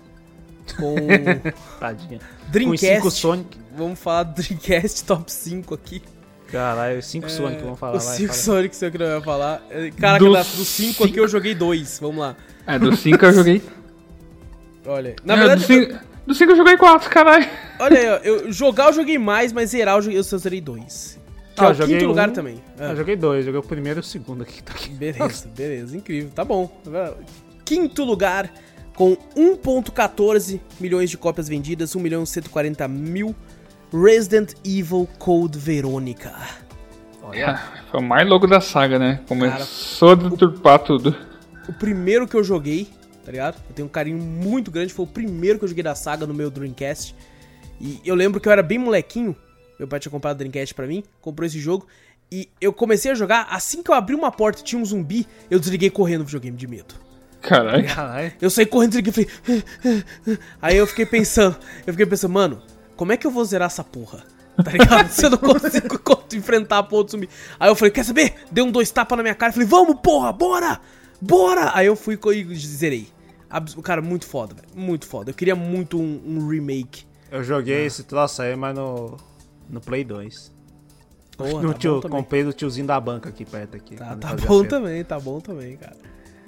A: com
B: Tadinha. Com
A: Dreamcast.
B: 5 Sonic.
A: Vamos falar do Dreamcast Top 5 aqui.
B: Caralho, 5 Sonic, vamos falar.
A: Os
B: vai,
A: 5
B: fala.
A: Sonic, sei o que não vai falar. É, Caraca,
C: Dos
A: das- dos 5 aqui eu joguei 2. Vamos lá.
C: É, do 5 eu joguei.
A: Olha, na
C: É,
A: verdade,
C: do 5 do cinco eu joguei 4, caralho.
A: olha aí, ó, eu, jogar eu joguei mais, mas zerar eu, joguei, eu só zerei 2. Que
B: Ah,
A: é
B: eu
A: o
B: joguei
A: quinto lugar
B: um.
A: também. Ah,
B: Eu joguei dois, joguei o primeiro e o segundo aqui. Tá aqui.
A: Beleza, beleza, incrível, tá bom. Quinto lugar, com 1.14 milhões de cópias vendidas, 1 milhão e 140 mil, Resident Evil Code Verônica.
B: Olha,
C: Foi o mais louco da saga, né? Começou a deturpar tudo.
A: o primeiro que eu joguei, tá ligado? Eu tenho um carinho muito grande, foi o primeiro que eu joguei da saga no meu Dreamcast. E eu lembro que eu era bem molequinho, meu pai tinha comprado o Dreamcast pra mim, comprou esse jogo, e eu comecei a jogar, assim que eu abri uma porta e tinha um zumbi, eu desliguei correndo o videogame de medo.
C: Caralho.
B: caralho.
A: Eu saí correndo e falei. Aí eu fiquei pensando, eu fiquei pensando, mano, como é que eu vou zerar essa porra? Tá ligado? Se eu não consigo co- enfrentar a porra do zumbi. Aí eu falei, quer saber? Dei um dois tapas na minha cara e falei, vamos, porra, bora! Bora! Aí eu fui e zerei. Cara, muito foda, velho. Muito foda. Eu queria muito um, um remake.
B: Eu joguei esse troço aí, mas no, no Play 2.
A: Porra,
B: no
A: tá
B: tio, comprei do tiozinho da banca aqui perto aqui.
A: Tá, tá bom também, tá bom também, cara.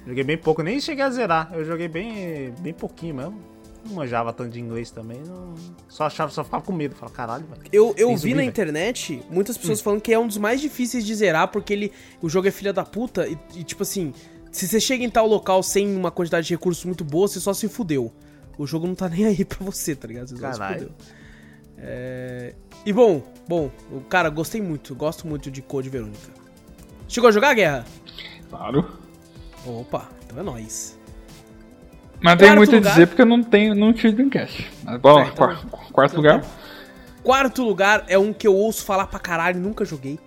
B: Joguei bem pouco, nem cheguei a zerar. Eu joguei bem, bem pouquinho mesmo. Não manjava tanto de inglês também. Não... Só achava, só ficava com medo. Falava, caralho, velho.
A: Eu, eu vi
B: zumbi,
A: na
B: velho.
A: internet muitas pessoas falando que é um dos mais difíceis de zerar porque ele, o jogo é filha da puta e, e, tipo assim, Se você chega em tal local sem uma quantidade de recursos muito boa, você só se fudeu. O jogo não tá nem aí pra você, tá ligado? Você só se
B: Caralho.
A: fudeu. É... E bom, bom, o- cara, gostei muito, gosto muito de Code Verônica. Chegou a jogar, Guerra?
C: Claro.
A: Opa, então é nóis.
C: Mas tem muito
A: lugar.
C: a dizer porque eu não tenho, não tive Dreamcast. Mas, bom,
A: É, então-
C: quar- quarto
A: então
C: lugar.
A: Quarto lugar é um que eu ouço falar pra caralho, nunca joguei.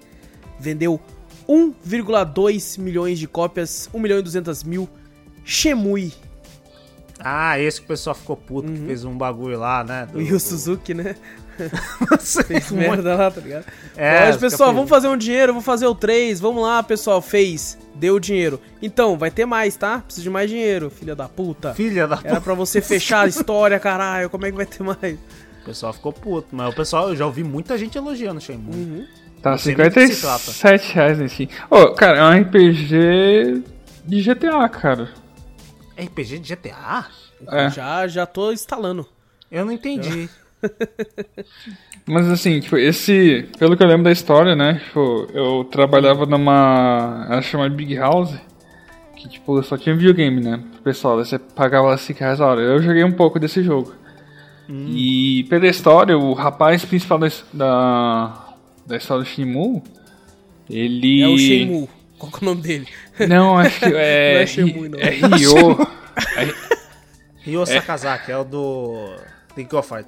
A: Vendeu 1,2 milhões de cópias, 1 milhão e 200 mil. Shemui.
B: Ah, esse que o pessoal ficou puto, que fez um bagulho lá, né?
A: O Yu Suzuki, né?
B: Fez
A: merda lá, tá ligado?
B: É,
A: Mas, pessoal, vamos fazer um dinheiro, vou fazer o 3. Vamos lá, pessoal. Fez. Deu dinheiro. Então, vai ter mais, tá? Preciso de mais dinheiro, filha da puta.
B: Filha da
A: Era
B: puta.
A: pra você fechar a história, caralho. Como é que vai ter mais?
B: O pessoal ficou puto, mas o pessoal, eu já ouvi muita gente elogiando o Shenmue.
A: Uhum.
C: Tá
B: Não sei nem do que se
C: 57 reais em si. Ô, cara, é um RPG de GTA, cara.
B: RPG de GTA?
C: É.
A: Já, já tô instalando.
B: Eu não entendi.
C: Mas assim, tipo, esse. Pelo que eu lembro da história, né? Tipo, eu trabalhava numa. Ela chama Big House. Que tipo, só tinha videogame, né? Pessoal, você pagava lá 5 reais a hora. Eu joguei um pouco desse jogo. E pela história, o rapaz principal da, da, da história do Shenmue, ele.
A: É o Shenmue. Qual que é o nome dele?
C: Não, acho que é.
A: Não é Shenmue, não.
C: É Ryo.
B: Ryo Sakazaki, é o do King of Fight.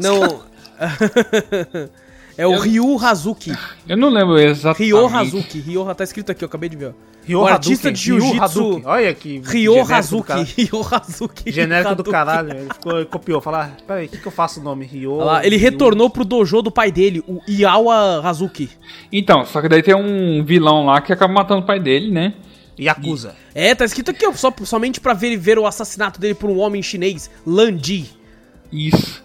A: Não. é o Ryu Hazuki.
C: Eu não lembro exatamente.
A: Ryo Hazuki. Ryo, tá escrito aqui, eu acabei de ver.
B: Ryo
A: o artista de
B: Ryu
A: jiu-jitsu.
B: Olha que
A: Ryo Hazuki. Ryo Hazuki.
B: Genérico do caralho. Ele ficou, copiou. Falar, peraí, o que, que eu faço o nome? Ryo.
A: Lá, ele
B: Ryu-
A: retornou pro dojo do pai dele, o Iawa Hazuki.
C: Então, só que daí tem um vilão lá que acaba matando o pai dele, né?
B: Yakuza.
A: É, tá escrito aqui, ó, só, somente pra ver, ver o assassinato dele por um homem chinês, Lan Ji.
C: Isso.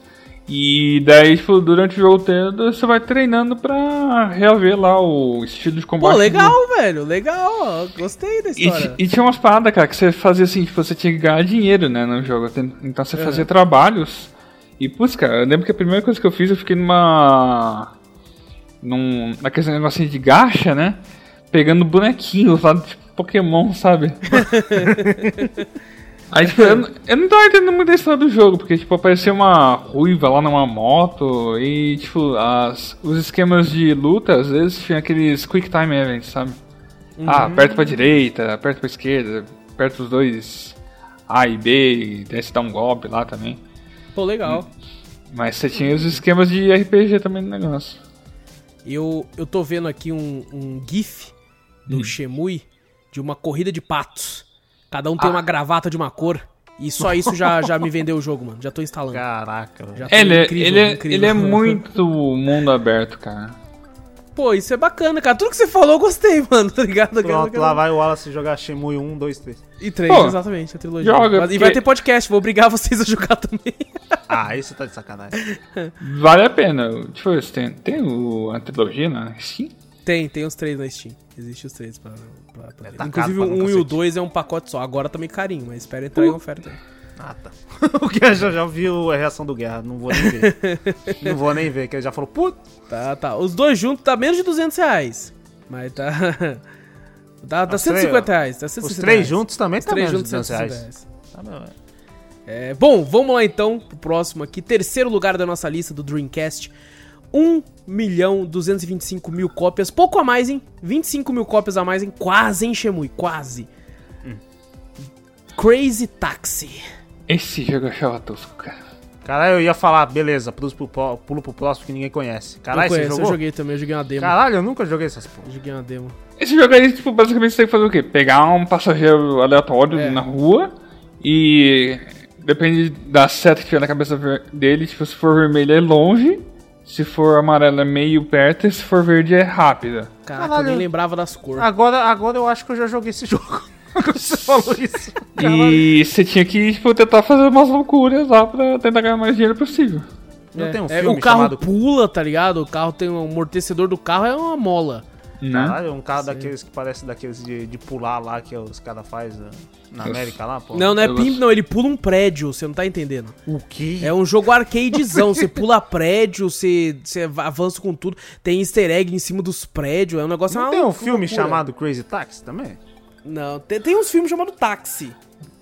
C: E daí, tipo, durante o jogo todo, você vai treinando pra reaver lá o estilo de combate.
A: Pô, legal,
C: do-
A: velho, legal, gostei da
C: E,
A: história.
C: e tinha umas paradas, cara, que você fazia assim, tipo, você tinha que ganhar dinheiro, né, no jogo. Então você fazia trabalhos. E, putz, cara, eu lembro que a primeira coisa que eu fiz, eu fiquei numa... Num, naquele negocinho de gacha, né? Pegando bonequinhos lá, tipo, Pokémon, sabe? Aí, tipo, eu, não- eu não tava entendendo muito a história do jogo, porque, tipo, aparecia uma ruiva lá numa moto e, tipo, as, os esquemas de luta, às vezes, tinha aqueles quick time events, sabe? Ah, aperta pra direita, aperta pra esquerda, aperta os dois A e B, e você dá um golpe lá também.
A: Pô, legal.
C: Mas você tinha os esquemas de RPG também no negócio.
A: Eu, eu tô vendo aqui um, um GIF do Shemui de uma corrida de patos. Cada um tem uma gravata de uma cor. E só isso já, já me vendeu o jogo, mano. Já tô instalando.
B: Caraca.
A: Já tô
C: Ele, é-
A: incrível,
C: ele, é,
A: incrível.
C: ele é muito mundo aberto, cara.
A: Pô, isso é bacana, cara. Tudo que você falou eu gostei, mano, tá ligado?
B: Pronto, lá vai o Wallace jogar Shenmue 1, 2, 3.
A: E três,
C: Pô,
A: exatamente, a trilogia.
C: joga,
A: Mas- E
C: porque-
A: vai ter podcast, vou obrigar vocês a jogar também.
B: Ah, isso tá de sacanagem.
C: Vale a pena. Deixa eu ver se tem, tem o, a trilogia na Steam?
A: Tem, tem os três na Steam. Existe os três pra. pra, pra-
B: tá
A: Inclusive o um e o dois é um pacote só. Agora tá meio carinho, mas espera entrar em oferta.
B: Ah, tá. o Guerra já, já viu a reação do Guerra, não vou nem ver. não vou nem ver, que ele já falou, puta.
A: Tá, tá. Os dois juntos tá menos de 200 reais. Mas tá. Dá, dá
B: Os
A: 150
B: três-
A: reais. Dá
B: Os
A: 150
B: três
A: reais.
B: juntos também
A: Os
B: tá menos de
A: juntos
B: 200
A: 150
B: reais.
A: reais.
B: Tá, meu, é.
A: É, bom, vamos lá então pro próximo aqui. Terceiro lugar da nossa lista do Dreamcast. 1 milhão 225 mil cópias. Pouco a mais, hein? 25 mil cópias a mais, hein? Quase, hein, Shemui? Quase. Crazy Taxi.
C: Esse jogo eu achava tosco, cara.
B: Caralho, eu ia falar, beleza, pulo pro, pulo pro próximo que ninguém conhece. Caralho,
A: eu
B: você
A: conheço,
B: jogou?
A: eu joguei também, eu joguei uma demo.
B: Caralho, eu nunca joguei essas porra.
A: Eu joguei uma demo.
C: Esse jogo aí, tipo, basicamente você tem que fazer o quê? Pegar um passageiro aleatório
A: É.
C: na rua e depende da seta que tiver na cabeça dele, tipo, se for vermelho é longe, se for amarelo é meio perto e se for verde é rápida.
A: Caraca,
B: Caralho.
A: eu nem lembrava das cores.
B: Agora, agora eu acho que eu já joguei esse jogo. Você falou isso. Caralho.
C: E você tinha que, tipo, tentar fazer umas loucuras lá pra tentar ganhar mais dinheiro possível.
B: Não
A: É,
B: tem um
A: é,
B: filme
A: o carro
B: chamado...
A: pula, tá ligado? O carro tem um amortecedor do carro, é uma mola.
C: Né?
B: Caralho, um carro daqueles que parece daqueles de, de pular lá que os caras fazem na América lá, pô.
A: Não, não é pimp, não, ele pula um prédio, você não tá entendendo.
B: O quê?
A: É um jogo arcadezão, você pula prédio, você, você avança com tudo, tem easter egg em cima dos prédios, é um negócio...
B: Não
A: uma
B: tem um
A: loucura.
B: filme chamado Crazy Taxi também?
A: Não, tem, tem uns filmes chamados Táxi.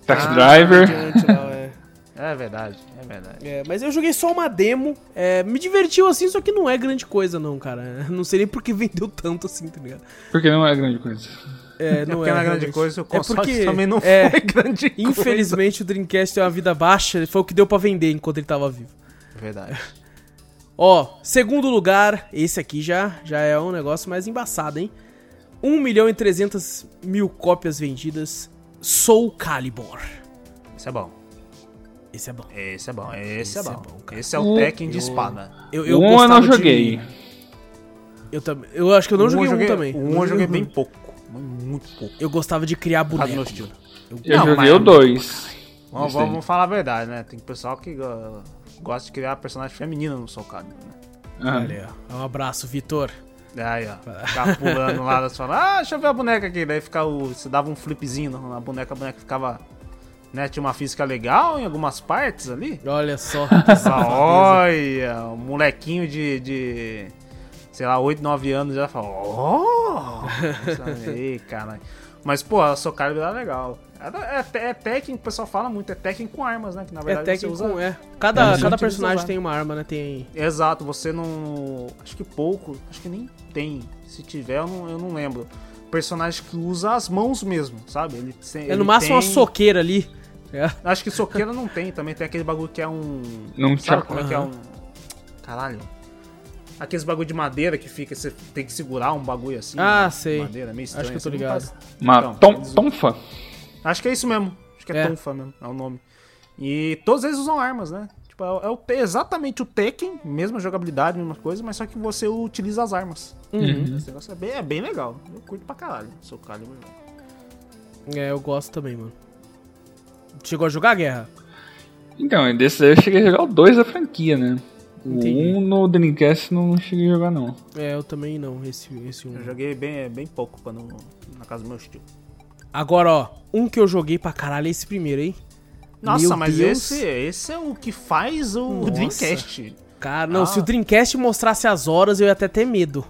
C: Taxi
B: Ah,
C: Driver.
A: É.
B: É verdade, é verdade.
A: É, mas eu joguei só uma demo. é, me divertiu assim, só que não é grande coisa, não, cara. Não sei nem por que vendeu tanto assim, tá ligado?
C: Porque não é grande coisa.
A: É,
B: É porque na grande coisa o
A: É
B: console
A: porque-
B: também não
A: é,
B: foi grande coisa.
A: Infelizmente o Dreamcast tem uma vida baixa, foi o que deu pra vender enquanto ele tava vivo.
B: Verdade.
A: Ó, segundo lugar, esse aqui já, já é um negócio mais embaçado, hein? 1 milhão e 300 mil cópias vendidas, Soul Calibur.
B: Esse é bom.
A: Esse é bom.
B: Esse é bom, esse,
A: Esse
B: é
A: é
B: bom.
A: bom, cara.
B: esse é o Tekken de
A: eu-
B: espada.
A: Eu,
C: Eu um eu não
A: gostava de-
C: joguei.
A: Eu, também, eu acho que eu não
B: Um
A: joguei, um
B: joguei
A: também.
B: Um eu joguei bem pouco. Muito pouco.
A: Eu gostava de criar boneco.
B: meu estilo.
C: Eu
B: Não,
C: joguei o 2.
B: Vamos, vamos falar a verdade, né? Tem pessoal que go- gosta de criar personagem feminino no Soul Calibur, né?
C: Ah,
A: Olha, ó. um abraço, Vitor.
B: Aí, ó. Ficar pulando lá, você fala, ah, deixa eu ver a boneca aqui. Daí fica o, você dava um flipzinho na boneca, a boneca ficava. Né, tinha uma física legal em algumas partes ali.
A: Olha só.
B: Olha, o molequinho de, de. Sei lá, 8, 9 anos já fala. Oh! Ei, caralho. Mas, pô, a Calibur era legal. É, é, é Tekken, o pessoal fala muito, é Tekken com armas, né? Que na
A: É
B: verdade
A: técnico,
B: você usa.
A: é. Cada,
B: É,
A: cada personagem tem uma arma, né? Tem.
B: Exato, você não. Acho que pouco, acho que nem tem. Se tiver, eu não, eu não lembro. Personagem que usa as mãos mesmo, sabe? Ele, tem-
A: É
B: ele
A: no máximo uma
B: tem-
A: soqueira ali. É.
B: Acho que soqueira não tem, também tem aquele bagulho que é um.
C: Não
B: sabe
C: tinha-
B: como é que é um. Caralho. Aqueles bagulho de madeira que fica, você tem que segurar um bagulho assim.
A: Ah,
B: de
A: sei.
B: Madeira, meio estranho.
A: Acho que eu tô
B: assim,
A: ligado.
B: faz-
C: Uma
B: Então,
C: tom,
B: eles-
C: tonfa.
B: Acho que é isso mesmo. Acho que é,
A: É.
B: Tonfa mesmo, é o nome. E todos eles usam armas, né? Tipo, é, é o- é exatamente o Tekken, mesma jogabilidade, mesma coisa, mas só que você utiliza as armas.
A: Uhum.
B: Esse negócio é bem, é bem legal. Eu curto pra caralho. Sou Calibur.
A: É, eu gosto também, mano. Chegou a jogar a guerra?
C: Então, desse daí eu cheguei a jogar o 2 da franquia, né? O
A: Entendi.
C: 1 no Dreamcast não cheguei a jogar, não.
A: É, eu também não, esse, esse um.
B: Eu joguei bem, bem pouco quando, na casa do meu tio.
A: Agora, ó, um que eu joguei pra caralho é esse primeiro, hein?
B: Nossa,
A: Meu
B: mas
A: Deus.
B: esse, esse é o que faz o
A: Nossa.
B: Dreamcast.
A: Cara, não,
B: Ah.
A: se o Dreamcast mostrasse as horas, eu ia até ter medo.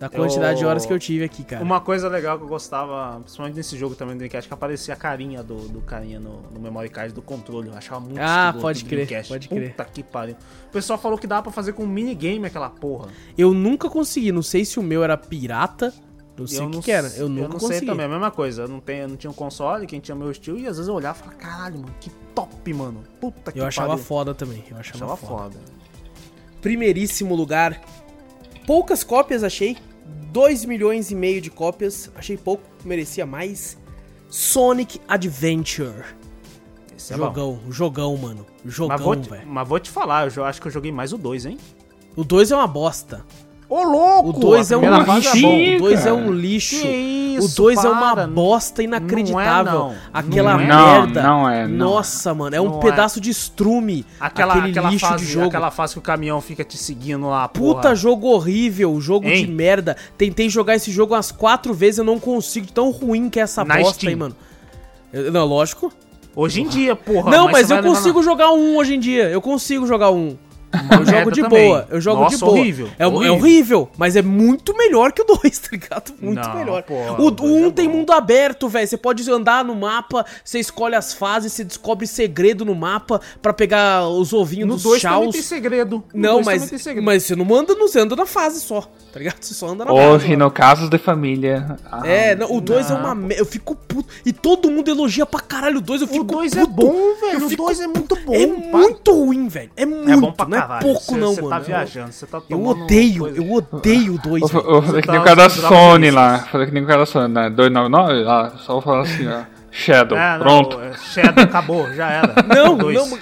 A: Da quantidade de
B: Eu-
A: horas que eu tive aqui, cara.
B: Uma coisa legal que eu gostava, principalmente nesse jogo também do Dreamcast, que aparecia a carinha do, do carinha no, no memory card do controle. Eu achava muito
A: Ah, pode crer,
B: Dreamcast.
A: pode crer.
B: Puta que pariu. O pessoal falou que dava pra fazer com um minigame aquela porra.
A: Eu nunca consegui, não sei se o meu era pirata, não sei
B: eu
A: o que,
B: não
A: que era.
B: sei-
A: Eu nunca
B: não
A: consegui.
B: sei também, a mesma coisa. Eu não, tenho, eu não tinha um console, quem tinha meu estilo, e às vezes eu olhava e falava, caralho, mano, que top, mano. Puta que
A: Eu achava
B: pariu.
A: foda também, eu achava,
B: Achava
A: foda.
B: foda.
A: Primeiríssimo lugar. Poucas cópias achei. 2 milhões e meio de cópias. Achei pouco, merecia mais. Sonic Adventure.
B: Esse é
A: jogão, jogão, mano. Jogão,
B: Mas
A: velho.
B: mas vou te falar, eu acho que eu joguei mais o 2, hein?
A: O 2 é uma bosta.
B: Ô, louco!
A: O 2
B: a
A: é um lixo.
B: é
A: o 2 é um lixo.
B: Que isso,
A: o 2 é uma bosta inacreditável.
B: Não é, não.
A: Aquela
B: Não é.
A: merda.
C: Não, não é, não
A: Nossa, mano, é um
B: Não é.
A: pedaço de estrume.
B: Aquela,
A: aquele
B: aquela,
A: lixo
B: fase,
A: de jogo.
B: aquela fase que o caminhão fica te seguindo lá,
A: Puta
B: porra.
A: jogo horrível, jogo
B: Hein?
A: de merda. Tentei jogar esse jogo umas quatro vezes, eu não consigo. Tão ruim que é essa
B: Na
A: bosta
B: Steam.
A: aí, mano. Eu- não, lógico.
B: Hoje em dia, porra.
A: não, mas,
B: você
A: eu consigo jogar um hoje em dia. Eu consigo jogar um. Eu jogo de
B: também.
A: boa. Eu jogo
B: Nossa,
A: de boa.
B: horrível,
A: É, horrível. é
B: horrível.
A: mas é muito melhor que o 2, tá ligado? Muito
B: Não,
A: melhor.
B: porra,
A: o
B: o dois
A: 1 um
B: é
A: tem
B: bom.
A: mundo aberto, velho. Você pode andar no mapa, você escolhe as fases, você descobre segredo no mapa pra pegar os ovinhos
B: No
A: dos
B: 2 também
A: chaus.
B: tem segredo. No
A: Não,
B: dois
A: mas,
B: também tem segredo.
A: mas você não anda, no, você anda na fase só, tá ligado? Você só anda na
C: Hoje,
A: fase.
C: no casos de família. ah,
A: É, não, o 2 é
B: não,
A: uma merda. Eu fico puto. E todo mundo elogia pra caralho o 2. Eu fico
B: O 2 é bom,
A: Eu
B: velho. O
A: fico
B: 2 é muito bom.
A: É
B: pá.
A: muito ruim, velho. É muito.
B: É bom pra
A: não é
B: caralho.
A: pouco,
B: Cê-
A: não,
B: cê
A: mano.
B: tá viajando, você tá
A: Eu
B: tomando
A: odeio,
B: coisa-
A: eu odeio o 2.
C: Vou, fazer
B: Você
C: que
B: tá
C: nem o cara da Sony lá. Fazer que nem o cara da Sony, né? 299, ah, só vou falar assim, ó. Shadow,
B: É, não,
C: pronto.
B: é, Shadow acabou, já era.
A: Não,
B: Dois.
A: não,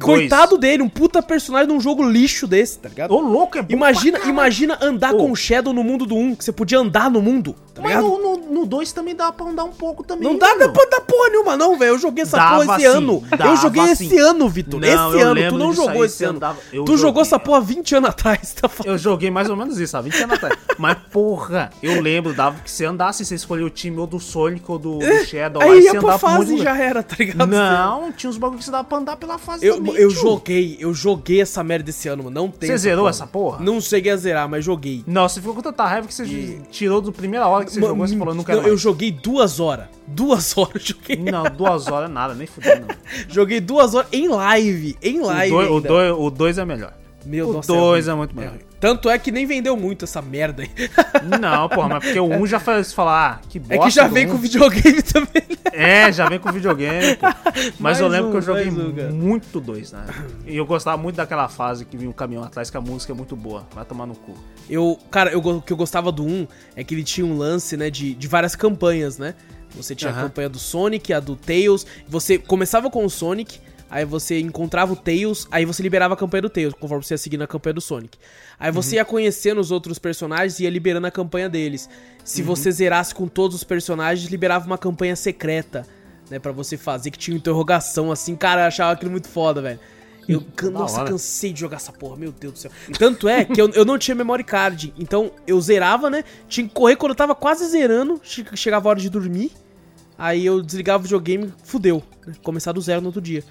A: coitado dele, um puta personagem num jogo lixo desse, tá ligado?
B: Ô, louco, é bom
A: Imagina, imagina andar
B: Ô.
A: com o Shadow no mundo do 1, que você podia andar no mundo, tá
B: Mas
A: ligado?
B: no 2 também dá pra andar um pouco também.
A: Não dá
B: velho.
A: pra dar porra nenhuma, não, velho. Eu joguei essa
B: Dava
A: porra esse
B: sim,
A: ano. Eu joguei esse
B: sim.
A: ano, Vitor.
B: Não,
A: Esse
B: eu
A: ano. Tu não jogou
B: aí,
A: esse ano. tu jogou
B: joguei.
A: essa porra 20 anos atrás, tá falando?
B: Eu joguei mais ou menos isso, há 20 anos atrás. Mas, porra, eu lembro, dava que você andasse, você escolhia o time ou do Sonic ou do, do Shadow.
A: É, Aí
B: você
A: ia pra fase e já era, tá ligado?
B: Não, tinha uns bagulho que você dava pra andar pela fase
A: Eu,
B: também,
A: eu
B: tio.
A: joguei, eu joguei essa merda esse ano, mano. Não tem.
B: Você zerou essa porra?
A: Não cheguei a zerar, mas joguei.
B: Não, você ficou com tanta raiva que você tirou do primeira hora que você
A: Ma-
B: jogou, você falou, não quero
A: Não, eu
B: mais.
A: joguei duas horas. Duas horas eu joguei.
B: Não, duas horas é nada, nem fudendo. não.
A: Joguei duas horas em live. Em
B: O
A: live.
B: dois- O
A: ainda.
B: 2 o dois é melhor.
A: Meu
B: o
A: nossa,
B: dois é muito melhor.
A: ruim. Tanto é que nem vendeu muito essa merda aí.
B: Não, porra, mas porque o 1 já faz falar, ah, que bosta.
A: É que já vem
B: um.
A: com videogame também.
B: É, já vem com videogame, pô. Mas
A: Mais
B: eu lembro
A: um,
B: que eu joguei
A: um,
B: muito dois, né? E eu gostava muito daquela fase que vinha um caminhão atrás, que a música é muito boa. Vai tomar no cu.
A: Eu, cara, eu, o que eu gostava do 1 é que ele tinha um lance, né, de, de várias campanhas, né? Você tinha a
B: Aham.
A: campanha do Sonic, a do Tails. Você começava com o Sonic, aí você encontrava o Tails, aí você liberava a campanha do Tails, conforme você ia seguindo a campanha do Sonic. Aí você ia conhecendo os outros personagens e ia liberando a campanha deles. Se você zerasse com todos os personagens, liberava uma campanha secreta, né, Pra você fazer, que tinha interrogação, assim. Cara, eu achava aquilo muito foda, velho. Eu,
B: Da
A: nossa, cansei de jogar essa porra, meu Deus do céu. Tanto é que eu, eu não tinha memory card. Então eu zerava, né? Tinha que correr quando eu tava quase zerando. che- Chegava a hora de dormir. Aí eu desligava o videogame, fudeu. Né? Começar do zero no outro dia.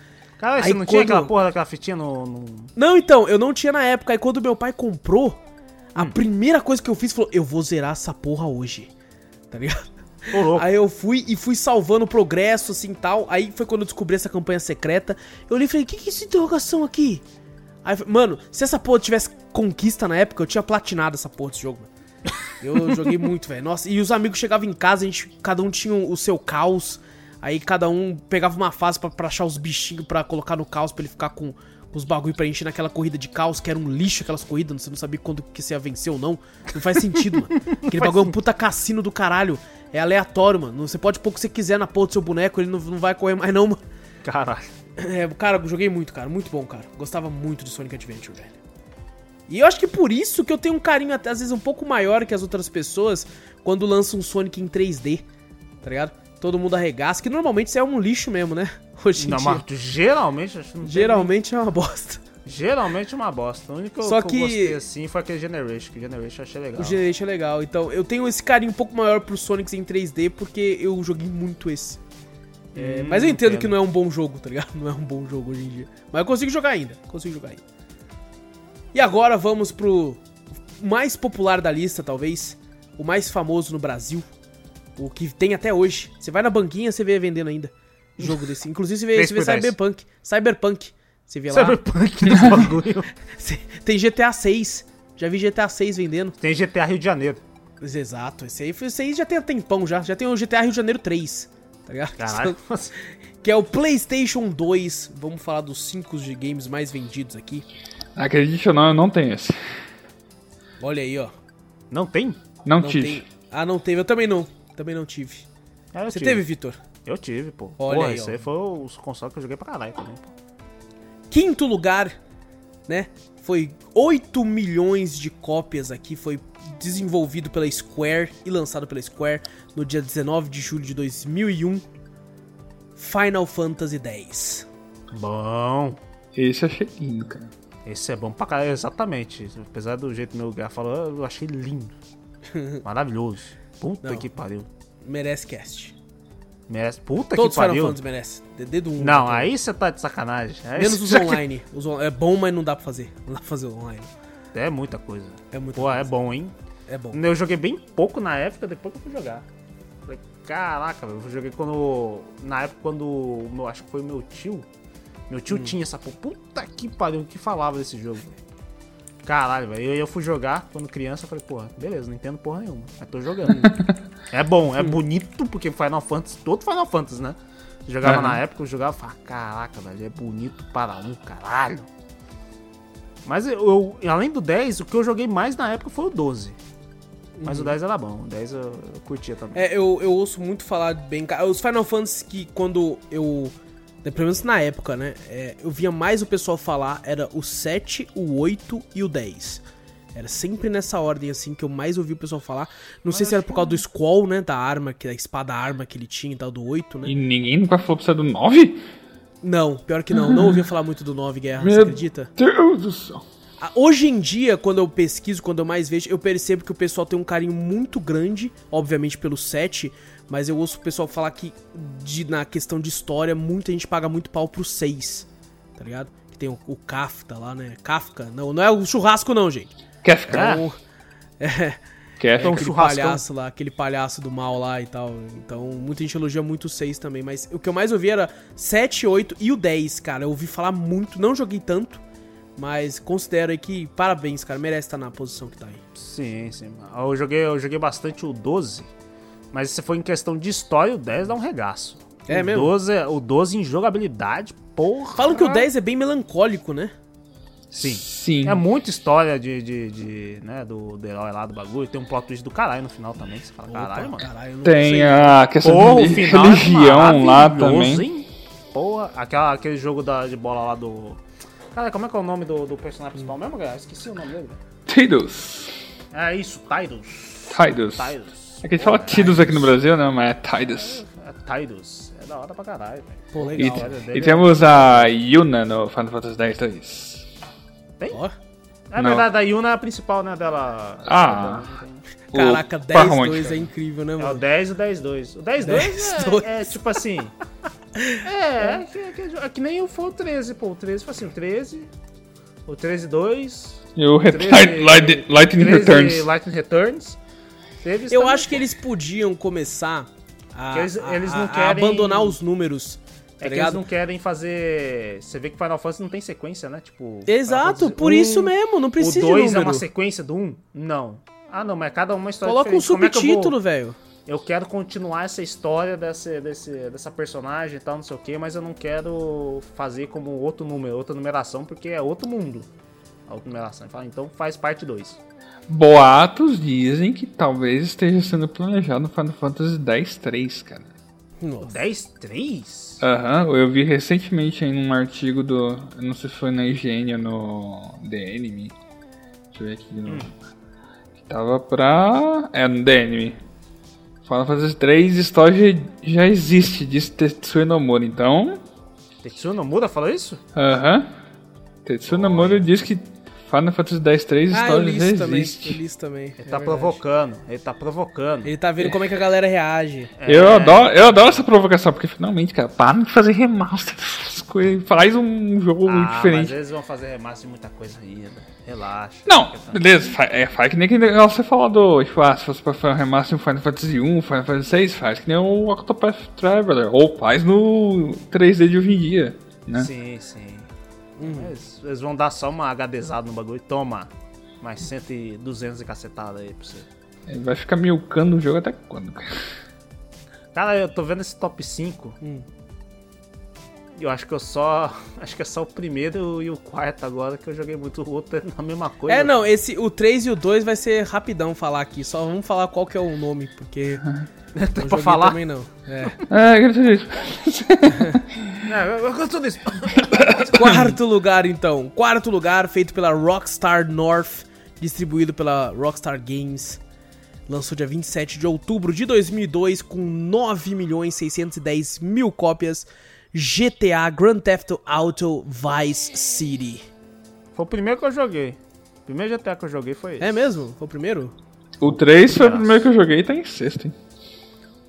B: Cara, você
A: Aí
B: não tinha
A: quando-
B: aquela porra daquela fitinha no. no-
A: Não, então, eu não tinha na época. Aí quando meu pai comprou, a
B: Hum.
A: primeira coisa que eu fiz foi: eu vou zerar essa porra hoje. Tá ligado?
B: Louco.
A: Aí eu fui e fui salvando o progresso, assim, tal. Aí foi quando eu descobri essa campanha secreta. Eu olhei e falei, que que é essa interrogação aqui? Aí, mano, se essa porra tivesse conquista na época, eu tinha platinado essa porra desse jogo, velho. Eu joguei muito, velho. Nossa, e os amigos chegavam em casa, a gente, cada um tinha o seu caos. Aí cada um pegava uma fase pra, pra achar os bichinhos pra colocar no caos, pra ele ficar com, com os bagulho pra encher naquela corrida de caos, que era um lixo aquelas corridas, você não sabia quando que você ia vencer ou não. Não faz sentido, mano. Aquele bagulho é um puta cassino do caralho. É aleatório, mano. Você pode pôr o que você quiser na porra do seu boneco, ele não, não vai correr mais não, mano.
B: Caralho.
A: É, cara, joguei muito, cara. Muito bom, cara. Gostava muito de Sonic Adventure, velho. E eu acho que por isso que eu tenho um carinho até às vezes um pouco maior que as outras pessoas quando lançam um Sonic em 3D, tá ligado? Todo mundo arregaça, que normalmente isso é um lixo mesmo, né? Hoje em
B: Não,
A: dia.
B: mas geralmente.
A: Geralmente é uma bosta.
B: Geralmente é uma bosta. O único
A: Só
B: que eu
A: que-
B: gostei assim foi aquele Generation, que o Generation eu achei legal.
A: O Generation é legal. Então, eu tenho esse carinho um pouco maior pro Sonics em 3D porque eu joguei muito esse. É,
B: Hum,
A: mas eu entendo,
B: entendo.
A: que não é um bom jogo, tá ligado? Não é um bom jogo hoje em dia. Mas eu consigo jogar ainda. Consigo jogar ainda. E agora vamos pro mais popular da lista, talvez. O mais famoso no Brasil. O que tem até hoje. Você vai na banquinha, você vê vendendo ainda. Jogo desse. Inclusive você vê, você vê. Cyberpunk. Cyberpunk. Você vê lá.
B: Cyberpunk no bagulho.
A: Tem GTA 6. Já vi GTA 6 vendendo.
B: Tem GTA Rio de Janeiro.
A: Exato, esse aí, esse aí já tem tempão já. Já tem o GTA Rio de Janeiro 3. Tá ligado?
B: Caralho.
A: Que é o PlayStation 2. Vamos falar dos 5 de games mais vendidos aqui.
C: Acredite ou não, eu não tenho esse.
A: Olha aí, ó.
B: Não tem?
C: Não,
A: Não
C: tive.
A: tem. Ah, não teve. Eu também não. Também não tive.
B: Eu
A: Você
B: tive.
A: teve, Vitor?
B: Eu tive, pô.
A: Olha
B: Porra,
A: aí,
B: esse
A: ó.
B: aí foi o console que eu joguei pra caralho também, pô.
A: Quinto lugar, né? Foi 8 milhões de cópias aqui. Foi desenvolvido pela Square e lançado pela Square no dia 19 de julho de 2001. Final Fantasy X.
B: Bom.
C: Esse eu achei lindo, cara.
B: Esse é bom pra caralho, exatamente. Apesar do jeito que meu lugar falou, eu achei lindo. Maravilhoso. Puta
A: Não.
B: que pariu.
A: Merece cast.
B: Merece. Puta
A: Todos
B: que
A: os Final
B: pariu.
A: Fantasy merecem. Dedo 1.
B: Não, aí você tá de sacanagem. Aí
A: Menos os online. Os on- É bom, mas não dá pra fazer. Não dá pra fazer online.
B: É muita coisa.
A: É muito
B: Pô, é bom, hein?
A: É bom.
B: Eu joguei bem pouco na época, depois que eu fui jogar. Falei, caraca, velho, eu joguei quando. Na época quando. Meu, acho que foi o meu tio. Meu tio
A: Hum.
B: tinha essa porra. Puta que pariu, que falava desse jogo, velho. Caralho, velho. Eu, eu fui jogar quando criança, eu falei, porra, beleza, não entendo porra nenhuma. Mas tô jogando. é bom, é bonito, porque Final Fantasy, todo Final Fantasy, né? Eu jogava
C: Aham.
B: na época, eu jogava e falava, caraca, velho, é bonito para um caralho. Mas eu, eu- além do 10, o que eu joguei mais na época foi o 12. Mas o 10 era bom, o 10 eu, eu curtia também.
A: Uhum. É, eu, eu ouço muito falar bem. Os Final Fantasy que quando eu. Né, Pelo menos na época, né? é, eu via mais o pessoal falar era o 7, o 8 e o 10. Era sempre nessa ordem, assim, que eu mais ouvi o pessoal falar. Não sei se era por causa do Squall, né? Da arma, que da espada arma que ele tinha e tal, do 8, né?
C: E ninguém nunca falou pra você do 9?
A: Não, pior que não. Não ouvia falar muito do 9 Guerra, você
C: Meu
A: acredita?
C: Deus do céu.
A: Ah, Hoje em dia, quando eu pesquiso, quando eu mais vejo, eu percebo que o pessoal tem um carinho muito grande, obviamente pelo 7, mas eu ouço o pessoal falar que de- na questão de história, muita gente paga muito pau pro 6, tá ligado? Que tem o, o Kafka lá, né? Kafka, não, não é o churrasco não, gente.
B: Ah.
A: É, o- é,
C: Cash.
B: Então,
A: aquele
B: churrascão.
A: palhaço lá, aquele palhaço do mal lá e tal. Então, muita gente elogia muito o 6 também. Mas o que eu mais ouvi era 7, 8 e o 10, cara. Eu ouvi falar muito, não joguei tanto. Mas considero aí que parabéns, cara. Merece estar na posição que tá aí.
B: Sim, sim. Eu joguei, eu joguei bastante o 12, mas se for em questão de história, o 10 dá um regaço.
A: É
B: o
A: mesmo?
B: 12, é- o 12 em jogabilidade, porra.
A: Falam que o 10 é bem melancólico, né?
B: Sim.
C: Sim.
B: É muita história de, de, de, né, do, do herói lá do bagulho. Tem um plot twist do caralho no final também, que você fala, caralho,
A: Opa,
B: mano.
A: caralho, eu não
C: Tem
A: sei.
C: a questão
B: Porra, o
C: de
B: final é
C: religião lá
B: maravilhoso,
C: também.
B: Hein? Porra, aquela, aquele jogo da, de bola lá do... Cara, como é que é o nome do, do personagem principal mesmo, galera? Esqueci o nome dele. velho.
C: Tidus.
B: É isso, Tidus.
C: Tidus.
B: Tidus.
C: É que a gente fala Tidus aqui no Brasil, né? Mas é Tidus.
B: É Tidus. É da hora pra caralho, velho.
A: Pô,
C: E,
A: legal.
B: Olha,
C: e
B: dele
C: temos a Yuna no Final Fantasy X 2.
A: Ó,
B: É
C: Não.
B: verdade, a Yuna é a principal, né, dela.
C: Ah.
A: caraca,
C: O
A: 10,
C: par
A: 2
C: romântico.
A: é incrível, né,
B: É o
A: mano?
B: 10 e o 10 2. O 10
A: 10
B: 2
A: 2.
B: é, é tipo assim. É, é, que, é que- é que nem o foi o 13, pô. O 13 foi assim, o 13. O 13 2.
C: E o Ret-
B: 13
C: Light- Lightning
B: 13
C: Returns.
B: Lightning Returns. Isso
A: Eu acho que eles podiam começar a,
B: eles- eles não
A: a- a
B: querem-
A: abandonar os números. Tá
B: É que eles não querem fazer. Você vê que Final Fantasy não tem sequência, né? Tipo.
A: Exato, por
B: Fantasy
A: isso
B: um,
A: mesmo, não precisa
B: O
A: de
B: 2 é uma sequência do 1? Um? Não. Ah, não, mas cada uma é uma história
A: Coloca um
B: diferente. Como é que eu
A: subtítulo, velho.
B: eu quero continuar essa história desse, desse, dessa personagem e tal, não sei o que, mas eu não quero fazer como outro número, outra numeração, porque é outro mundo. A outra numeração. Então faz parte 2.
C: Boatos dizem que talvez esteja sendo planejado no Final Fantasy X 3, cara.
A: Nossa.
B: 10, 3?
C: Aham, eu vi recentemente em um artigo do. Eu não sei se foi na IGN ou no The Enemy. Deixa eu ver aqui de novo. Que tava pra. É, no The Enemy. Final Fantasy 3 história já, existe, disse Tetsuya Nomura, então.
B: Tetsuya Nomura falou isso?
C: Aham. Tetsuya Nomura diz que Final Fantasy X 3
A: Ah, eu
C: história
A: li isso também. Eu
C: existe.
A: li isso também.
B: Ele
A: é
B: tá
A: verdade.
B: provocando, ele tá provocando.
A: Ele tá vendo como é que a galera reage.
C: Eu, adoro, eu adoro essa provocação, porque finalmente, cara, para de fazer remaster dessas coisas. Faz um jogo
B: Ah, mas
C: diferente.
B: eles vão fazer remaster de muita coisa ainda. Relaxa.
C: Não, beleza, fa- é, faz que nem que negócio você falou do. Tipo, ah, se fosse pra fazer um remaster no Final Fantasy 1, Final Fantasy 6, faz que nem o Octopath Traveler. Ou faz no 3D de hoje em dia, né?
B: Sim, sim. Eles, eles vão dar só uma HDzada no bagulho. Toma, mais 100 e 200 e cacetada aí pra você.
C: Ele Vai ficar milcando o jogo até quando, cara?
B: Cara, eu tô vendo esse top 5.
A: Hum.
B: E eu acho que eu só. Acho que é só o primeiro e o quarto agora que eu joguei muito. O outro é a mesma coisa.
A: É, não, esse, o 3 e o 2 vai ser rapidão falar aqui. Só vamos falar qual que é o nome, porque.
B: Tem
A: não
B: pra
A: joguei
B: falar.
A: também não. É.
C: É, eu queria dizer isso.
B: É, eu, eu gosto disso.
A: Quarto lugar, então. Quarto lugar, feito pela Rockstar North, distribuído pela Rockstar Games. Lançou dia 27 de outubro de 2002 com 9 milhões 610 mil cópias. GTA Grand Theft Auto Vice City.
B: Foi o primeiro que eu joguei. O primeiro GTA que eu joguei foi esse.
A: É mesmo? Foi o primeiro?
C: O 3 foi o primeiro que eu joguei e tá em sexto, hein?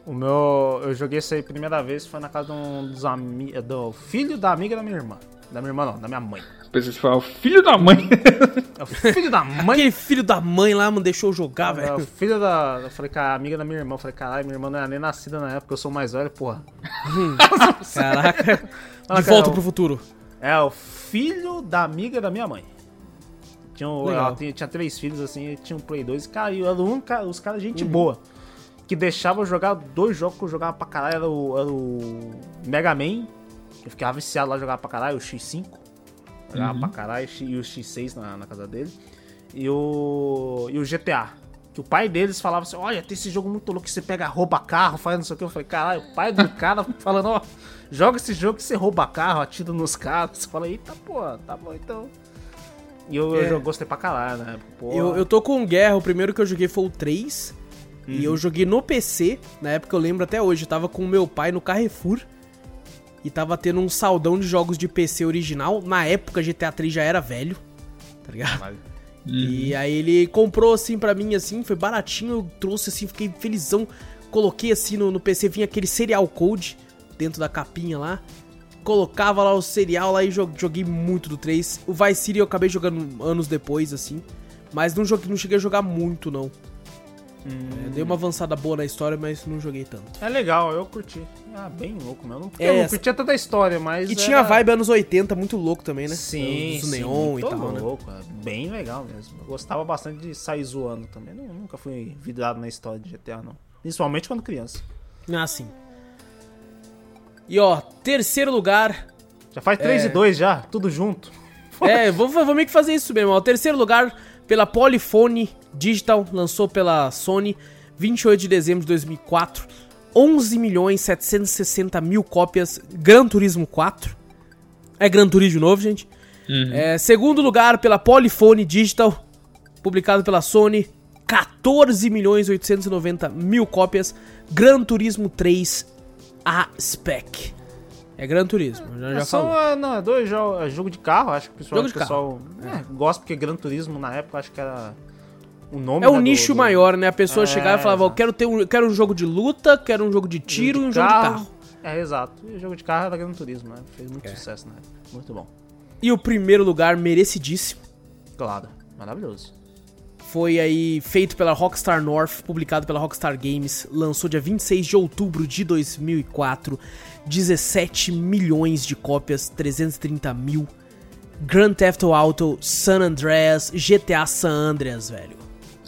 B: O meu. Eu joguei isso aí a primeira vez, foi na casa de um dos amigos. Do filho da amiga da minha irmã. Da minha irmã não, da minha mãe.
C: Pensei que você falava, filho da mãe.
B: É o filho da mãe.
A: Aquele filho da mãe lá, mano, deixou eu jogar,
B: É o
A: velho.
B: filho da. Eu falei com a amiga da minha irmã. Eu falei, caralho, minha irmã não era nem nascida na época, eu sou mais velho, porra.
A: Caraca. De volta
B: cara,
A: pro futuro.
B: É o filho da amiga da minha mãe. Tinha, um- ela tinha, tinha três filhos assim, e tinha um Play 2 e caiu. Era um, os caras, gente boa. Que deixava eu jogar dois jogos que eu jogava pra caralho. Era o, era o Mega Man. Eu ficava viciado lá, jogava pra caralho, o X5. Jogava pra caralho, e o X6 na, na casa dele. E o. E o GTA. Que o pai deles falava assim: Olha, tem esse jogo muito louco que você pega, rouba carro, faz não sei o que. Eu falei: Caralho, o pai do cara falando: Ó, joga esse jogo que você rouba carro, atira nos carros. Você fala: Eita, pô, tá bom então. E eu,
A: É.
B: eu gostei pra caralho, né? Pô,
A: Eu, eu tô com guerra, o primeiro que eu joguei foi o 3. E
B: Uhum.
A: eu joguei no PC, na época eu lembro até hoje, eu tava com o meu pai no Carrefour. E tava tendo um saldão de jogos de PC original. Na época GTA 3 já era velho, tá ligado?
B: Caralho.
A: E aí ele comprou assim pra mim, assim, foi baratinho, eu trouxe assim, fiquei felizão. Coloquei assim no, no PC, vinha aquele serial code dentro da capinha lá. Colocava lá o serial lá e jo- joguei muito do 3. O Vice City eu acabei jogando anos depois, assim. Mas não, joguei, não cheguei a jogar muito, não. É, dei uma avançada boa na história, mas não joguei tanto.
B: É legal, eu curti. Ah, bem louco mesmo. Porque
A: É,
B: eu não curtia tanta história, mas.
A: E
B: era-
A: tinha vibe anos 80, muito louco também, né?
B: Sim,
A: Os
B: sim,
A: neon e tal, né?
B: louco, é bem legal mesmo. Eu gostava bastante de sair zoando também. Não- nunca fui vidrado na história de GTA, não. Principalmente quando criança.
A: Ah, sim. E ó, terceiro lugar.
B: Já faz 3
A: É.
B: e 2 já, tudo junto.
A: É, vou, vou meio que fazer isso mesmo. Ó, terceiro lugar pela Polyphony Digital, lançou pela Sony, 28 de dezembro de 2004. 11 milhões 760 mil cópias. Gran Turismo 4. É Gran Turismo de novo, gente. É, segundo lugar pela Polyphony Digital, publicado pela Sony. 14 milhões 890 mil cópias. Gran Turismo 3 A Spec. É Gran Turismo, já, já
B: É, são,
A: falou.
B: é, não, é dois jogos. É jogo de carro, acho que o pessoal,
A: Jogo de
B: o pessoal é, gosta porque Gran Turismo na época acho que era o nome
A: É um
B: né,
A: nicho
B: do-
A: maior, né? A pessoa
B: É,
A: chegava e falava, eu quero ter um, eu quero um jogo de luta, quero um jogo de tiro e um jogo de carro.
B: É, exato. E o jogo de carro era Gran Turismo, né? Fez muito sucesso na época. Muito bom.
A: E o primeiro lugar, merecidíssimo,
B: Claro, maravilhoso.
A: foi aí feito pela Rockstar North, publicado pela Rockstar Games, lançou dia 26 de outubro de 2004, 17 milhões de cópias, 330 mil. Grand Theft Auto, San Andreas, GTA San Andreas, velho.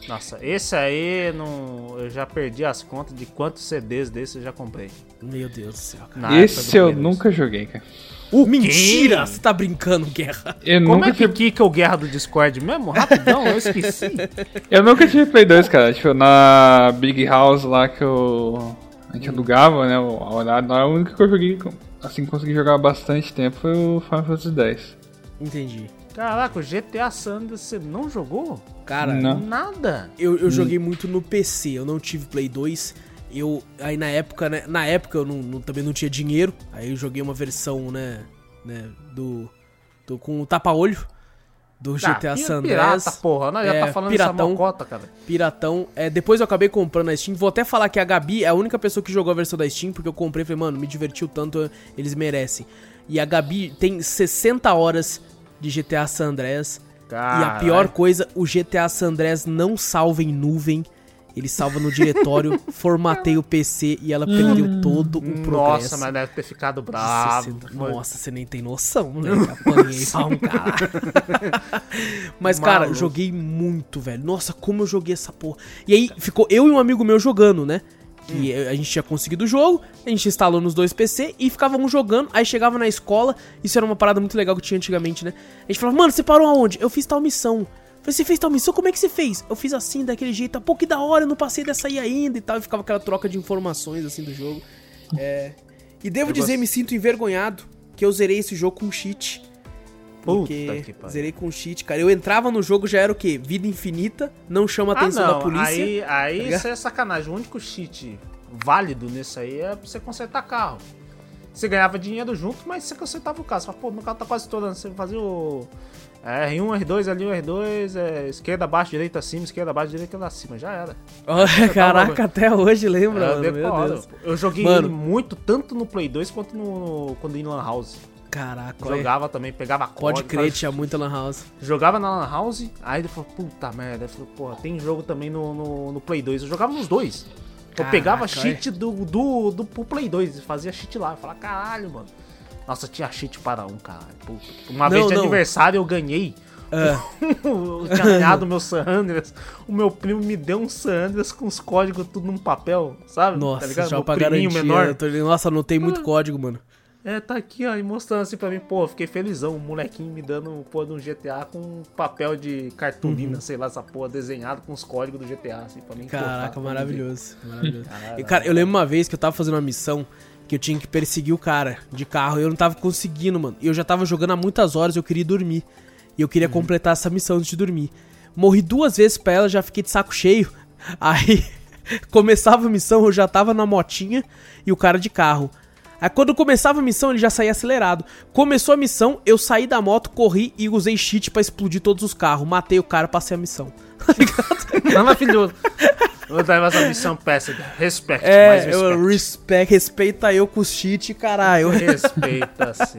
B: Nossa, esse aí não, eu já perdi as contas de quantos CDs desse eu já comprei.
A: Meu Deus do céu, cara.
C: Esse eu nunca joguei, cara.
A: Mentira! Você tá brincando, Guerra.
C: Eu
B: Como
C: nunca
B: é que
C: tive,
B: quica o Guerra do Discord mesmo? Rapidão, eu esqueci.
C: eu nunca tive Play 2, cara. Tipo, na Big House lá que eu, a gente alugava, né? O a horário, a única que eu joguei, assim, consegui jogar bastante tempo foi o Final Fantasy X.
A: Entendi.
B: Caraca, o GTA Sanders você não jogou?
A: Cara,
C: Não.
B: Nada.
A: Eu, eu joguei muito no PC, eu não tive Play 2. Eu, aí na época, né? Na época eu não, não- também não tinha dinheiro. Aí eu joguei uma versão, né? né do, do. com o tapa-olho. Do GTA
B: Ah,
A: San Andreas.
B: Pirata, porra. Não, já
A: É,
B: tá falando
A: piratão.
B: mocota, cara.
A: Piratão. É, depois eu acabei comprando na Steam. Vou até falar que a Gabi é a única pessoa que jogou a versão da Steam, porque eu comprei e falei, mano, me divertiu tanto, eles merecem. E a Gabi tem 60 horas de GTA San Andreas. E a pior coisa, o GTA San Andreas não salva em nuvem. Ele salva no diretório, formatei o PC e ela perdeu todo o progresso.
B: Nossa, mas deve ter ficado bravo.
A: 60.
B: Foi-
A: Nossa, você nem tem noção, moleque. Apanhei pra um cara. Mas, cara,
B: Maluco.
A: joguei muito, velho. Nossa, como eu joguei essa porra. E aí, ficou eu e um amigo meu jogando, né? Que
B: Hum.
A: a gente tinha conseguido o jogo, a gente instalou nos dois PC e ficávamos jogando. Aí chegava na escola, isso era uma parada muito legal que tinha antigamente, né? A gente falava, mano, você parou aonde? Eu fiz tal missão. Falei, você fez tal missão? Como é que você fez? Eu fiz assim, daquele jeito. Pô, que da hora, eu não passei dessa aí ainda e tal. E ficava aquela troca de informações, assim, do jogo. É... E devo
B: Eu
A: dizer,
B: gosto-
A: me sinto envergonhado que eu zerei esse jogo com cheat. Porque zerei com cheat, cara. Eu entrava no jogo, já era o quê? Vida infinita, não chama a
B: Ah,
A: atenção
B: não.
A: da polícia.
B: Aí, aí
A: ligado?
B: isso é sacanagem. O único cheat válido nisso aí é pra você consertar carro. Você ganhava dinheiro junto, mas você consertava o carro. Você fala, pô, meu carro tá quase estourando. Você fazia o é, R1, R2, ali o R2, é, esquerda, abaixo, direita, acima, esquerda, abaixo, direita, lá acima. Já era.
A: Olha, Caraca, até hoje lembra,
B: É,
A: mano, meu. Deus.
B: Eu joguei
A: Mano.
B: ele muito, tanto no Play 2 quanto no, quando em Lan House.
A: Caraca.
B: Jogava também, pegava
A: Pode
B: código,
A: crer,
B: fazia-
A: tinha muita lan house.
B: Jogava na Lan House, aí ele falou, puta merda. Ele falou, porra, tem jogo também no, no, no Play 2. Eu jogava nos dois. Eu
A: Caraca,
B: pegava cheat do, do, do, pro Play 2 e fazia cheat lá. Eu falava, caralho, mano. Nossa, tinha cheat para um. Puta. Uma
A: Não,
B: vez de
A: não.
B: aniversário eu ganhei.
A: Ah.
B: eu tinha ganhado o meu San Andreas. O meu primo me deu um San Andreas com os códigos tudo num papel, sabe?
A: Nossa,
B: ligado?
A: já
B: Meu
A: pra garantia.
B: menor.
A: eu tô- Nossa, não tem
B: Ah.
A: muito código, mano.
B: É, tá aqui, ó, e mostrando assim pra mim, pô, fiquei felizão, um molequinho me dando, pô, de um GTA com um papel de cartolina, sei lá, essa porra, desenhado com os códigos do GTA, assim, pra mim. pô,
A: Caraca,
B: tá,
A: maravilhoso. maravilhoso.
B: Caralho.
A: E, cara, eu lembro uma vez que eu tava fazendo uma missão que eu tinha que perseguir o cara de carro e eu não tava conseguindo, mano. E eu já tava jogando há muitas horas eu queria ir dormir. E eu queria completar essa missão antes de dormir. Morri duas vezes pra ela, já fiquei de saco cheio. Aí começava a missão, eu já tava na motinha e o cara de carro. Aí quando começava a missão, ele já saía acelerado. Começou a missão, eu saí da moto, corri e usei cheat pra explodir todos os carros. Matei o cara, passei a missão. Tá?
B: Maravilhoso. Vou dar essa missão péssima. Respeite, mais
A: É,
B: respeite.
A: eu respeito, respeita eu com os cheat, caralho.
B: Respeita, sim.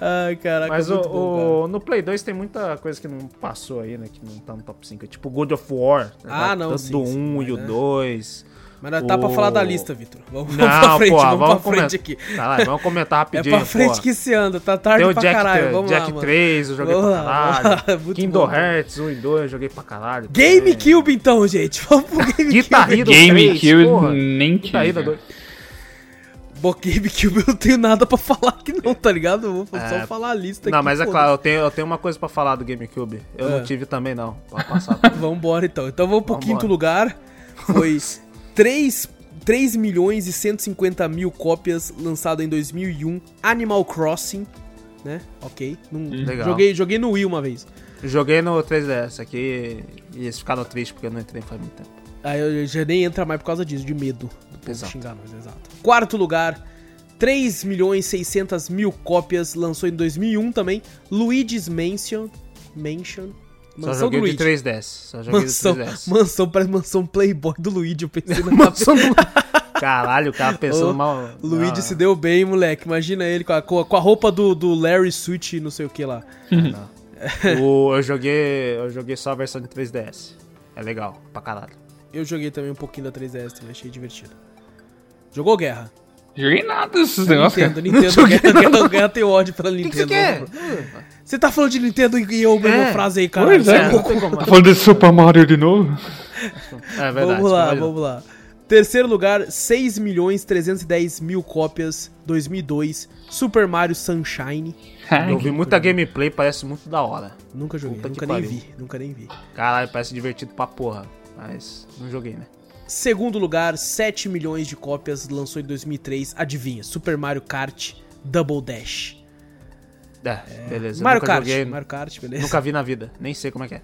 A: Ai, caraca,
B: Mas o,
A: muito bom,
B: o- no Play 2 tem muita coisa que não passou aí, né? Que não tá no top 5. Tipo God of War. né,
A: Ah, não,
B: Tanto
A: sim,
B: do
A: sim,
B: 1
A: mas,
B: e o
A: né?
B: 2.
A: Mas não tá pra
B: o-
A: falar da lista, Vitor. Vamos,
B: Não,
A: vamos pra frente,
B: pô,
A: vamos,
B: vamos
A: pra frente aqui.
B: Caralho, vamos comentar
A: É
B: rapidinho.
A: pra frente
B: pô.
A: que se anda, tá tarde
B: Tem o
A: pra
B: Jack,
A: caralho. Vamos
B: Jack
A: lá, mano.
B: 3, eu joguei
A: Vamos
B: pra
A: lá,
B: caralho.
A: lá, muito
B: Kingdom
A: bom.
B: Hearts 1 e 2, eu joguei pra caralho.
A: GameCube então, gente. Vamos pro GameCube.
B: Guitar Hero
C: GameCube
B: 3, porra.
C: nem
B: Guitar Hero
C: tinha.
B: 2.
A: Bom, GameCube eu não tenho nada pra falar aqui não, tá ligado? Eu vou
B: É.
A: só falar a lista
B: Não,
A: aqui.
B: mas é claro, eu tenho, eu tenho uma coisa pra falar do GameCube. Eu
A: É.
B: não tive também, não. Pode passar. tá?
A: Vambora então. Então vamos pro
B: Vambora.
A: quinto lugar. Foi 3, 3 milhões e 150 mil cópias lançado em 2001. Animal Crossing, né? Ok. Não-
B: Legal.
A: joguei, joguei no Wii uma vez.
B: Joguei no 3DS aqui e eles ficaram tristes porque eu não entrei faz muito tempo.
A: Aí eu já nem entra mais por causa disso, de medo do povo
B: Exato.
A: xingar nós, exato. Quarto lugar, 3 milhões e 600 mil cópias, lançou em 2001 também. Luigi's Mansion. Mansion.
B: Só
A: Mansão do
B: joguei
A: Luigi.
B: de 3DS. Só joguei
A: Mansão,
B: de 3DS.
A: mansão, parece mansão Playboy do Luigi, eu pensei na
B: Mansão do- Caralho, o cara pensando
A: Ô,
B: mal.
A: Luigi
B: Ah,
A: se deu bem, moleque. Imagina ele com a, com a- com a roupa do, do Larry Switch não sei o que lá.
B: o- eu joguei. Eu joguei só a versão de 3DS. É legal, pra caralho.
A: Eu joguei também um pouquinho da 3DS também, achei divertido. Jogou Guerra?
C: Joguei nada desses negócios, cara.
A: Nintendo, Nintendo, Guerra, Guerra, tem ódio pela
B: O que,
A: Nintendo.
B: que você quer?
A: Você tá falando de Nintendo e eu mesma
B: É.
A: frase aí, cara.
C: Pois é.
A: é.
C: Tá falando de Super Mario de novo?
B: É verdade.
A: Vamos lá, vamos lá. Terceiro lugar, 6 milhões 310 mil cópias, 2002, Super Mario Sunshine.
B: Eu vi muita gameplay, parece muito da hora.
A: Nunca joguei,
B: Puta
A: nunca nem
B: pariu.
A: vi, nunca nem vi.
B: Caralho, parece divertido pra porra. Mas não joguei, né?
A: Segundo lugar, 7 milhões de cópias, lançou em 2003, adivinha, Super Mario Kart Double Dash.
B: É, beleza.
A: Mario Kart,
B: joguei,
A: Mario Kart, beleza.
B: Nunca vi na vida. Nem sei como é que é.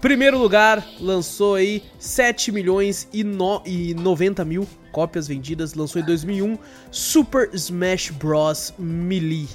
A: Primeiro lugar, lançou aí 7 milhões e, no, e 90 mil cópias vendidas, lançou em 2001, Super Smash Bros. Melee.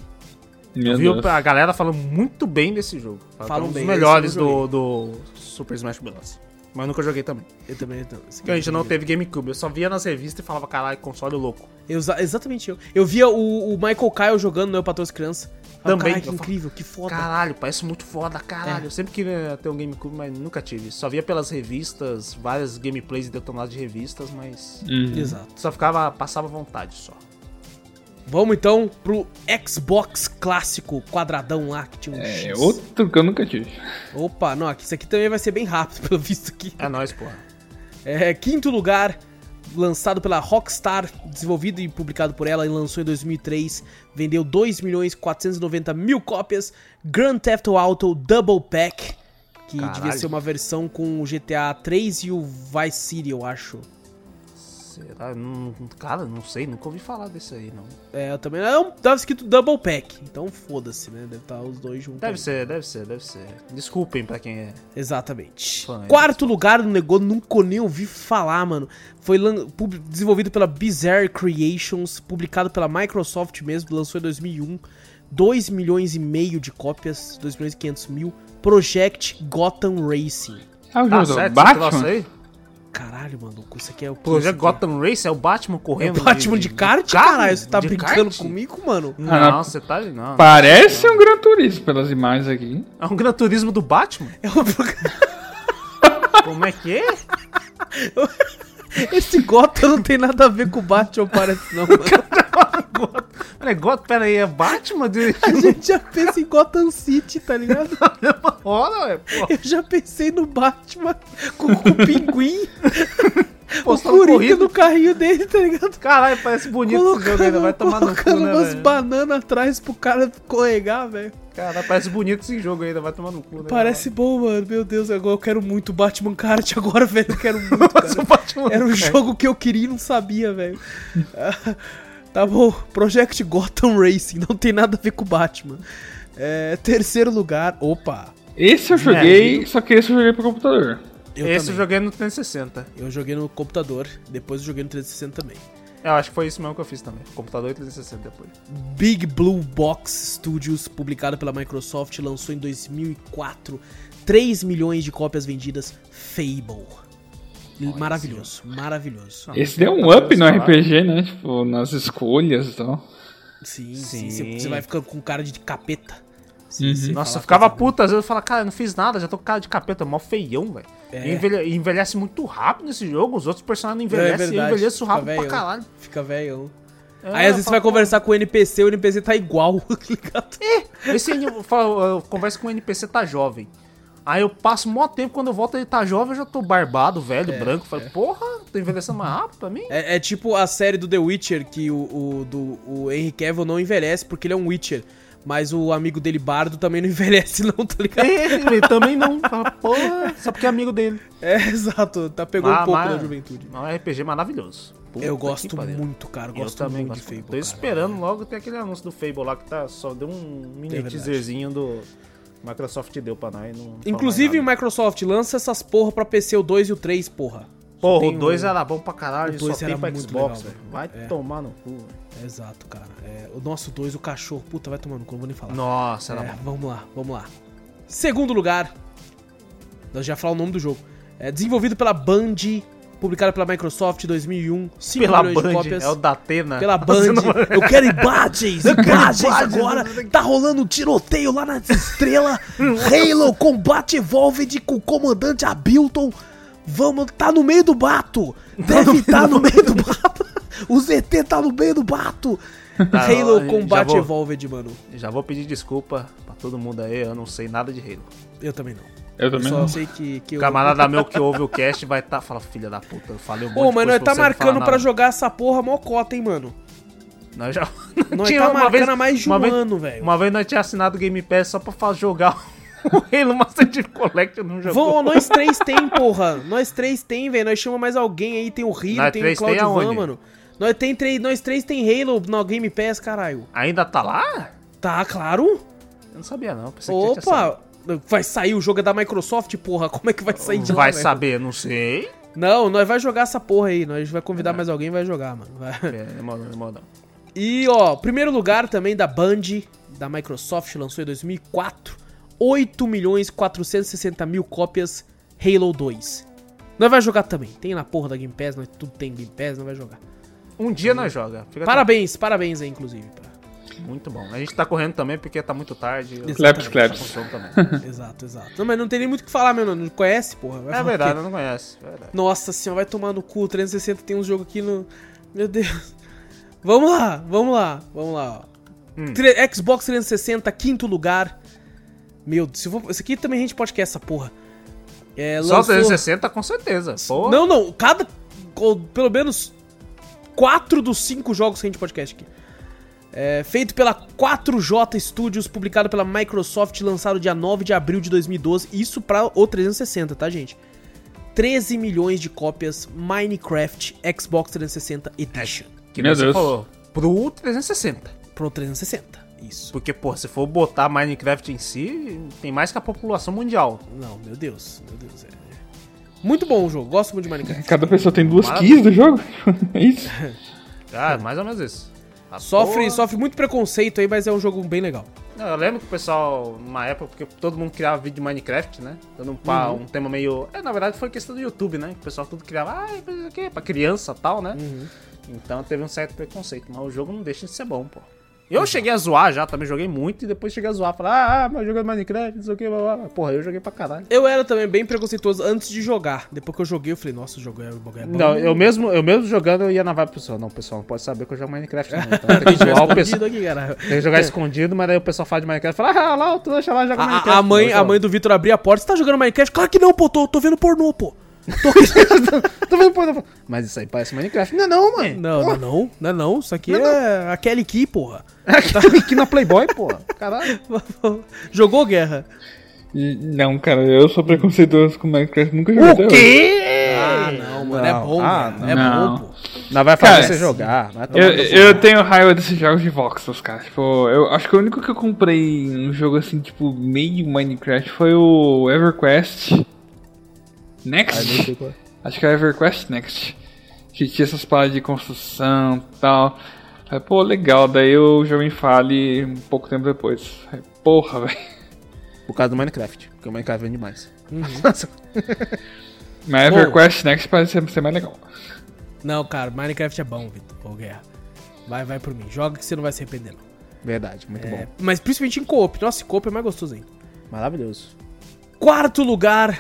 C: Meu
B: Eu vi
C: Deus.
B: a galera falando muito bem desse jogo. Fala que
A: Falam
B: é um dos
A: bem,
B: melhores do, do Super Smash Bros. Mas eu nunca joguei também.
A: Eu também, então,
B: Porque a gente não teve GameCube. Eu só via nas revistas e falava, caralho, console louco.
A: Eu exatamente eu. Eu via o, o Michael Kyle jogando no Eu Patrões Crianças.
B: Também.
A: Caralho, que incrível, que foda.
B: Caralho, parece muito foda, caralho.
A: É.
B: Eu sempre queria ter um GameCube, mas nunca tive. Só via pelas revistas, várias gameplays detonadas de revistas, mas
C: Uhum.
A: Exato.
B: só ficava, passava vontade só.
A: Vamos então pro Xbox clássico quadradão lá que tinha um
C: É,
A: X.
C: outro que eu nunca tive.
A: Opa, não, aqui, isso aqui também vai ser bem rápido, pelo visto aqui.
B: É nóis, porra.
A: É, quinto lugar, lançado pela Rockstar, desenvolvido e publicado por ela e lançou em 2003, vendeu 2 milhões 490 mil cópias, Grand Theft Auto Double Pack, que
B: Caralho.
A: devia ser uma versão com o GTA 3 e o Vice City, eu acho.
B: Será? Não, cara, não sei, nunca ouvi falar desse aí, não.
A: É, eu também. Não, tava escrito Double Pack, então foda-se, né? Deve estar os dois juntos.
B: Deve
A: aí.
B: ser, deve ser, deve ser. Desculpem pra quem é.
A: Exatamente.
B: Fã, é.
A: Quarto lugar no negócio, nunca nem ouvi falar, mano. Foi desenvolvido pela Bizarre Creations, publicado pela Microsoft mesmo, lançou em 2001. 2 milhões e meio de cópias, 2 milhões e 500 mil. Project Gotham Racing.
C: Ah, o
B: Tá
C: jogo do
B: certo esse troço
C: Batman?
A: Caralho, mano, isso aqui é o que?
B: Pô, já? Gotham Race é o Batman
A: É
B: correndo.
A: o Batman de, kart,
B: carro?
A: caralho? Você tá
B: De
A: brincando
B: kart?
A: comigo, mano?
B: Não, você tá. Não.
C: Parece um Gran Turismo pelas imagens aqui.
B: É um Gran Turismo do Batman?
A: É o-
B: Como é que é?
A: Esse Gotham não tem nada a ver com o Batman, parece não, mano.
B: Peraí, Gotham, peraí, é Batman de
A: A gente já pensa em Gotham City, tá ligado?
B: hora, ué? Pô,
A: Eu já pensei no Batman com, com o pinguim, o
B: postando
A: Coringa no carrinho dele, tá ligado?
B: Caralho, parece bonito esse jogo ainda, vai tomar no cu,
A: colocando
B: né,
A: umas bananas atrás pro cara escorregar, velho.
B: Caralho, parece bonito esse jogo ainda, vai tomar no cu, né?
A: Parece bom, mano. Meu Deus, agora eu quero muito Batman Kart agora, velho. Eu quero muito, cara.
B: o.
A: Era um jogo que eu queria e não sabia, velho. Tá bom, Project Gotham Racing, não tem nada a ver com o Batman. É, terceiro lugar, opa.
C: Esse eu joguei, só que esse eu joguei pro computador.
A: Eu
B: Esse eu
A: também.
B: joguei no 360.
A: Eu joguei no computador, depois eu joguei no 360 também.
B: Eu acho que foi isso mesmo que eu fiz também. Computador e 360 depois.
A: Big Blue Box Studios, publicado pela Microsoft, lançou em 2004 3 milhões de cópias vendidas. Fable. Maravilhoso, maravilhoso.
C: Esse deu um up no RPG, né? Tipo, nas escolhas e tal.
A: Sim, sim.
B: Sim.
A: Você, vai ficando com cara de capeta.
C: Uhum.
A: Você
B: Nossa, eu ficava puto, às vezes eu falava, cara, eu não fiz nada, já tô com cara de capeta, mó feião, velho.
A: É.
B: E envelhe- envelhece muito rápido nesse jogo, os outros personagens não
A: É
B: envelhecem, eu
A: verdade,
B: envelheço
A: fica
B: rápido pra
A: velhão.
B: caralho.
A: Fica velhão.
B: É,
A: Aí às vezes você vai
B: eu
A: conversar com o NPC, o NPC tá igual, tá ligado?
B: pô, Esse eu, falo, eu converso com o NPC, tá jovem. Aí eu passo mó tempo, quando eu volto ele tá jovem, eu já tô barbado, velho, branco. Falei, porra, tô envelhecendo mais rápido pra mim?
A: É, é tipo a série do The Witcher, que o, o, do, o Henry Cavill não envelhece porque ele é um Witcher. Mas o amigo dele, Bardo, também não envelhece não, tá ligado?
B: Ele também não. Fala, porra, só porque é amigo dele.
A: É, exato. Tá pegando um
B: Mas-
A: pouco
B: mas-
A: da juventude.
B: É um RPG maravilhoso. Puta
A: Eu gosto muito, cara.
B: Eu
A: Gosto
B: também
A: muito
B: gosto.
A: de Fable,
B: Tô
A: cara.
B: esperando logo ter aquele anúncio do Fable lá que tá só deu um mini
A: verdade.
B: teaserzinho do Microsoft deu pra nós. Não
A: Inclusive. Microsoft, lança essas porra pra PC, o 2 e o 3, porra.
B: Porra, o 2
A: um-
B: era bom pra caralho,
A: o
B: só
A: dois
B: tem
A: era
B: pra
A: muito
B: Xbox,
A: legal,
B: velho. Vai
A: É.
B: tomar no cu. velho.
A: Exato, cara. É, o nosso 2, o cachorro. Puta, vai tomando cu, não vou nem falar.
B: Nossa, era
A: É,
B: bom.
A: vamos lá, vamos lá. Segundo lugar. Nós já falar o nome do jogo. É desenvolvido pela Band, publicado pela Microsoft em 2001, 5
B: Pela
A: milhões de
B: Band,
A: cópias.
B: é o da Atena.
A: Pela Band. Eu quero imagens, imagens agora. Tá rolando um tiroteio lá nas estrelas. Halo Combat Evolved com o comandante Abilton. Vamos, tá no meio do bato. Deve estar no meio do bato. O ZT tá no meio do bato.
B: Tá,
A: Halo Combat
B: vou-
A: Evolved, mano.
B: Já vou pedir desculpa pra todo mundo aí, eu não sei nada de Halo.
A: Eu também não.
C: Eu
A: Eu
C: também
A: só
C: não.
A: sei que, que eu...
B: camarada meu que ouve o cast vai tá, fala, filha da puta, eu falei um monte
A: Pô,
B: de
A: mas nós tá marcando
B: falar
A: pra jogar essa porra mocota, hein, mano.
B: Nós já...
A: Nós
B: Tinha
A: tá
B: uma
A: marcando
B: vez-
A: há mais de
B: uma
A: um
B: vez-
A: ano, velho.
B: Uma vez nós tinha assinado o Game Pass só pra jogar o Halo Master Chief Collection, não jogou.
A: Vão, nós três tem, porra. Nós três tem, velho. Nós chamamos mais alguém aí. Tem o Rio,
B: Nós
A: tem o
B: três tem
A: Claudio Van, mano. Nós, tem três, nós três tem Halo no Game Pass, caralho.
B: Ainda tá lá?
A: Tá, claro.
B: Eu não sabia não. Pensei
A: Opa, vai sair o jogo é da Microsoft, porra. Como é que vai sair de
B: saído.
A: lá,
B: Vai saber, não sei.
A: Não, nós vai jogar essa porra aí. Nós vai convidar mais alguém e vai jogar, mano. Vai.
B: É, demorou, demorou.
A: E, ó, primeiro lugar também da Band, da Microsoft, lançou em 2004. 8 milhões 460 mil cópias Halo 2. Nós vai jogar também. Tem na porra da Game Pass, nós tudo tem Game Pass, não vai jogar.
B: Um dia nós joga. Fica
A: Parabéns, parabéns aí, inclusive. pra-.
B: Muito bom. A gente tá correndo também porque tá muito tarde.
C: Claps,
B: tá
C: claps.
B: também.
A: Exato, exato. Não, mas não tem nem muito o que falar, meu. Não conhece, porra. Vai
B: É verdade, não conheço. é Verdade.
A: Nossa senhora, vai tomar no cu. 360 tem uns jogos aqui no. Meu Deus. Vamos lá, vamos lá, vamos lá. ó.
B: Hum.
A: Xbox 360, quinto lugar. Meu Deus, vou... esse aqui também a gente pode querer essa porra. É,
B: Só
A: lançou-
B: 360 com certeza. Pô,
A: Não, não, cada. pelo menos quatro dos cinco jogos que a gente podcast aqui. É, feito pela 4J Studios, publicado pela Microsoft, lançado dia 9 de abril de 2012. Isso pra o 360, tá, gente? 13 milhões de cópias Minecraft Xbox 360 Edition.
B: que
C: Meu
B: nem você
C: Deus.
B: falou. Pro 360.
A: Pro 360. Isso.
B: Porque, pô, se for botar Minecraft em si, tem mais que a população mundial.
A: Não, meu Deus, meu Deus. É... Muito bom o jogo, gosto muito de Minecraft.
C: Cada pessoa tem duas
B: Maravilha.
C: keys do jogo? é isso?
B: Ah, mais ou menos isso. A
A: Sofre,
B: porra-
A: sofre muito preconceito aí, mas é um jogo bem legal.
B: Eu lembro que o pessoal, numa época, porque todo mundo criava vídeo de Minecraft, né? Dando um, pá-
A: Uhum.
B: um tema meio. É, na verdade foi questão do YouTube, né? Que o pessoal tudo criava, ah, isso aqui, pra criança e tal, né?
A: Uhum.
B: Então teve um certo preconceito, mas o jogo não deixa de ser bom, pô. Eu cheguei a zoar já, também joguei muito, e depois cheguei a zoar, falar, ah, mas jogando Minecraft, não sei o que, blá, blá. Porra, eu joguei pra caralho.
A: Eu era também bem preconceituoso antes de jogar. Depois que eu joguei, eu falei, nossa, o jogo é, é bom.
B: Não, eu mesmo, eu mesmo jogando, eu ia na vibe pro pessoal. Não, o pessoal não pode saber que eu jogo Minecraft, não. Então tem que o pessoal.
A: Escondido aqui.
B: Tem que jogar escondido, mas daí o pessoal fala de Minecraft e fala, ah, lá, o trouxa lá joga
A: A,
B: Minecraft.
A: a- mãe,
B: Não,
A: a mãe do Vitor abriu a porta. Você tá jogando Minecraft? Claro que não, pô. Tô, tô vendo pornô, pô.
B: Tô vendo porra. Mas isso aí parece Minecraft. Não, é não, mãe.
A: Não, não, é não. Não é não. Isso aqui é a Kelly Key, porra.
B: Aqui na Playboy, porra. Caralho.
A: Jogou guerra.
C: Não, cara, eu sou preconceituoso com Minecraft, nunca joguei
B: O
C: hoje.
B: quê?
A: Ah, não, mano. É
B: Não.
A: bom,
B: Ah,
A: velho. É
C: não.
A: bom, pô.
B: Não vai fazer
C: Cara,
B: você jogar.
C: Eu, eu tenho raiva desses jogos de voxels, cara. Tipo, eu acho que o único que eu comprei um jogo assim, tipo, meio Minecraft foi o EverQuest Next.
B: sei qual é.
C: Acho que é EverQuest Next. Que tinha essas paradas de construção e tal. Aí, pô, legal. Daí eu joguei em Fale um pouco tempo depois. Aí, porra, velho.
B: Por causa do Minecraft. Porque o Minecraft vende mais.
A: Uhum.
C: Mas
A: Bom.
C: EverQuest Next parece ser mais legal.
A: Não, cara, Minecraft é bom, Vitor. Ô, guerra. Vai, vai por mim. Joga que você não vai se arrepender, não.
B: Verdade, muito
A: É,
B: bom.
A: mas principalmente em co-op. Nossa, co-op é mais gostoso ainda.
B: Maravilhoso.
A: Quarto lugar.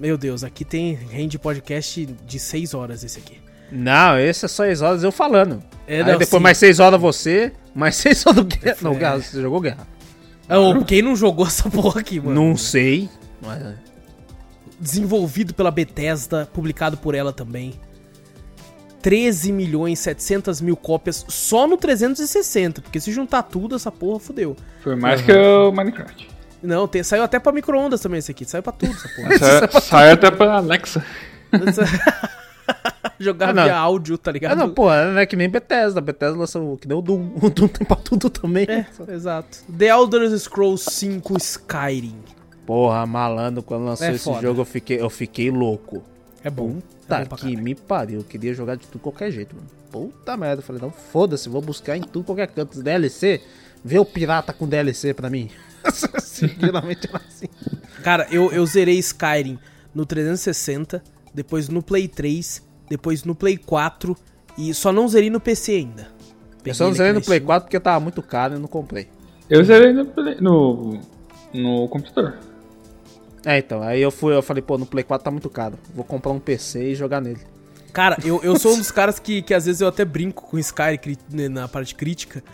A: Meu Deus, aqui tem rende podcast de 6 horas esse aqui.
B: Não, esse é só 6 horas eu falando.
A: É,
B: Aí
A: não,
B: depois
A: sim.
B: mais 6 horas você, mais 6 horas do Guerra. Não,
A: É.
B: Guerra, você jogou Guerra?
A: Ah, ô, quem não jogou essa porra aqui, mano?
B: Não sei. Mas...
A: Desenvolvido pela Bethesda, publicado por ela também. 13 milhões 700 mil cópias só no 360, porque se juntar tudo, essa porra fudeu.
C: Foi mais que o Minecraft.
A: Não, tem- saiu até pra micro-ondas também esse aqui, saiu pra tudo essa porra.
C: Sai, sai até pra Alexa.
A: Jogar
B: Ah, não.
A: via áudio, tá ligado?
B: Ah, não, pô, não é que nem Bethesda. Bethesda lançou que nem o Doom. O Doom tem pra tudo também.
A: É, exato. The Elder Scrolls 5 Skyrim.
B: Porra, malandro, quando lançou
A: É
B: esse
A: foda.
B: jogo eu fiquei, eu fiquei louco.
A: É bom.
B: Puta
A: é bom
B: que me pariu. Eu queria jogar de tudo qualquer jeito, mano. Puta merda. Eu falei, não, foda-se, vou buscar em tudo qualquer canto. DLC, vê o pirata com DLC pra mim. Geralmente era assim.
A: Cara, eu, eu zerei Skyrim no 360, depois no Play 3, depois no Play 4 e só não zerei no PC ainda.
B: Eu só não zerei no Play
A: Steam.
B: 4 porque tava muito caro e eu não comprei.
C: Eu zerei no, play- no, no computador.
B: É, então, aí eu fui, eu falei, pô, no Play 4 tá muito caro. Vou comprar um PC e jogar nele.
A: Cara, eu, eu sou um dos caras que, que às vezes eu até brinco com Skyrim né, na parte crítica,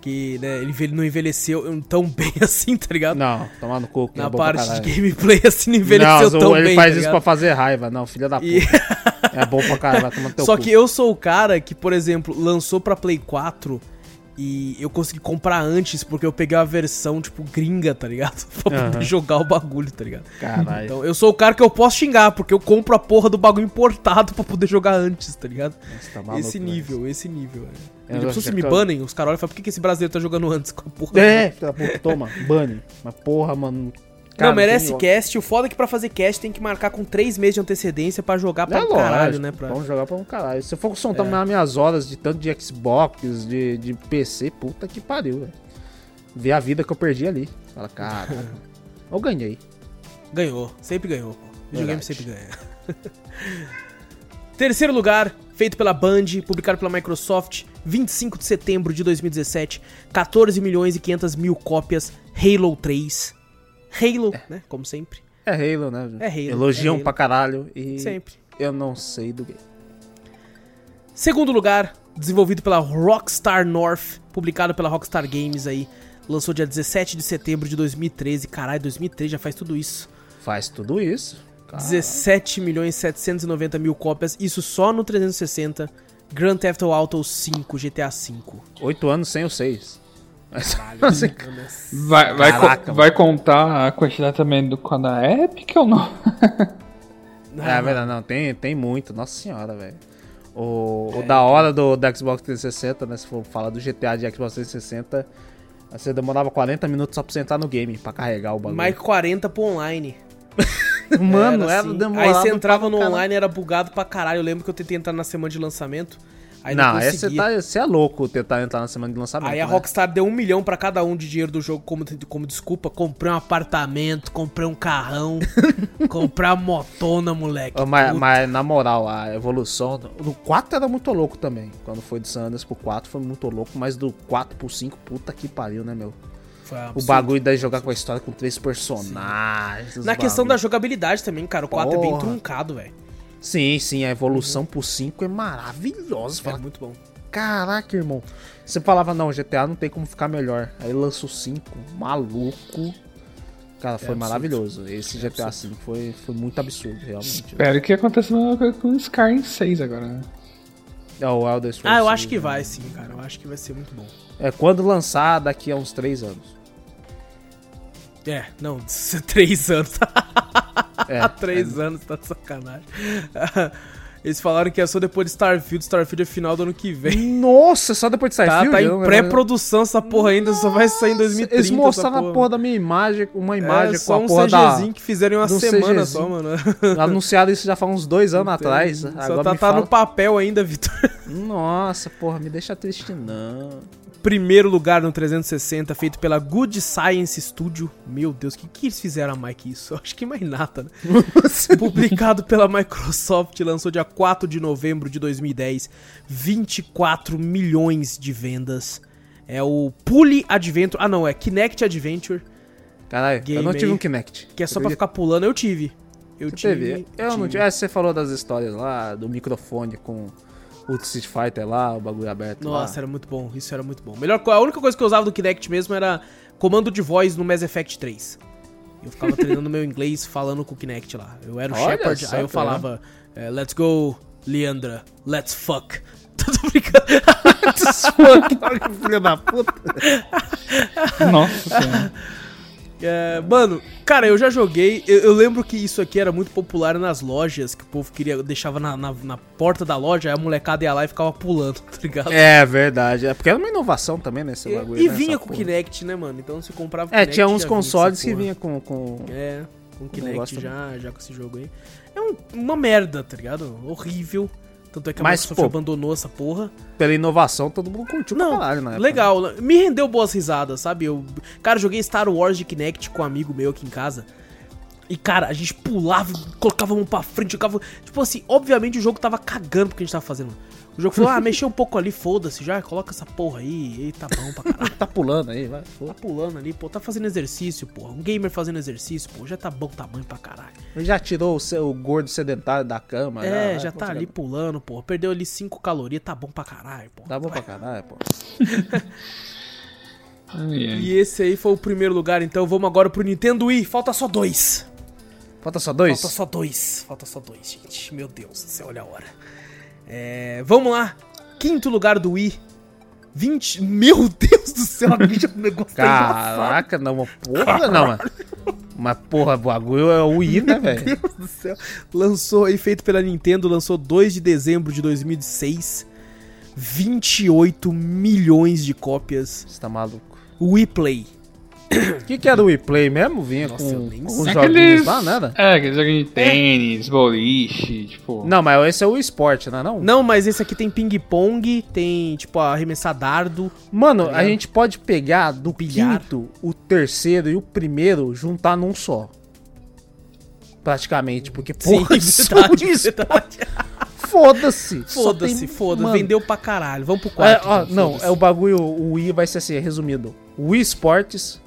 A: que né, ele não envelheceu tão bem assim, tá ligado?
B: Não, tomar no
A: na
B: é pra
A: parte de gameplay assim não envelheceu
B: não,
A: tão
B: ele
A: bem,
B: faz
A: tá
B: isso pra fazer raiva. Não, filha da puta.
A: E-
B: É bom pra caralho, vai tomar no teu
A: Só
B: cu.
A: que eu sou o cara que, por exemplo, lançou pra Play 4 e eu consegui comprar antes porque eu peguei a versão, tipo, gringa, tá ligado? pra poder
B: Aham.
A: jogar o bagulho, tá ligado?
B: Caralho.
A: Então eu sou o cara que eu posso xingar porque eu compro a porra do bagulho importado pra poder jogar antes, tá ligado?
B: Você tá maluco,
A: esse
B: velho.
A: nível, esse nível. É.
B: Eu
A: depois
B: acho
A: se me banem, os caras olham e falam, por que, que esse brasileiro tá jogando antes com a porra?
B: É, toma, bane. Mas porra, mano.
A: Não, merece
B: tem-
A: cast. O foda é que pra fazer cast tem que marcar com 3 meses de antecedência pra jogar pra
B: É
A: um caralho,
B: lógico,
A: né? Pra...
B: Vamos jogar pra um caralho. Se eu for contar
A: É.
B: minhas horas de tanto de Xbox, de, de PC, puta que pariu, velho. Ver a vida que eu perdi ali. Fala, cara. eu ganhei.
A: Ganhou, sempre ganhou. pô. Videogame sempre ganha. Terceiro lugar, feito pela Band, publicado pela Microsoft, 25 de setembro de 2017, 14 milhões e 500 mil cópias, Halo 3. Halo, né? Como sempre.
B: É Halo, né?
A: É Halo,
B: Elogiam
A: é Halo.
B: pra caralho e
A: Sempre.
B: eu não sei do game.
A: Segundo lugar, desenvolvido pela Rockstar North, publicado pela Rockstar Games aí, lançou dia 17 de setembro de 2013. Caralho, 2013 já faz tudo isso.
B: Faz tudo isso. Cara,
A: 17 milhões 790 mil cópias, isso só no 360. Grand Theft Auto 5, GTA 5.
B: Oito anos sem o seis. Mas,
A: Caralho,
B: assim,
C: Vai, vai, co-
B: Caraca,
C: vai contar a quantidade também do quando a Epic ou não?
B: é verdade, não, tem, tem muito, nossa senhora, velho. O, o da hora do, do Xbox 360, né? Se for falar do GTA de Xbox 360, você demorava 40 minutos só pra você entrar no game, pra carregar o bagulho.
A: Mais 40 pro online.
B: Mano, era,
A: assim.
B: demorado.
A: Aí você entrava no online, era bugado pra caralho. Eu lembro que eu tentei entrar na semana de lançamento. Aí
B: não,
A: não,
B: você, tá, você é louco tentar entrar na semana de lançamento.
A: Aí a
B: né?
A: Rockstar deu um milhão pra cada um de dinheiro do jogo como, como desculpa. Comprei um apartamento, comprei um carrão, comprei uma motona, moleque.
B: Mas, mas, na moral, a evolução. do- Do 4 era muito louco também. Quando foi do San Andreas pro 4 foi muito louco. Mas do 4 pro 5, puta que pariu, né, meu?
A: Foi
B: O bagulho daí jogar com a história com três personagens.
A: Na questão da jogabilidade também, cara, o 4 é bem truncado, velho.
B: Sim, sim, a evolução pro 5 é maravilhosa.
A: É
B: fala,
A: muito bom.
B: caraca, irmão. Você falava, não, GTA não tem como ficar melhor. Aí lança o 5, maluco. Cara, foi
A: absurdo.
B: maravilhoso. Esse GTA V foi, foi muito absurdo, realmente.
C: Espero que aconteça a mesma coisa com o Skyrim 6 agora, né?
B: É o Elder Scrolls
A: Ah, eu acho
B: 6,
A: que
B: né?
A: vai sim, cara. Eu acho que vai ser muito bom.
B: É quando lançar daqui a uns 3 anos.
A: É, não, três anos.
B: É,
A: Há três anos, tá de sacanagem. Eles falaram que é só depois de Starfield. Starfield é final do ano que vem.
B: Nossa, só depois de
A: Tá,
B: Starfield?
A: tá
B: eu
A: em pré-produção essa porra ainda, só vai sair em 2030.
B: Eles mostraram
A: essa
B: a porra da minha imagem, uma imagem
A: é,
B: com a
A: um
B: porra
A: CGzinho que fizeram em uma semana
B: CGzinho.
A: só, mano.
B: da... Anunciaram isso já faz uns dois anos atrás.
A: Só
B: Agora
A: tá, tá no papel ainda, Vitor.
B: Nossa, porra, me deixa triste não.
A: Primeiro lugar no 360, feito pela Good Science Studio. Meu Deus, o que, que eles fizeram a mais que isso? Acho que mais nada, né? Publicado pela Microsoft, lançou dia 4 de novembro de 2010. 24 milhões de vendas. É o Pule Adventure. Ah, não, é Kinect Adventure,
B: Caralho, eu não tive
A: aí,
B: um Kinect.
A: que é só
B: Eu
A: pra ficar pulando. Eu tive. Eu
B: Você
A: tive.
B: teve? Eu não tive. É, você falou das histórias lá, do microfone com o Street Fighter lá, o bagulho aberto
A: Nossa,
B: lá.
A: era muito bom. Isso era muito bom. Melhor, a única coisa que eu usava do Kinect mesmo era comando de voz no Mass Effect 3. Eu ficava treinando meu inglês falando com o Kinect lá. Eu era o
B: Olha
A: Shepard,
B: só,
A: aí eu falava, é, let's go, Leandra, let's fuck. Tô brincando.
B: Filha da puta.
C: Nossa senhora.
A: É, mano, cara, eu já joguei. Eu, eu lembro que isso aqui era muito popular nas lojas, que o povo queria, deixava na, na, na porta da loja, aí a molecada ia lá e ficava pulando, tá ligado?
B: É verdade. É porque era uma inovação também nesse
A: E-
B: bagulho.
A: e
B: né,
A: vinha com o
B: porra.
A: Kinect, né, mano? Então você comprava o
B: É,
A: Kinect,
B: tinha uns
A: vinha
B: consoles que vinha com. com...
A: É, com o Kinect já, já com esse jogo aí. É um- uma merda, tá ligado? Horrível. Tanto é que a
B: Mas,
A: Microsoft
B: pô,
A: abandonou essa porra.
B: Pela inovação, todo mundo curtiu pra
A: Não,
B: caralho, né?
A: legal. Me rendeu boas risadas, sabe? Eu, cara, joguei Star Wars de Kinect com um amigo meu aqui em casa. E, cara, a gente pulava, colocava a mão pra frente, jogava. Tipo assim, obviamente o jogo tava cagando porque a gente tava fazendo. O jogo falou, ah, mexeu um pouco ali, foda-se já, coloca essa porra aí, e tá bom pra caralho.
B: Tá pulando aí, vai.
A: Tá pulando ali, pô, tá fazendo exercício, porra. Um gamer fazendo exercício, pô, já tá bom tamanho pra caralho.
B: Já tirou o, seu, gordo sedentário da cama.
A: É,
B: vai,
A: já
B: pô,
A: tá
B: fica-
A: ali pulando, pô. Perdeu ali 5 calorias, tá bom pra caralho, pô.
B: Tá bom pra caralho, pô.
A: E esse aí foi o primeiro lugar, então vamos agora pro Nintendo Wii. Falta só dois.
B: Falta só dois?
A: Falta só dois. Falta só dois, gente. Meu Deus do céu, olha a hora. É, vamos lá. Quinto lugar do Wii. 20. Meu Deus do céu, a mídia do negócio tá.
B: Caraca, não, mas porra, não, mano. Mas porra, o bagulho é o Wii, né, velho?
A: Meu Deus do céu. Lançou aí, feito pela Nintendo, lançou 2 de dezembro de 2006. 28 milhões de cópias.
B: Você tá maluco.
A: Wii Play.
B: O que, que era o Wii Play mesmo? Vinha
A: Nossa,
B: com, com
C: É
B: joguinhos lá, nada?
C: É, aqueles joguinhos de tênis, boliche, tipo.
B: Não, mas esse é o Wii Sport, não é não?
A: Não, mas esse aqui tem ping-pong, tem, tipo, arremessar dardo.
B: Mano,
A: Tá
B: a gente pode pegar do
A: Bilhar.
B: quinto, o terceiro e o primeiro, juntar num só. Praticamente, porque porra, isso é um
A: verdade,
B: Wii
A: verdade.
B: Foda-se.
A: Foda-se, foda-se. Vendeu pra caralho. Vamos pro
B: É,
A: quarto.
B: ó,
A: então,
B: não, é o bagulho, o Wii vai ser assim, resumido. Wii Sports,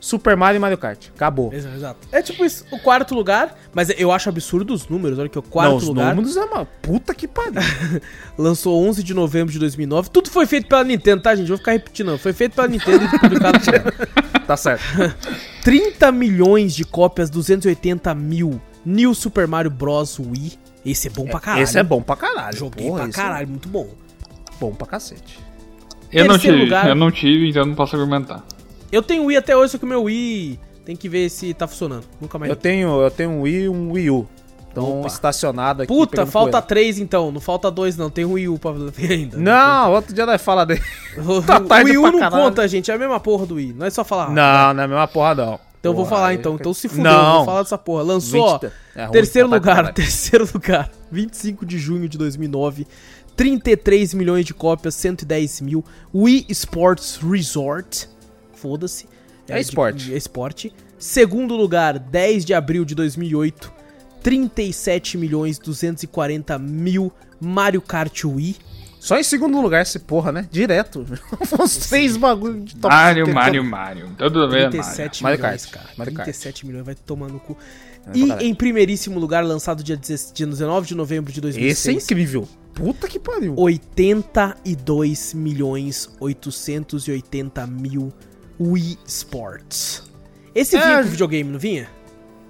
B: Super Mario e Mario Kart. Acabou.
A: Exato. É tipo isso, o quarto lugar, mas eu acho absurdo os números. Olha que o quarto
B: não, os
A: lugar
B: números é uma puta que pariu.
A: lançou 11 de novembro de 2009. Tudo foi feito pela Nintendo, tá, gente? Vou ficar repetindo. Foi feito pela Nintendo e publicado
B: tá certo.
A: 30 milhões de cópias, 280 mil. New Super Mario Bros. Wii. Esse é bom pra caralho.
B: Esse é bom pra caralho.
A: Joguei
B: porra,
A: pra
B: é
A: caralho, muito bom.
B: bom pra cacete.
C: eu não tive,
A: lugar.
C: eu não tive, então não posso argumentar.
A: Eu tenho Wii até hoje, só que o meu Wii tem que ver se tá funcionando. Nunca mais.
B: Eu tenho, eu tenho um Wii e um Wii U. Então,
A: Opa.
B: estacionado aqui.
A: Puta, falta três então. Não falta dois, não. Tem o Wii U pra ver ainda.
B: Não, outro dia nós fala dele.
A: O,
B: Tá
A: o Wii U não
B: caralho.
A: conta, gente. É a mesma porra do Wii. Não é só falar.
B: Não, não é a mesma porra, não.
A: Então eu vou
B: Porra,
A: falar então. Então se fudeu,
B: Não.
A: vou falar dessa porra. Lançou,
B: 20
A: ó,
B: é ruim,
A: terceiro
B: tá
A: lugar,
B: caralho.
A: terceiro lugar. 25 de junho de 2009. 33 milhões de cópias, 110 mil. Wii Sports Resort. Foda-se.
B: É
A: de-
B: esporte.
A: É esporte. Segundo lugar, 10 de abril de 2008. 37 milhões 240 mil Mario Kart Wii.
B: Só em segundo lugar esse porra, né? Direto. Três bagulho de top
C: Mario,
B: 50.
C: Mario, Mario. É Mario.
A: 37
B: Mario
A: milhões,
B: Kart,
A: cara.
B: Mario Kart.
A: 37 milhões, vai tomar no cu.
B: pra
A: E em primeiríssimo lugar, lançado dia 16 dia 19 de novembro de 2006.
B: Esse é incrível. Puta que pariu.
A: 82 milhões 880 mil Wii Sports. Esse
B: É,
A: vinha pro videogame, não vinha?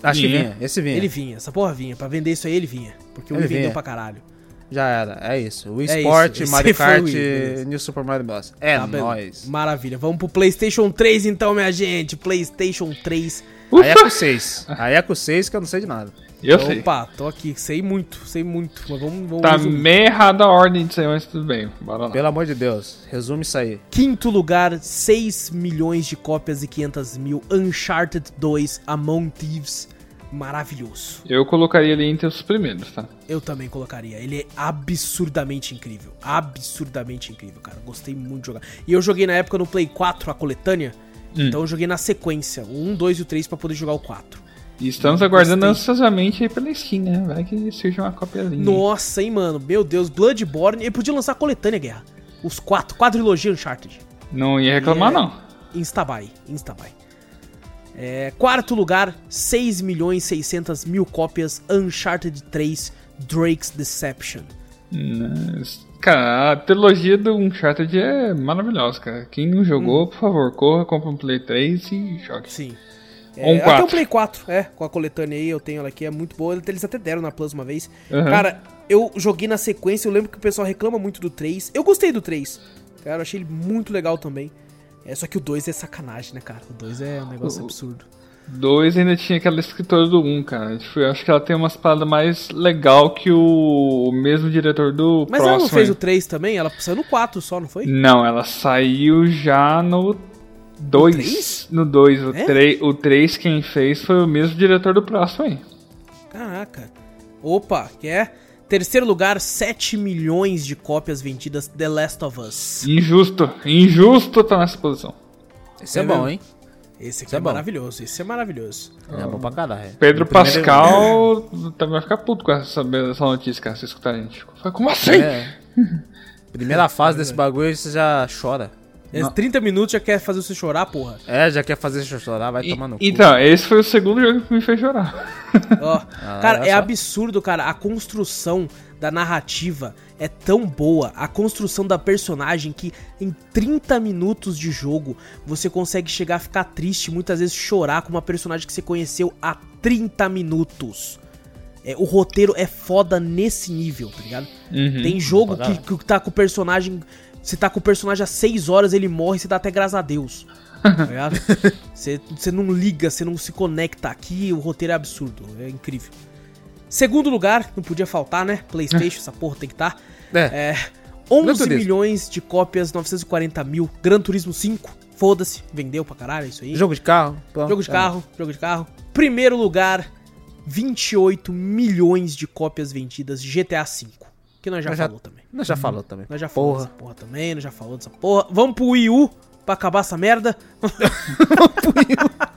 B: Acho que
C: Vinha.
B: vinha. Esse vinha.
A: Ele vinha, essa porra vinha. Pra vender isso aí, ele vinha. Porque o
B: Ele
A: Wii vendeu
B: vinha.
A: pra caralho.
B: Já era. É isso. Wii
A: É
B: Sport,
A: isso, esse
B: Mario Kart
A: Wii,
B: e. New Super Mario Bros. É
A: Tá bem?
B: nóis.
A: Maravilha. Vamos pro PlayStation 3 então, minha gente. PlayStation 3.
B: Aí é com 6. Aí é com 6 que eu não sei de nada.
C: Eu sei.
A: Opa, tô aqui. Sei muito, sei muito. Mas vamos, vamos
C: Tá
A: resumir.
C: meio errada a ordem disso aí, mas tudo bem. Bora lá.
B: Pelo amor de Deus. Resume isso aí.
A: Quinto lugar, 6 milhões de cópias e 500 mil. Uncharted 2 Among Thieves. maravilhoso.
C: Eu colocaria ele entre os primeiros, tá?
A: Eu também colocaria. Ele é absurdamente incrível. Absurdamente incrível, cara. Gostei muito de jogar. E eu joguei na época no Play 4 a coletânea.
C: Hum.
A: Então eu joguei na sequência, o 1, 2 e o 3 pra poder jogar o 4.
C: E estamos aguardando
A: Gostei.
C: ansiosamente aí pela Steam, né? Vai que seja uma cópia linda.
A: Nossa, hein, mano. Meu Deus, Bloodborne. Ele podia lançar a coletânea, Guerra. Os quatro, quadrilogia Uncharted.
C: Não ia reclamar,
A: É.
C: não.
A: Instabuy, Instabuy. É, quarto lugar, 6 milhões 600 mil cópias Uncharted 3 Drake's Deception.
C: Cara, a trilogia do Uncharted é maravilhosa, cara. Quem não jogou,
A: Hum.
C: por favor, corra, compra um Play 3 e jogue.
A: Sim.
C: Ou um
A: É, até o Play 4, é, com a coletânea aí, eu tenho ela aqui, é muito boa. Eles até deram na Plus uma vez.
C: Uhum.
A: Cara, eu joguei na sequência, eu lembro que o pessoal reclama muito do 3. Eu gostei do 3. Cara, eu achei ele muito legal também. É, só que o 2 é sacanagem, né, cara? O 2 é um negócio
C: O-
A: absurdo.
C: Dois ainda tinha aquela escritora do 1, cara. Tipo, eu acho que ela tem umas paradas mais legal que o, o mesmo diretor do
A: Mas
C: próximo.
A: ela não fez
C: aí.
A: o 3 também? Ela saiu no 4 só, não foi?
C: Não, ela saiu já no 2.
A: três?
C: No 2. O,
A: É?
C: 3 o 3 quem fez foi o mesmo diretor do próximo aí.
A: Caraca. Opa, que é? Terceiro lugar, 7 milhões de cópias vendidas The Last of Us.
C: Injusto. Injusto tá nessa posição.
B: Esse é,
A: É
B: bom,
A: mesmo?
B: hein?
A: Esse aqui
B: Isso
A: é,
B: é
A: maravilhoso, esse é maravilhoso.
B: É bom pra caralho.
C: Pedro
B: No primeiro-
C: Pascal também vai ficar puto com essa, essa notícia, cara, se escutar a gente. Como assim?
B: É. Primeira fase desse bagulho, você já chora.
A: Esse 30 minutos já quer fazer você chorar, porra.
B: É, já quer fazer você chorar, vai
C: E-
B: tomar no cu.
C: então, esse foi o segundo jogo que me fez chorar.
A: Ó,
B: Ah,
A: cara, é
B: só.
A: absurdo, cara. A construção da narrativa é tão boa. A construção da personagem que em 30 minutos de jogo você consegue chegar a ficar triste, muitas vezes chorar com uma personagem que você conheceu há 30 minutos. É, o roteiro é foda nesse nível, tá ligado?
C: Uhum.
A: Tem jogo que, que tá com o personagem. Você tá com o personagem há 6 horas, ele morre, você dá até graças a Deus. Tá ligado? Você, não liga, você não se conecta aqui, o roteiro é absurdo, é incrível. Segundo lugar, não podia faltar, né? PlayStation, essa porra tem que estar.
B: É.
A: É,
B: Gran
A: 11
B: Turismo.
A: milhões de cópias, 940 mil. Gran Turismo 5, foda-se, vendeu pra caralho, é isso aí.
B: Jogo de carro. pronto.
A: Jogo de
B: É.
A: carro, jogo de carro. Primeiro lugar, 28 milhões de cópias vendidas de GTA V. Que nós já,
B: Nós já-
A: falou também.
B: Nós já falou também.
A: Nós já falamos
B: Porra.
A: dessa porra também, nós já falou dessa porra. Vamos pro Wii U pra acabar essa merda.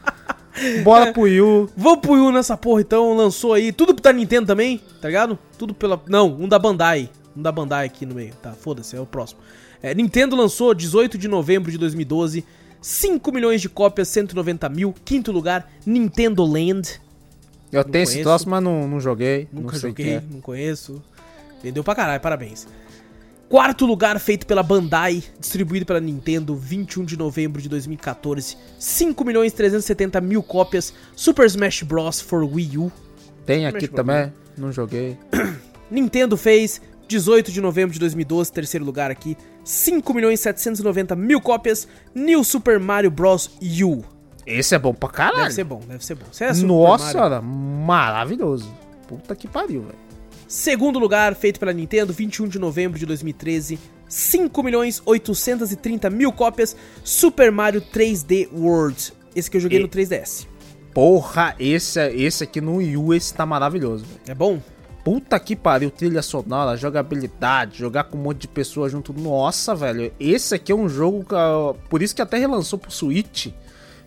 B: Bora pro Yu.
A: Vamos pro Wii U nessa porra então, lançou aí. Tudo da Nintendo também, tá ligado? Tudo pela. Não, um da Bandai. Um da Bandai aqui no meio, tá? Foda-se, é o próximo. É, Nintendo lançou 18 de novembro de 2012. 5 milhões de cópias, 190 mil. Quinto lugar, Nintendo Land.
B: Eu tenho esse
A: conheço.
B: troço, mas não, não joguei.
A: Nunca
B: não
A: joguei,
B: é.
A: não conheço. Vendeu pra caralho, parabéns. Quarto lugar feito pela Bandai, distribuído pela Nintendo, 21 de novembro de 2014. 5 milhões 370 mil cópias, Super Smash Bros. for Wii U.
B: Tem aqui
A: Mexe
B: também, não joguei.
A: Nintendo fez 18 de novembro de 2012, terceiro lugar aqui. 5 milhões 790 mil cópias, New Super Mario Bros. U.
B: Esse é bom pra caralho.
A: Deve ser bom, deve ser bom. Você é
B: Nossa
A: Mario.
B: maravilhoso. Puta que pariu, velho.
A: Segundo lugar, feito pela Nintendo, 21 de novembro de 2013, 5 milhões 830 mil cópias, Super Mario 3D World. Esse que eu joguei
B: E-
A: no 3DS.
B: Porra, esse, esse aqui no Wii U, esse tá maravilhoso, velho.
A: É bom?
B: Puta que pariu, trilha sonora, jogabilidade, jogar com um monte de pessoas junto. Nossa, velho. Esse aqui é um jogo que. Por isso que até relançou pro Switch.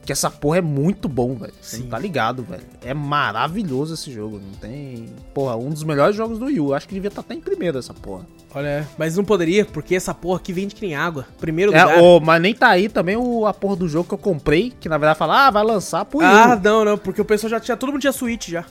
B: Que essa porra é muito bom, velho. Você não tá ligado, velho. É maravilhoso esse jogo. Não tem. Porra, um dos melhores jogos do Wii U. Acho que devia estar até em primeiro essa porra.
A: Olha, mas não poderia, porque essa porra aqui vende que nem água. Primeiro lugar.
B: É, ô, mas nem tá aí também o, a porra do jogo que eu comprei. Que na verdade fala, ah, vai lançar pro Wii U.
A: Ah, não, não, porque o pessoal já tinha. Todo mundo tinha Switch já.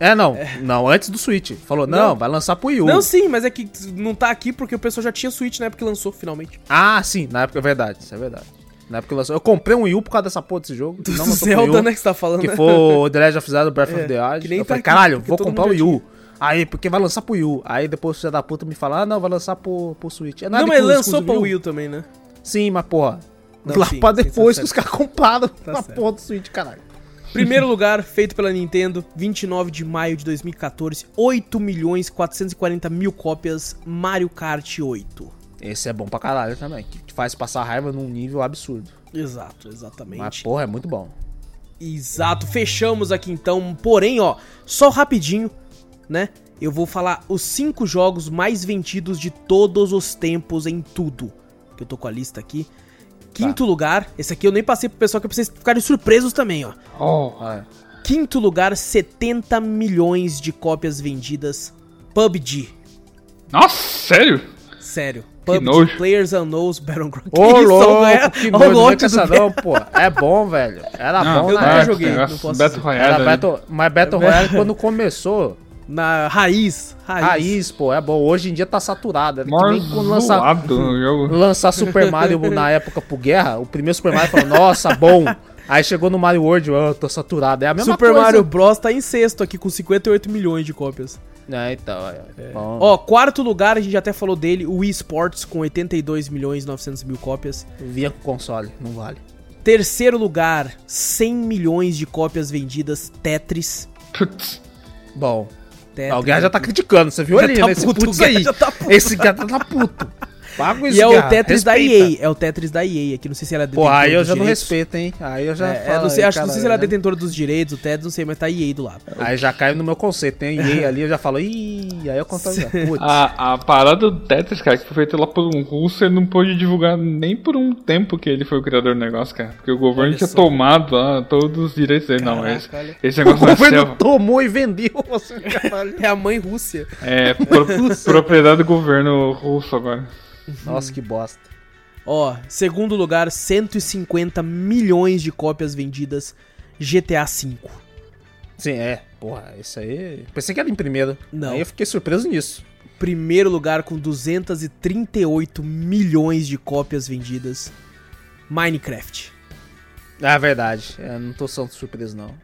B: É, não. Não, antes do Switch. Falou, não,
A: Não.
B: vai lançar pro Wii U.
A: Não, sim, mas é que não tá aqui porque o pessoal já tinha Switch na época que lançou, finalmente.
B: Ah, sim, na época é verdade, isso é verdade. Na época que lançou. Eu comprei um Wii U por causa dessa porra desse jogo.
A: Do
B: não pro
A: Zelda,
B: U,
A: né, que você tá falando.
B: Que
A: né?
B: foi o The Legend of Zelda Breath
A: É,
B: of the Wild.
A: que nem
B: eu
A: tá
B: falei,
A: aqui,
B: caralho, vou comprar o Wii U. Aí, porque vai lançar pro Wii U. Aí depois o filho da puta me fala, ah, não, vai lançar pro, pro Switch. É
A: Não,
B: que
A: mas lançou pra
B: Wii U.
A: Também, né?
B: Sim, mas porra.
A: Não,
B: lá
A: sim,
B: pra
A: sim, tá
B: depois que
A: certo.
B: os caras compraram a
A: certo.
B: porra do Switch, caralho.
A: Primeiro lugar, feito pela Nintendo, 29 de maio de 2014, 8 milhões 440 mil cópias, Mario Kart 8.
B: Esse é bom pra caralho também. Que te faz passar raiva num nível absurdo.
A: Exato, exatamente.
B: Mas porra, é muito bom.
A: Exato, fechamos aqui então. Porém, ó, só rapidinho, né? Eu vou falar os cinco jogos mais vendidos de todos os tempos em tudo. Que eu tô com a lista aqui. Quinto lugar, esse aqui eu nem passei pro pessoal que é pra vocês ficarem surpresos também, ó.
C: Oh,
B: é.
A: Quinto lugar, 70 milhões de cópias vendidas. PUBG.
C: nossa, sério?
A: Sério.
C: Que
A: PUBG,
C: nojo.
A: Players Unknowns Battleground.
B: Ô,
A: Que isso,
B: louco,
A: é-
B: que nojo, não com essa
A: do-
B: não, pô. É bom, velho. Era
C: Não,
B: bom
A: eu
B: época.
A: joguei, não posso
C: Battle. Royale.
B: Battle, mas Battle Royale quando começou,
A: Na raiz. Raiz.
B: raiz, pô, é bom. Hoje em dia tá saturado. É que
C: Mó
B: nem quando lançar, lançar Super Mario na época pro Guerra, o primeiro Super Mario falou, nossa, bom. Aí chegou no Mario World, oh, tô saturado. É a mesma
A: Super
B: coisa.
A: Mario Bros tá em sexto aqui com 58 milhões de cópias.
B: É, então, é. Bom.
A: Ó, quarto lugar, a gente até falou dele, o Wii Sports com 82 milhões e 900 mil cópias.
B: Com console, não vale.
A: Terceiro lugar, 100 milhões de cópias vendidas, Tetris.
C: Putz.
B: Bom.
A: Tetris.
B: Ah, o Guerra já tá criticando, você viu
A: Já
B: ali,
A: tá
B: né? Esse
A: puto,
B: putz
A: o Guerra
B: aí.
A: já tá puto.
B: Esse Guerra tá puto. Paga isso,
A: E é o Tetris da
B: respeita.
A: EA, é o Tetris da EA aqui, não sei se ela é
B: Pô, aí eu já não
A: direitos.
B: respeito, hein? Aí eu já
A: É, é,
B: falo,
A: não sei,
B: aí,
A: acho, não sei se ela é
B: cara,
A: detentora dos direitos, o Tetris, não sei, mas tá EA do lado.
B: Aí já caiu no meu conceito. Tem EA ali, eu já falo, ih, aí eu conto.
C: A, a parada do Tetris, cara, que foi feita lá por um russo, ele não pôde divulgar nem por um tempo que ele foi o criador do negócio, cara. Porque o governo
A: Olha
C: tinha
A: só.
C: tomado lá todos os direitos dele. não, esse, esse
B: o
C: negócio não é
B: governo tomou e vendeu.
A: É a mãe Rússia.
C: É pro- propriedade do governo russo agora.
B: Nossa, que bosta.
A: Ó, segundo lugar, 150 milhões de cópias vendidas, GTA V.
B: Sim, é. Porra, isso aí. Pensei que era em primeiro.
A: Não.
B: Aí eu fiquei surpreso nisso.
A: Primeiro lugar com 238 milhões de cópias vendidas, Minecraft.
B: É verdade. Eu não tô só surpreso, não.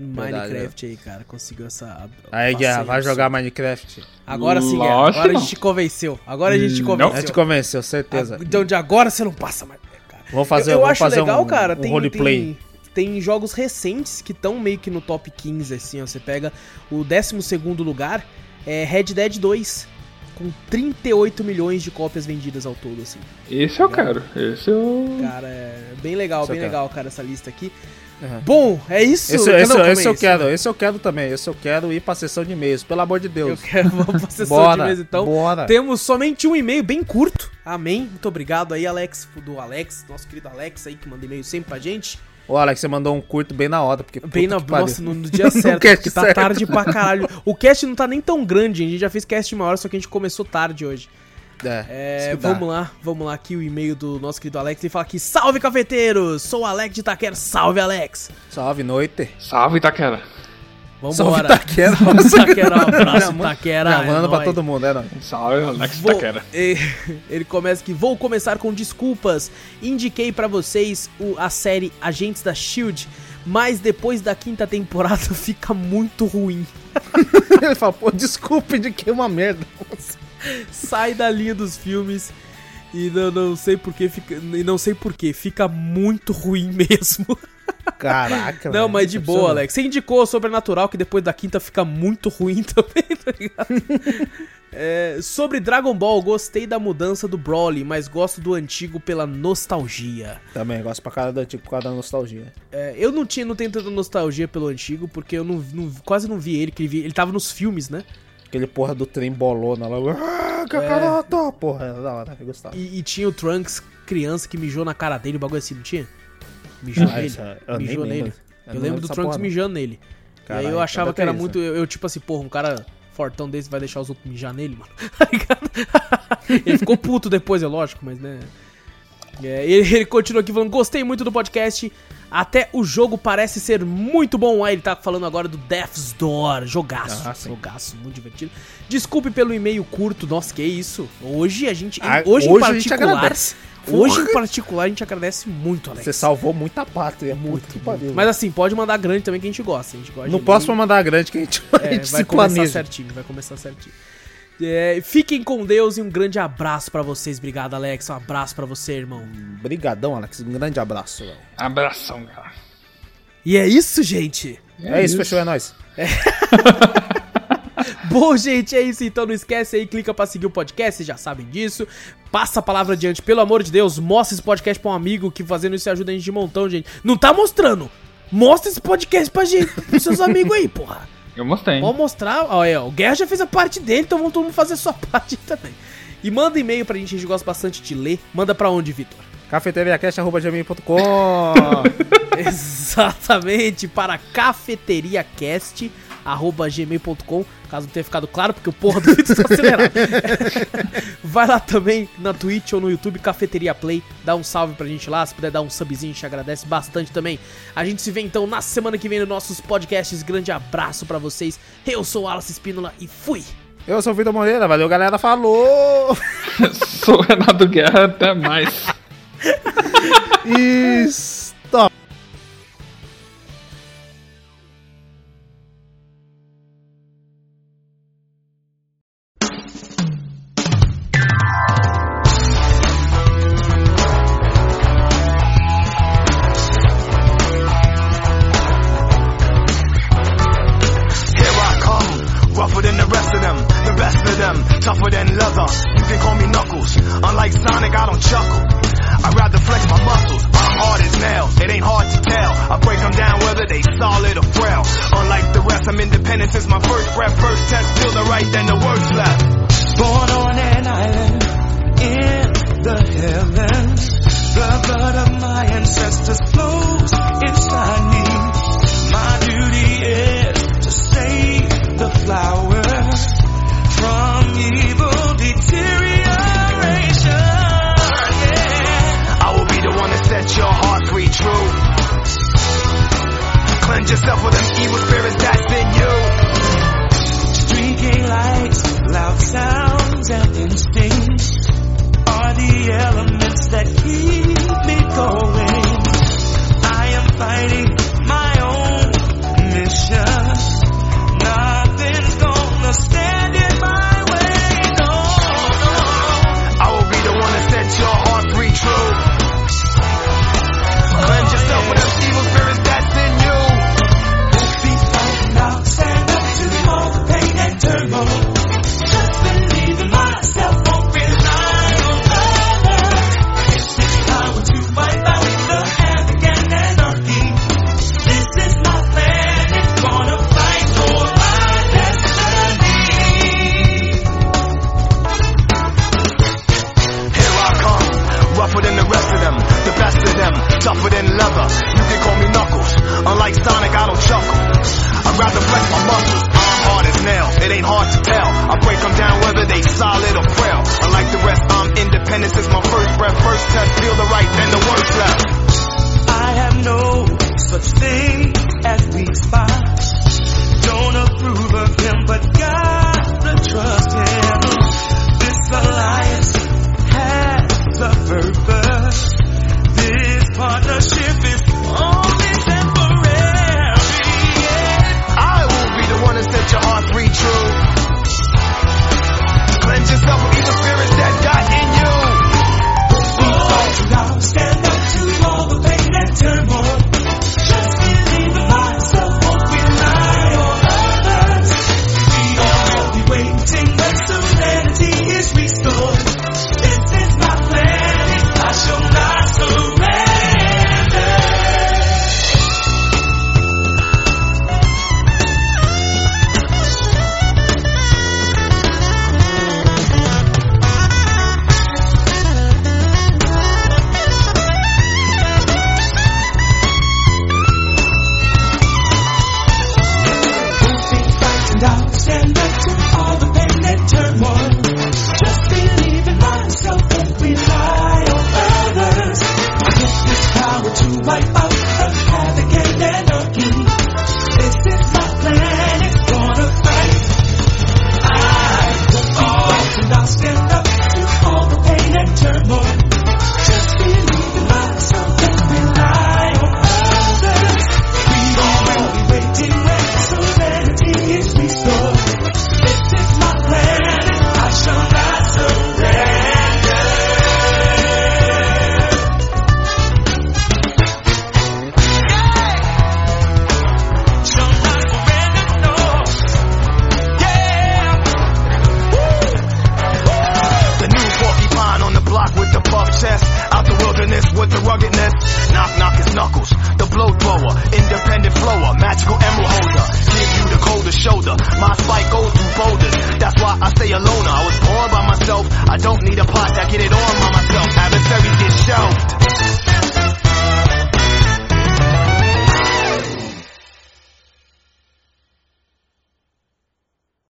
B: Verdade,
A: Minecraft aí, cara, conseguiu essa.
B: Aí, Guerra, vai jogar Minecraft.
A: Agora sim, Guerra.
C: Lógico
A: Agora a gente te convenceu. Agora a gente te
C: Não.
B: A
A: convenceu.
B: gente convenceu, certeza.
A: A- Então de agora você não passa mais, cara.
B: Vamos fazer,
A: eu eu
B: vamos
A: acho
B: fazer
A: legal,
B: um,
A: cara.
B: um
A: tem,
B: roleplay.
A: tem, tem jogos recentes que estão meio que no top 15, assim, ó. Você pega o 12 lugar, é Red Dead 2, com 38 milhões de cópias vendidas ao todo, assim.
C: Esse eu quero. Esse eu.
A: Cara, é bem legal,
B: Esse
A: bem legal, cara, essa lista aqui.
B: Uhum.
A: Bom, é isso.
B: Esse,
A: Não,
B: esse,
A: como é
B: esse eu
A: isso?
B: quero, esse eu quero também. Esse eu quero ir pra sessão de e-mails, pelo amor de
A: Eu
B: Deus.
A: quero, vamos pra sessão
B: Bora,
A: de vez então.
B: bora.
A: Temos somente um e-mail bem curto. Amém. Muito obrigado aí, Alex, do Alex, nosso querido Alex aí, que manda e-mail sempre pra gente.
B: Ô, Alex, você mandou um curto bem na hora, porque
A: Bem na
B: que
A: nossa, no, no dia certo, porque tá
B: certo.
A: tarde pra caralho. O cast não tá nem tão grande, a gente já fez cast uma hora, só que a gente começou tarde hoje.
B: É,
A: É,
B: que
A: vamos lá, vamos lá aqui o e-mail do nosso querido Alex. Ele fala aqui: Salve cafeteiros! Sou o Alex de Itaquera. Salve, Alex!
B: Salve, noite.
C: Salve, Itaquera.
B: Salve,
A: Vambora!
B: Itaquera.
A: Itaquera, um abraço, Itaquera.
B: Gravando
A: é
B: pra todo mundo, é, não?
C: Salve, Alex
A: Vou-
C: Itaquera.
A: e- Ele começa aqui. Vou começar com desculpas. Indiquei pra vocês o- a série Agentes da Shield, mas depois da quinta temporada fica muito ruim.
B: Ele fala, pô, desculpe de que é uma merda.
A: Sai da linha dos filmes e não, não sei por que fica, e não sei por que fica muito ruim mesmo.
B: Caraca,
A: Não,
B: velho,
A: mas de boa. Alex. Você indicou Sobrenatural que depois da quinta fica muito ruim também, tá ligado? É, sobre Dragon Ball, gostei da mudança do Broly, mas gosto do antigo pela nostalgia.
B: Também, gosto pra cara do antigo por causa da nostalgia.
A: É, eu não tinha, não tenho tanta nostalgia pelo antigo, porque eu não, não- quase não vi ele, que ele, vi- ele tava nos filmes, né?
B: Aquele porra do trem bolona lá. Ah, Kakaroto! Porra, era da hora, eu gostava.
A: E, e tinha o Trunks criança que mijou na cara dele, o bagulho assim, não tinha? Mijou
B: Ah,
A: nele.
B: isso é- eu nem
A: mijou
B: lembro.
A: nele.
B: Eu
A: Eu, lembro do Trunks
B: porra,
A: mijando nele.
B: Caralho,
A: e aí eu
B: então
A: achava
B: deve
A: que era
B: ter
A: muito.
B: isso.
A: Eu, eu, tipo assim, porra, um cara fortão desse vai deixar os outros mijar nele, mano. Tá ligado? ele ficou puto depois, é lógico, mas né. É, ele, ele continua aqui falando: gostei muito do podcast. Até o jogo parece ser muito bom. Aí ele tá falando agora do Death's Door. Jogaço.
B: Ah,
A: jogaço, muito divertido. Desculpe pelo e-mail curto. Nossa, que isso? Hoje a gente.
B: Ah,
A: hoje,
B: hoje a
A: em particular. Hoje em particular a gente agradece muito, Alex.
B: Você salvou muita pátria.
A: Muito,
B: pariu.
A: Mas assim, pode mandar grande também que a gente gosta. A gente gosta
B: no próximo mandar grande que a gente, a
A: É,
B: gente
A: vai
B: se
A: começar
B: planeja.
A: certinho, vai começar certinho. É, fiquem com Deus e um grande abraço para vocês. Obrigado, Alex. Um abraço para você, irmão.
B: Obrigadão, Alex. Um grande abraço.
C: Abração, cara.
A: E é isso, gente.
B: É, é isso, fechou. É nóis. É.
A: Bom, gente, é isso. Então não esquece aí, clica pra seguir o podcast, vocês já sabem disso. Passa a palavra adiante, pelo amor de Deus. Mostra esse podcast pra um amigo que fazendo isso ajuda a gente de montão, gente. Não tá mostrando? Mostra esse podcast pra gente, pros seus amigos aí, porra.
C: Eu mostrei.
A: Vou mostrar. Olha, o Guerra já fez a parte dele, então vamos todo mundo fazer a sua parte também. E manda e-mail pra gente, a gente gosta bastante de ler. Manda pra onde, Vitor?
D: cafeteriacast.com
A: Exatamente, para cafeteriacast.com arroba gmail.com, caso não tenha ficado claro, porque o porra do vídeo está acelerado. Vai lá também na Twitch ou no YouTube Cafeteria Play, dá um salve pra gente lá, se puder dar um subzinho, a gente agradece bastante também. A gente se vê então na semana que vem nos nossos podcasts. Grande abraço para vocês. Eu sou o Alice Espínola e fui!
D: Eu sou o Vitor Moreira, valeu galera, falou!
C: sou o Renato Guerra, até mais.
D: e stop!